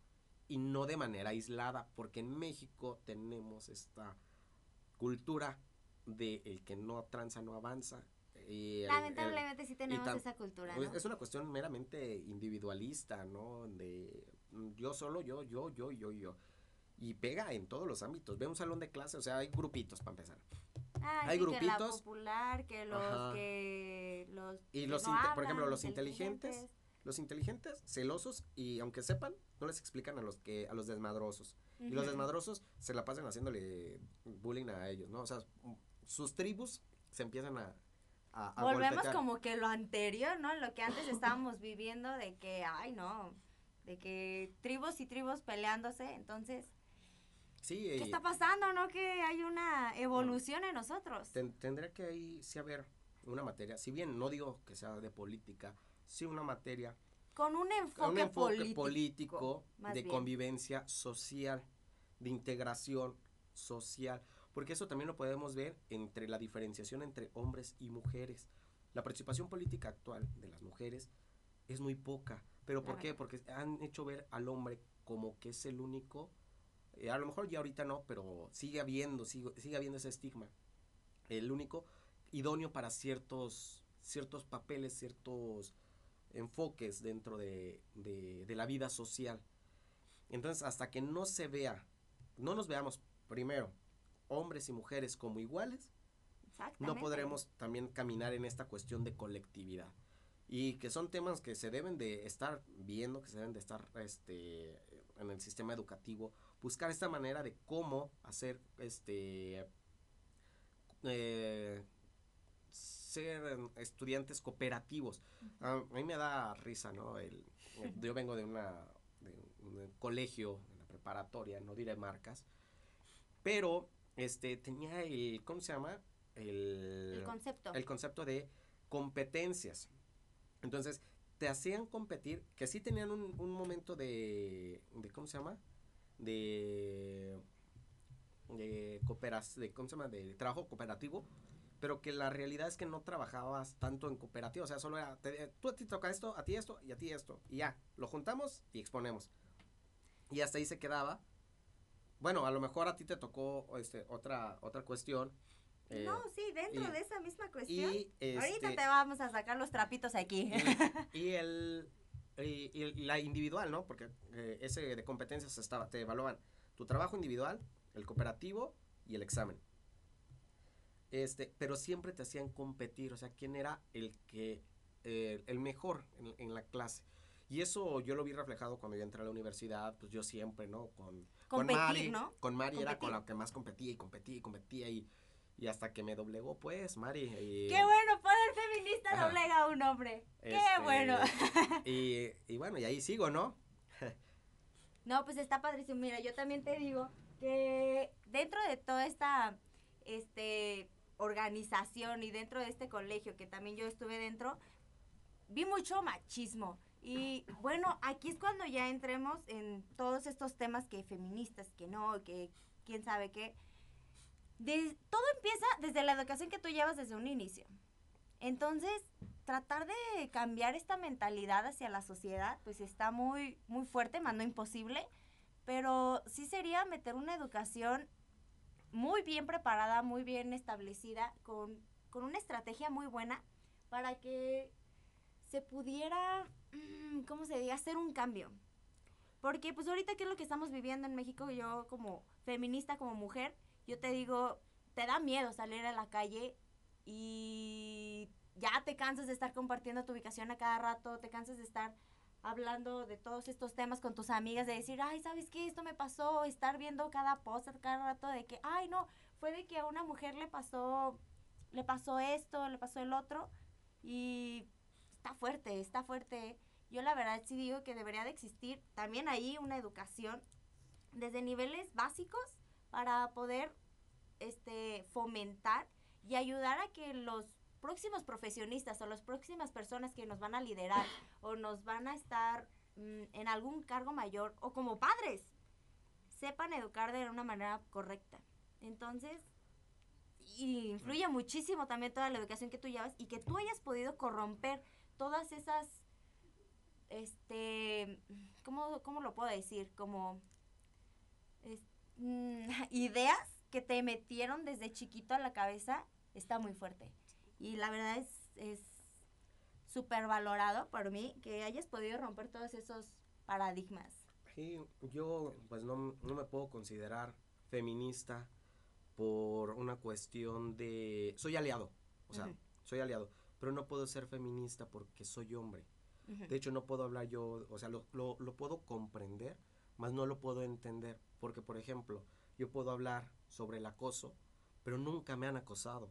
Speaker 2: y no de manera aislada, porque en México tenemos esta cultura de el que no tranza no avanza.
Speaker 1: Lamentablemente sí tenemos esa cultura.
Speaker 2: Pues, es una cuestión meramente individualista, ¿no? De yo solo, yo, yo, yo, yo, yo. Y pega en todos los ámbitos. Ve un salón de clase, o sea, hay grupitos para empezar.
Speaker 1: hay grupitos. Que la popular, que los que los
Speaker 2: y los por ejemplo, los inteligentes, los inteligentes, celosos y aunque sepan, no les explican a los que a los desmadrosos. Y los desmadrosos se la pasan haciéndole bullying a ellos, ¿no? O sea, sus tribus se empiezan a... a, a
Speaker 1: Volvemos como que lo anterior, ¿no? Lo que antes estábamos viviendo de que, ay, no, de que tribus y tribus peleándose, entonces,
Speaker 2: Sí,
Speaker 1: ¿qué
Speaker 2: y
Speaker 1: está pasando, no? Que hay una evolución en nosotros.
Speaker 2: ten- tendría que ahí sí haber una materia, si bien no digo que sea de política, sí una materia
Speaker 1: Con un enfoque,
Speaker 2: un enfoque
Speaker 1: político.
Speaker 2: de
Speaker 1: bien.
Speaker 2: convivencia social, de integración social, porque eso también lo podemos ver entre la diferenciación entre hombres y mujeres. La participación política actual de las mujeres es muy poca, pero ¿por qué? Porque han hecho ver al hombre como que es el único, eh, a lo mejor ya ahorita no, pero sigue habiendo, sigue, sigue habiendo ese estigma, el único idóneo para ciertos, ciertos papeles, ciertos enfoques dentro de, de- de la vida social. Entonces, hasta que no se vea, no nos veamos primero hombres y mujeres como iguales, no podremos también caminar en esta cuestión de colectividad. Y que son temas que se deben de estar viendo, que se deben de estar este, en el sistema educativo, buscar esta manera de cómo hacer este eh, ser estudiantes cooperativos. A, a mí me da risa, ¿no? El, el- yo vengo de una de un colegio, de la preparatoria, no diré marcas, pero este tenía el ¿cómo se llama? El,
Speaker 1: El concepto.
Speaker 2: el concepto de competencias. Entonces, te hacían competir, que sí tenían un, un momento de, de, ¿cómo se llama? De, de cooperas, de, ¿cómo se llama? De trabajo cooperativo, pero que la realidad es que no trabajabas tanto en cooperativa, o sea, solo era, te- tú a ti toca esto, a ti esto y a ti esto, y ya, lo juntamos y exponemos. Y hasta ahí se quedaba. Bueno, a lo mejor a ti te tocó este, otra, otra cuestión. eh,
Speaker 1: no, sí, dentro
Speaker 2: y-
Speaker 1: de esa misma cuestión.
Speaker 2: y,
Speaker 1: Ahorita
Speaker 2: este,
Speaker 1: te vamos a sacar los trapitos aquí.
Speaker 2: y, y el y, y la individual, ¿no? Porque eh, ese de competencias estaba, te evaluaban tu trabajo individual, el cooperativo y el examen. Este, pero siempre te hacían competir, o sea, quién era el que eh, el mejor en, en la clase. Y eso yo lo vi reflejado cuando yo entré a la universidad, pues yo siempre, ¿no? Con, con Mari,
Speaker 1: ¿no?
Speaker 2: con Mari era con la que más competía y competía y competía y, y hasta que me doblegó, pues, Mari. y-
Speaker 1: Qué bueno, poder feminista
Speaker 2: Ajá.
Speaker 1: doblega a un hombre. Qué
Speaker 2: este,
Speaker 1: bueno.
Speaker 2: Y, y bueno, y ahí sigo, ¿no?
Speaker 1: No, pues está padrísimo. Mira, yo también te digo que dentro de toda esta este, organización y dentro de este colegio que también yo estuve dentro, vi mucho machismo. Y bueno, aquí es cuando ya entremos en todos estos temas que feministas, que no, que quién sabe qué. De- todo empieza desde la educación que tú llevas desde un inicio. Entonces, tratar de cambiar esta mentalidad hacia la sociedad, pues está muy, muy fuerte, más no imposible, pero sí sería meter una educación muy bien preparada, muy bien establecida, con, con una estrategia muy buena para que se pudiera, mm, ¿cómo se diga?, hacer un cambio. Porque pues ahorita qué es lo que estamos viviendo en México, yo como feminista, como mujer, yo te digo, te da miedo salir a la calle y ya te cansas de estar compartiendo tu ubicación a cada rato, te cansas de estar hablando de todos estos temas con tus amigas, de decir, ay, ¿sabes qué? Esto me pasó, estar viendo cada post cada rato de que, ay, no, fue de que a una mujer le pasó, le pasó esto, le pasó el otro, y está fuerte, está fuerte. Yo la verdad sí digo que debería de existir también ahí una educación desde niveles básicos para poder este fomentar y ayudar a que los próximos profesionistas o las próximas personas que nos van a liderar o nos van a estar mm, en algún cargo mayor o como padres sepan educar de una manera correcta. Entonces, y influye muchísimo también toda la educación que tú llevas y que tú hayas podido corromper todas esas, este, ¿cómo, cómo lo puedo decir? Como es- mm, ideas que te metieron desde chiquito a la cabeza, está muy fuerte. Y la verdad es, es súper valorado por mí que hayas podido romper todos esos paradigmas.
Speaker 2: Sí, yo pues no, no me puedo considerar feminista por una cuestión de... Soy aliado, o sea,
Speaker 1: Ujú.
Speaker 2: soy aliado, pero no puedo ser feminista porque soy hombre.
Speaker 1: Ujú.
Speaker 2: De hecho, no puedo hablar yo, o sea, lo, lo, lo puedo comprender, más no lo puedo entender. Porque, por ejemplo, yo puedo hablar sobre el acoso, pero nunca me han acosado.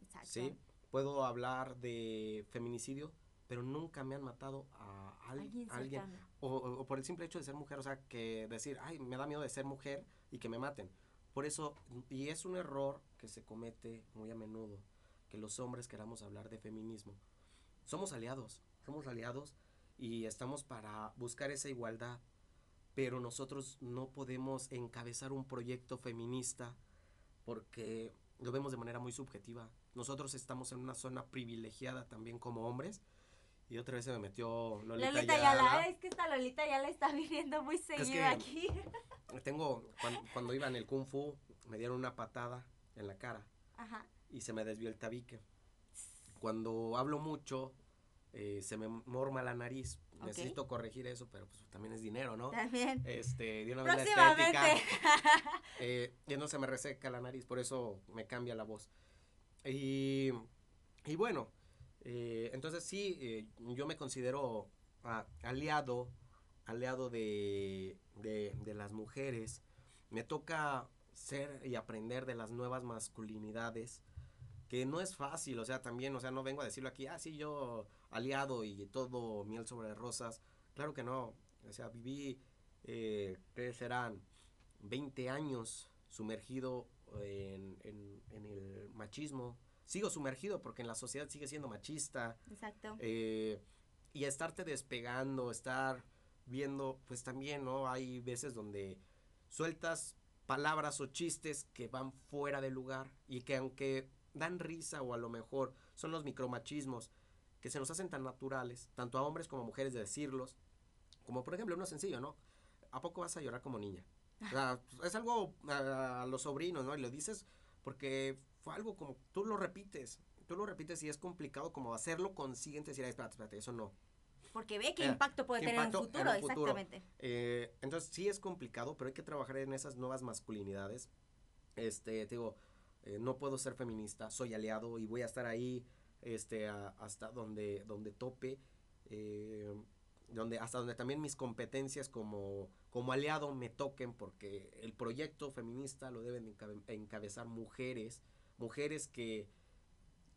Speaker 1: Exacto.
Speaker 2: ¿sí? Puedo hablar de feminicidio, pero nunca me han matado a al-
Speaker 1: Alguien
Speaker 2: o- o por el simple hecho de ser mujer, o sea, que decir, ay, me da miedo de ser mujer y que me maten. Por eso, y es un error que se comete muy a menudo, que los hombres queramos hablar de feminismo. Somos aliados, somos aliados y estamos para buscar esa igualdad, pero nosotros no podemos encabezar un proyecto feminista porque lo vemos de manera muy subjetiva. Nosotros estamos en una zona privilegiada también como hombres. Y otra vez se me metió Lolita,
Speaker 1: Lolita
Speaker 2: Ayala.
Speaker 1: Yala, es que esta Lolita Yala está viniendo muy seguido
Speaker 2: que-
Speaker 1: aquí.
Speaker 2: Tengo, cuando, cuando iba en el Kung Fu, me dieron una patada en la cara
Speaker 1: Ajá.
Speaker 2: y se me desvió el tabique. Cuando hablo mucho, eh, se me morma la nariz. Necesito corregir eso, pero pues también es dinero, ¿no?
Speaker 1: También.
Speaker 2: Este, de una vez la estética. Eh, ya no se me reseca la nariz, por eso me cambia la voz. Y, y bueno, eh, entonces sí, eh, yo me considero ah, aliado, aliado de, de, de las mujeres. Me toca ser y aprender de las nuevas masculinidades, que no es fácil, o sea, también, o sea, no vengo a decirlo aquí, ah, sí, yo aliado y todo miel sobre rosas. Claro que no, o sea, viví, eh, ¿qué serán? 20 años sumergido en, en- en el machismo. Sigo sumergido porque en la sociedad sigue siendo machista.
Speaker 1: Exacto.
Speaker 2: eh, y estarte despegando, estar viendo, pues también, ¿no? Hay veces donde sueltas palabras o chistes que van fuera de lugar y que aunque dan risa o a lo mejor son los micromachismos que se nos hacen tan naturales, tanto a hombres como a mujeres de decirlos, como por ejemplo uno sencillo, ¿no? ¿A poco vas a llorar como niña? O sea, es algo a, a los sobrinos, ¿no? Y lo dices porque fue algo como, tú lo repites, tú lo repites y es complicado como hacerlo consciente, decir, "Ay, espérate, espérate, eso no.
Speaker 1: Porque ve qué
Speaker 2: Eh,
Speaker 1: impacto puede
Speaker 2: qué
Speaker 1: tener en un futuro. exactamente.
Speaker 2: Eh, entonces sí es complicado, pero hay que trabajar en esas nuevas masculinidades. Este, te digo, eh, no puedo ser feminista, soy aliado y voy a estar ahí este, a- hasta donde, donde tope, eh, donde, hasta donde también mis competencias como, como aliado me toquen, porque el proyecto feminista lo deben encabe- encabezar mujeres, mujeres que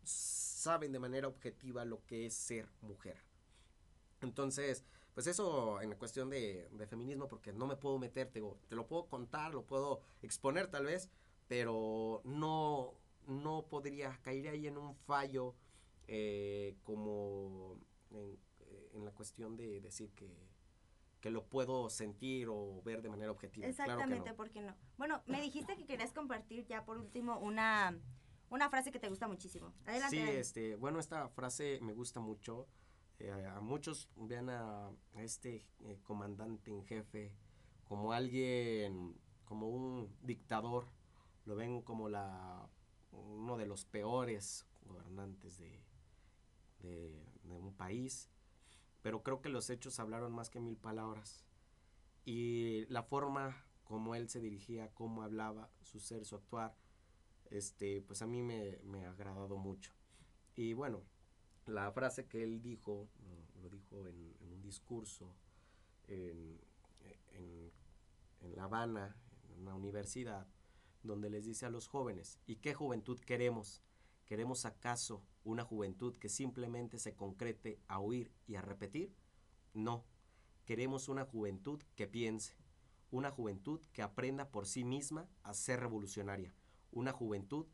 Speaker 2: saben de manera objetiva lo que es ser mujer. Entonces, pues eso en la cuestión de, de feminismo, porque no me puedo meter, te, te lo puedo contar, lo puedo exponer tal vez, pero no, no podría, caería ahí en un fallo eh, como en la cuestión de decir que, que lo puedo sentir o ver de manera objetiva. Claro que no.
Speaker 1: Exactamente, ¿por qué no? Bueno, me dijiste que querías compartir ya por último una, una frase que te gusta muchísimo. Adelante.
Speaker 2: Sí, este, bueno, esta frase me gusta mucho. Eh, a muchos vean a, a este eh, comandante en jefe como alguien, como un dictador. Lo ven como la uno de los peores gobernantes de, de, de un país. Pero creo que los hechos hablaron más que mil palabras. Y la forma como él se dirigía, cómo hablaba, su ser, su actuar, este, pues a mí me, me ha agradado mucho. Y bueno, la frase que él dijo, mm, lo dijo en, en un discurso en, en- en La Habana, en una universidad, donde les dice a los jóvenes, ¿y qué juventud queremos? ¿Queremos acaso una juventud que simplemente se concrete a oír y a repetir? No, queremos una juventud que piense, una juventud que aprenda por sí misma a ser revolucionaria, una juventud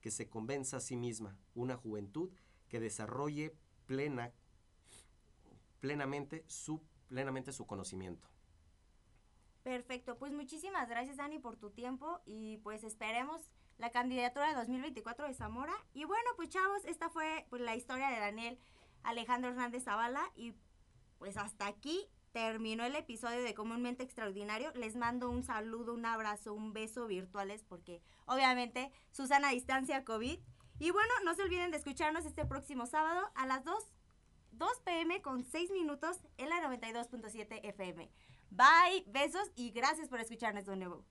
Speaker 2: que se convenza a sí misma, una juventud que desarrolle plena, plenamente, su, plenamente su conocimiento.
Speaker 1: Perfecto, pues muchísimas gracias Dani por tu tiempo y pues esperemos la candidatura de 2024 de Zamora. Y bueno, pues chavos, esta fue pues, la historia de Daniel Alejandro Hernández Zavala y pues hasta aquí terminó el episodio de Comúnmente Extraordinario. Les mando un saludo, un abrazo, un beso virtuales porque obviamente Susana distancia COVID. Y bueno, no se olviden de escucharnos este próximo sábado a las 2, 2 pm con 6 minutos en la 92.7 FM. Bye, besos y gracias por escucharnos de nuevo.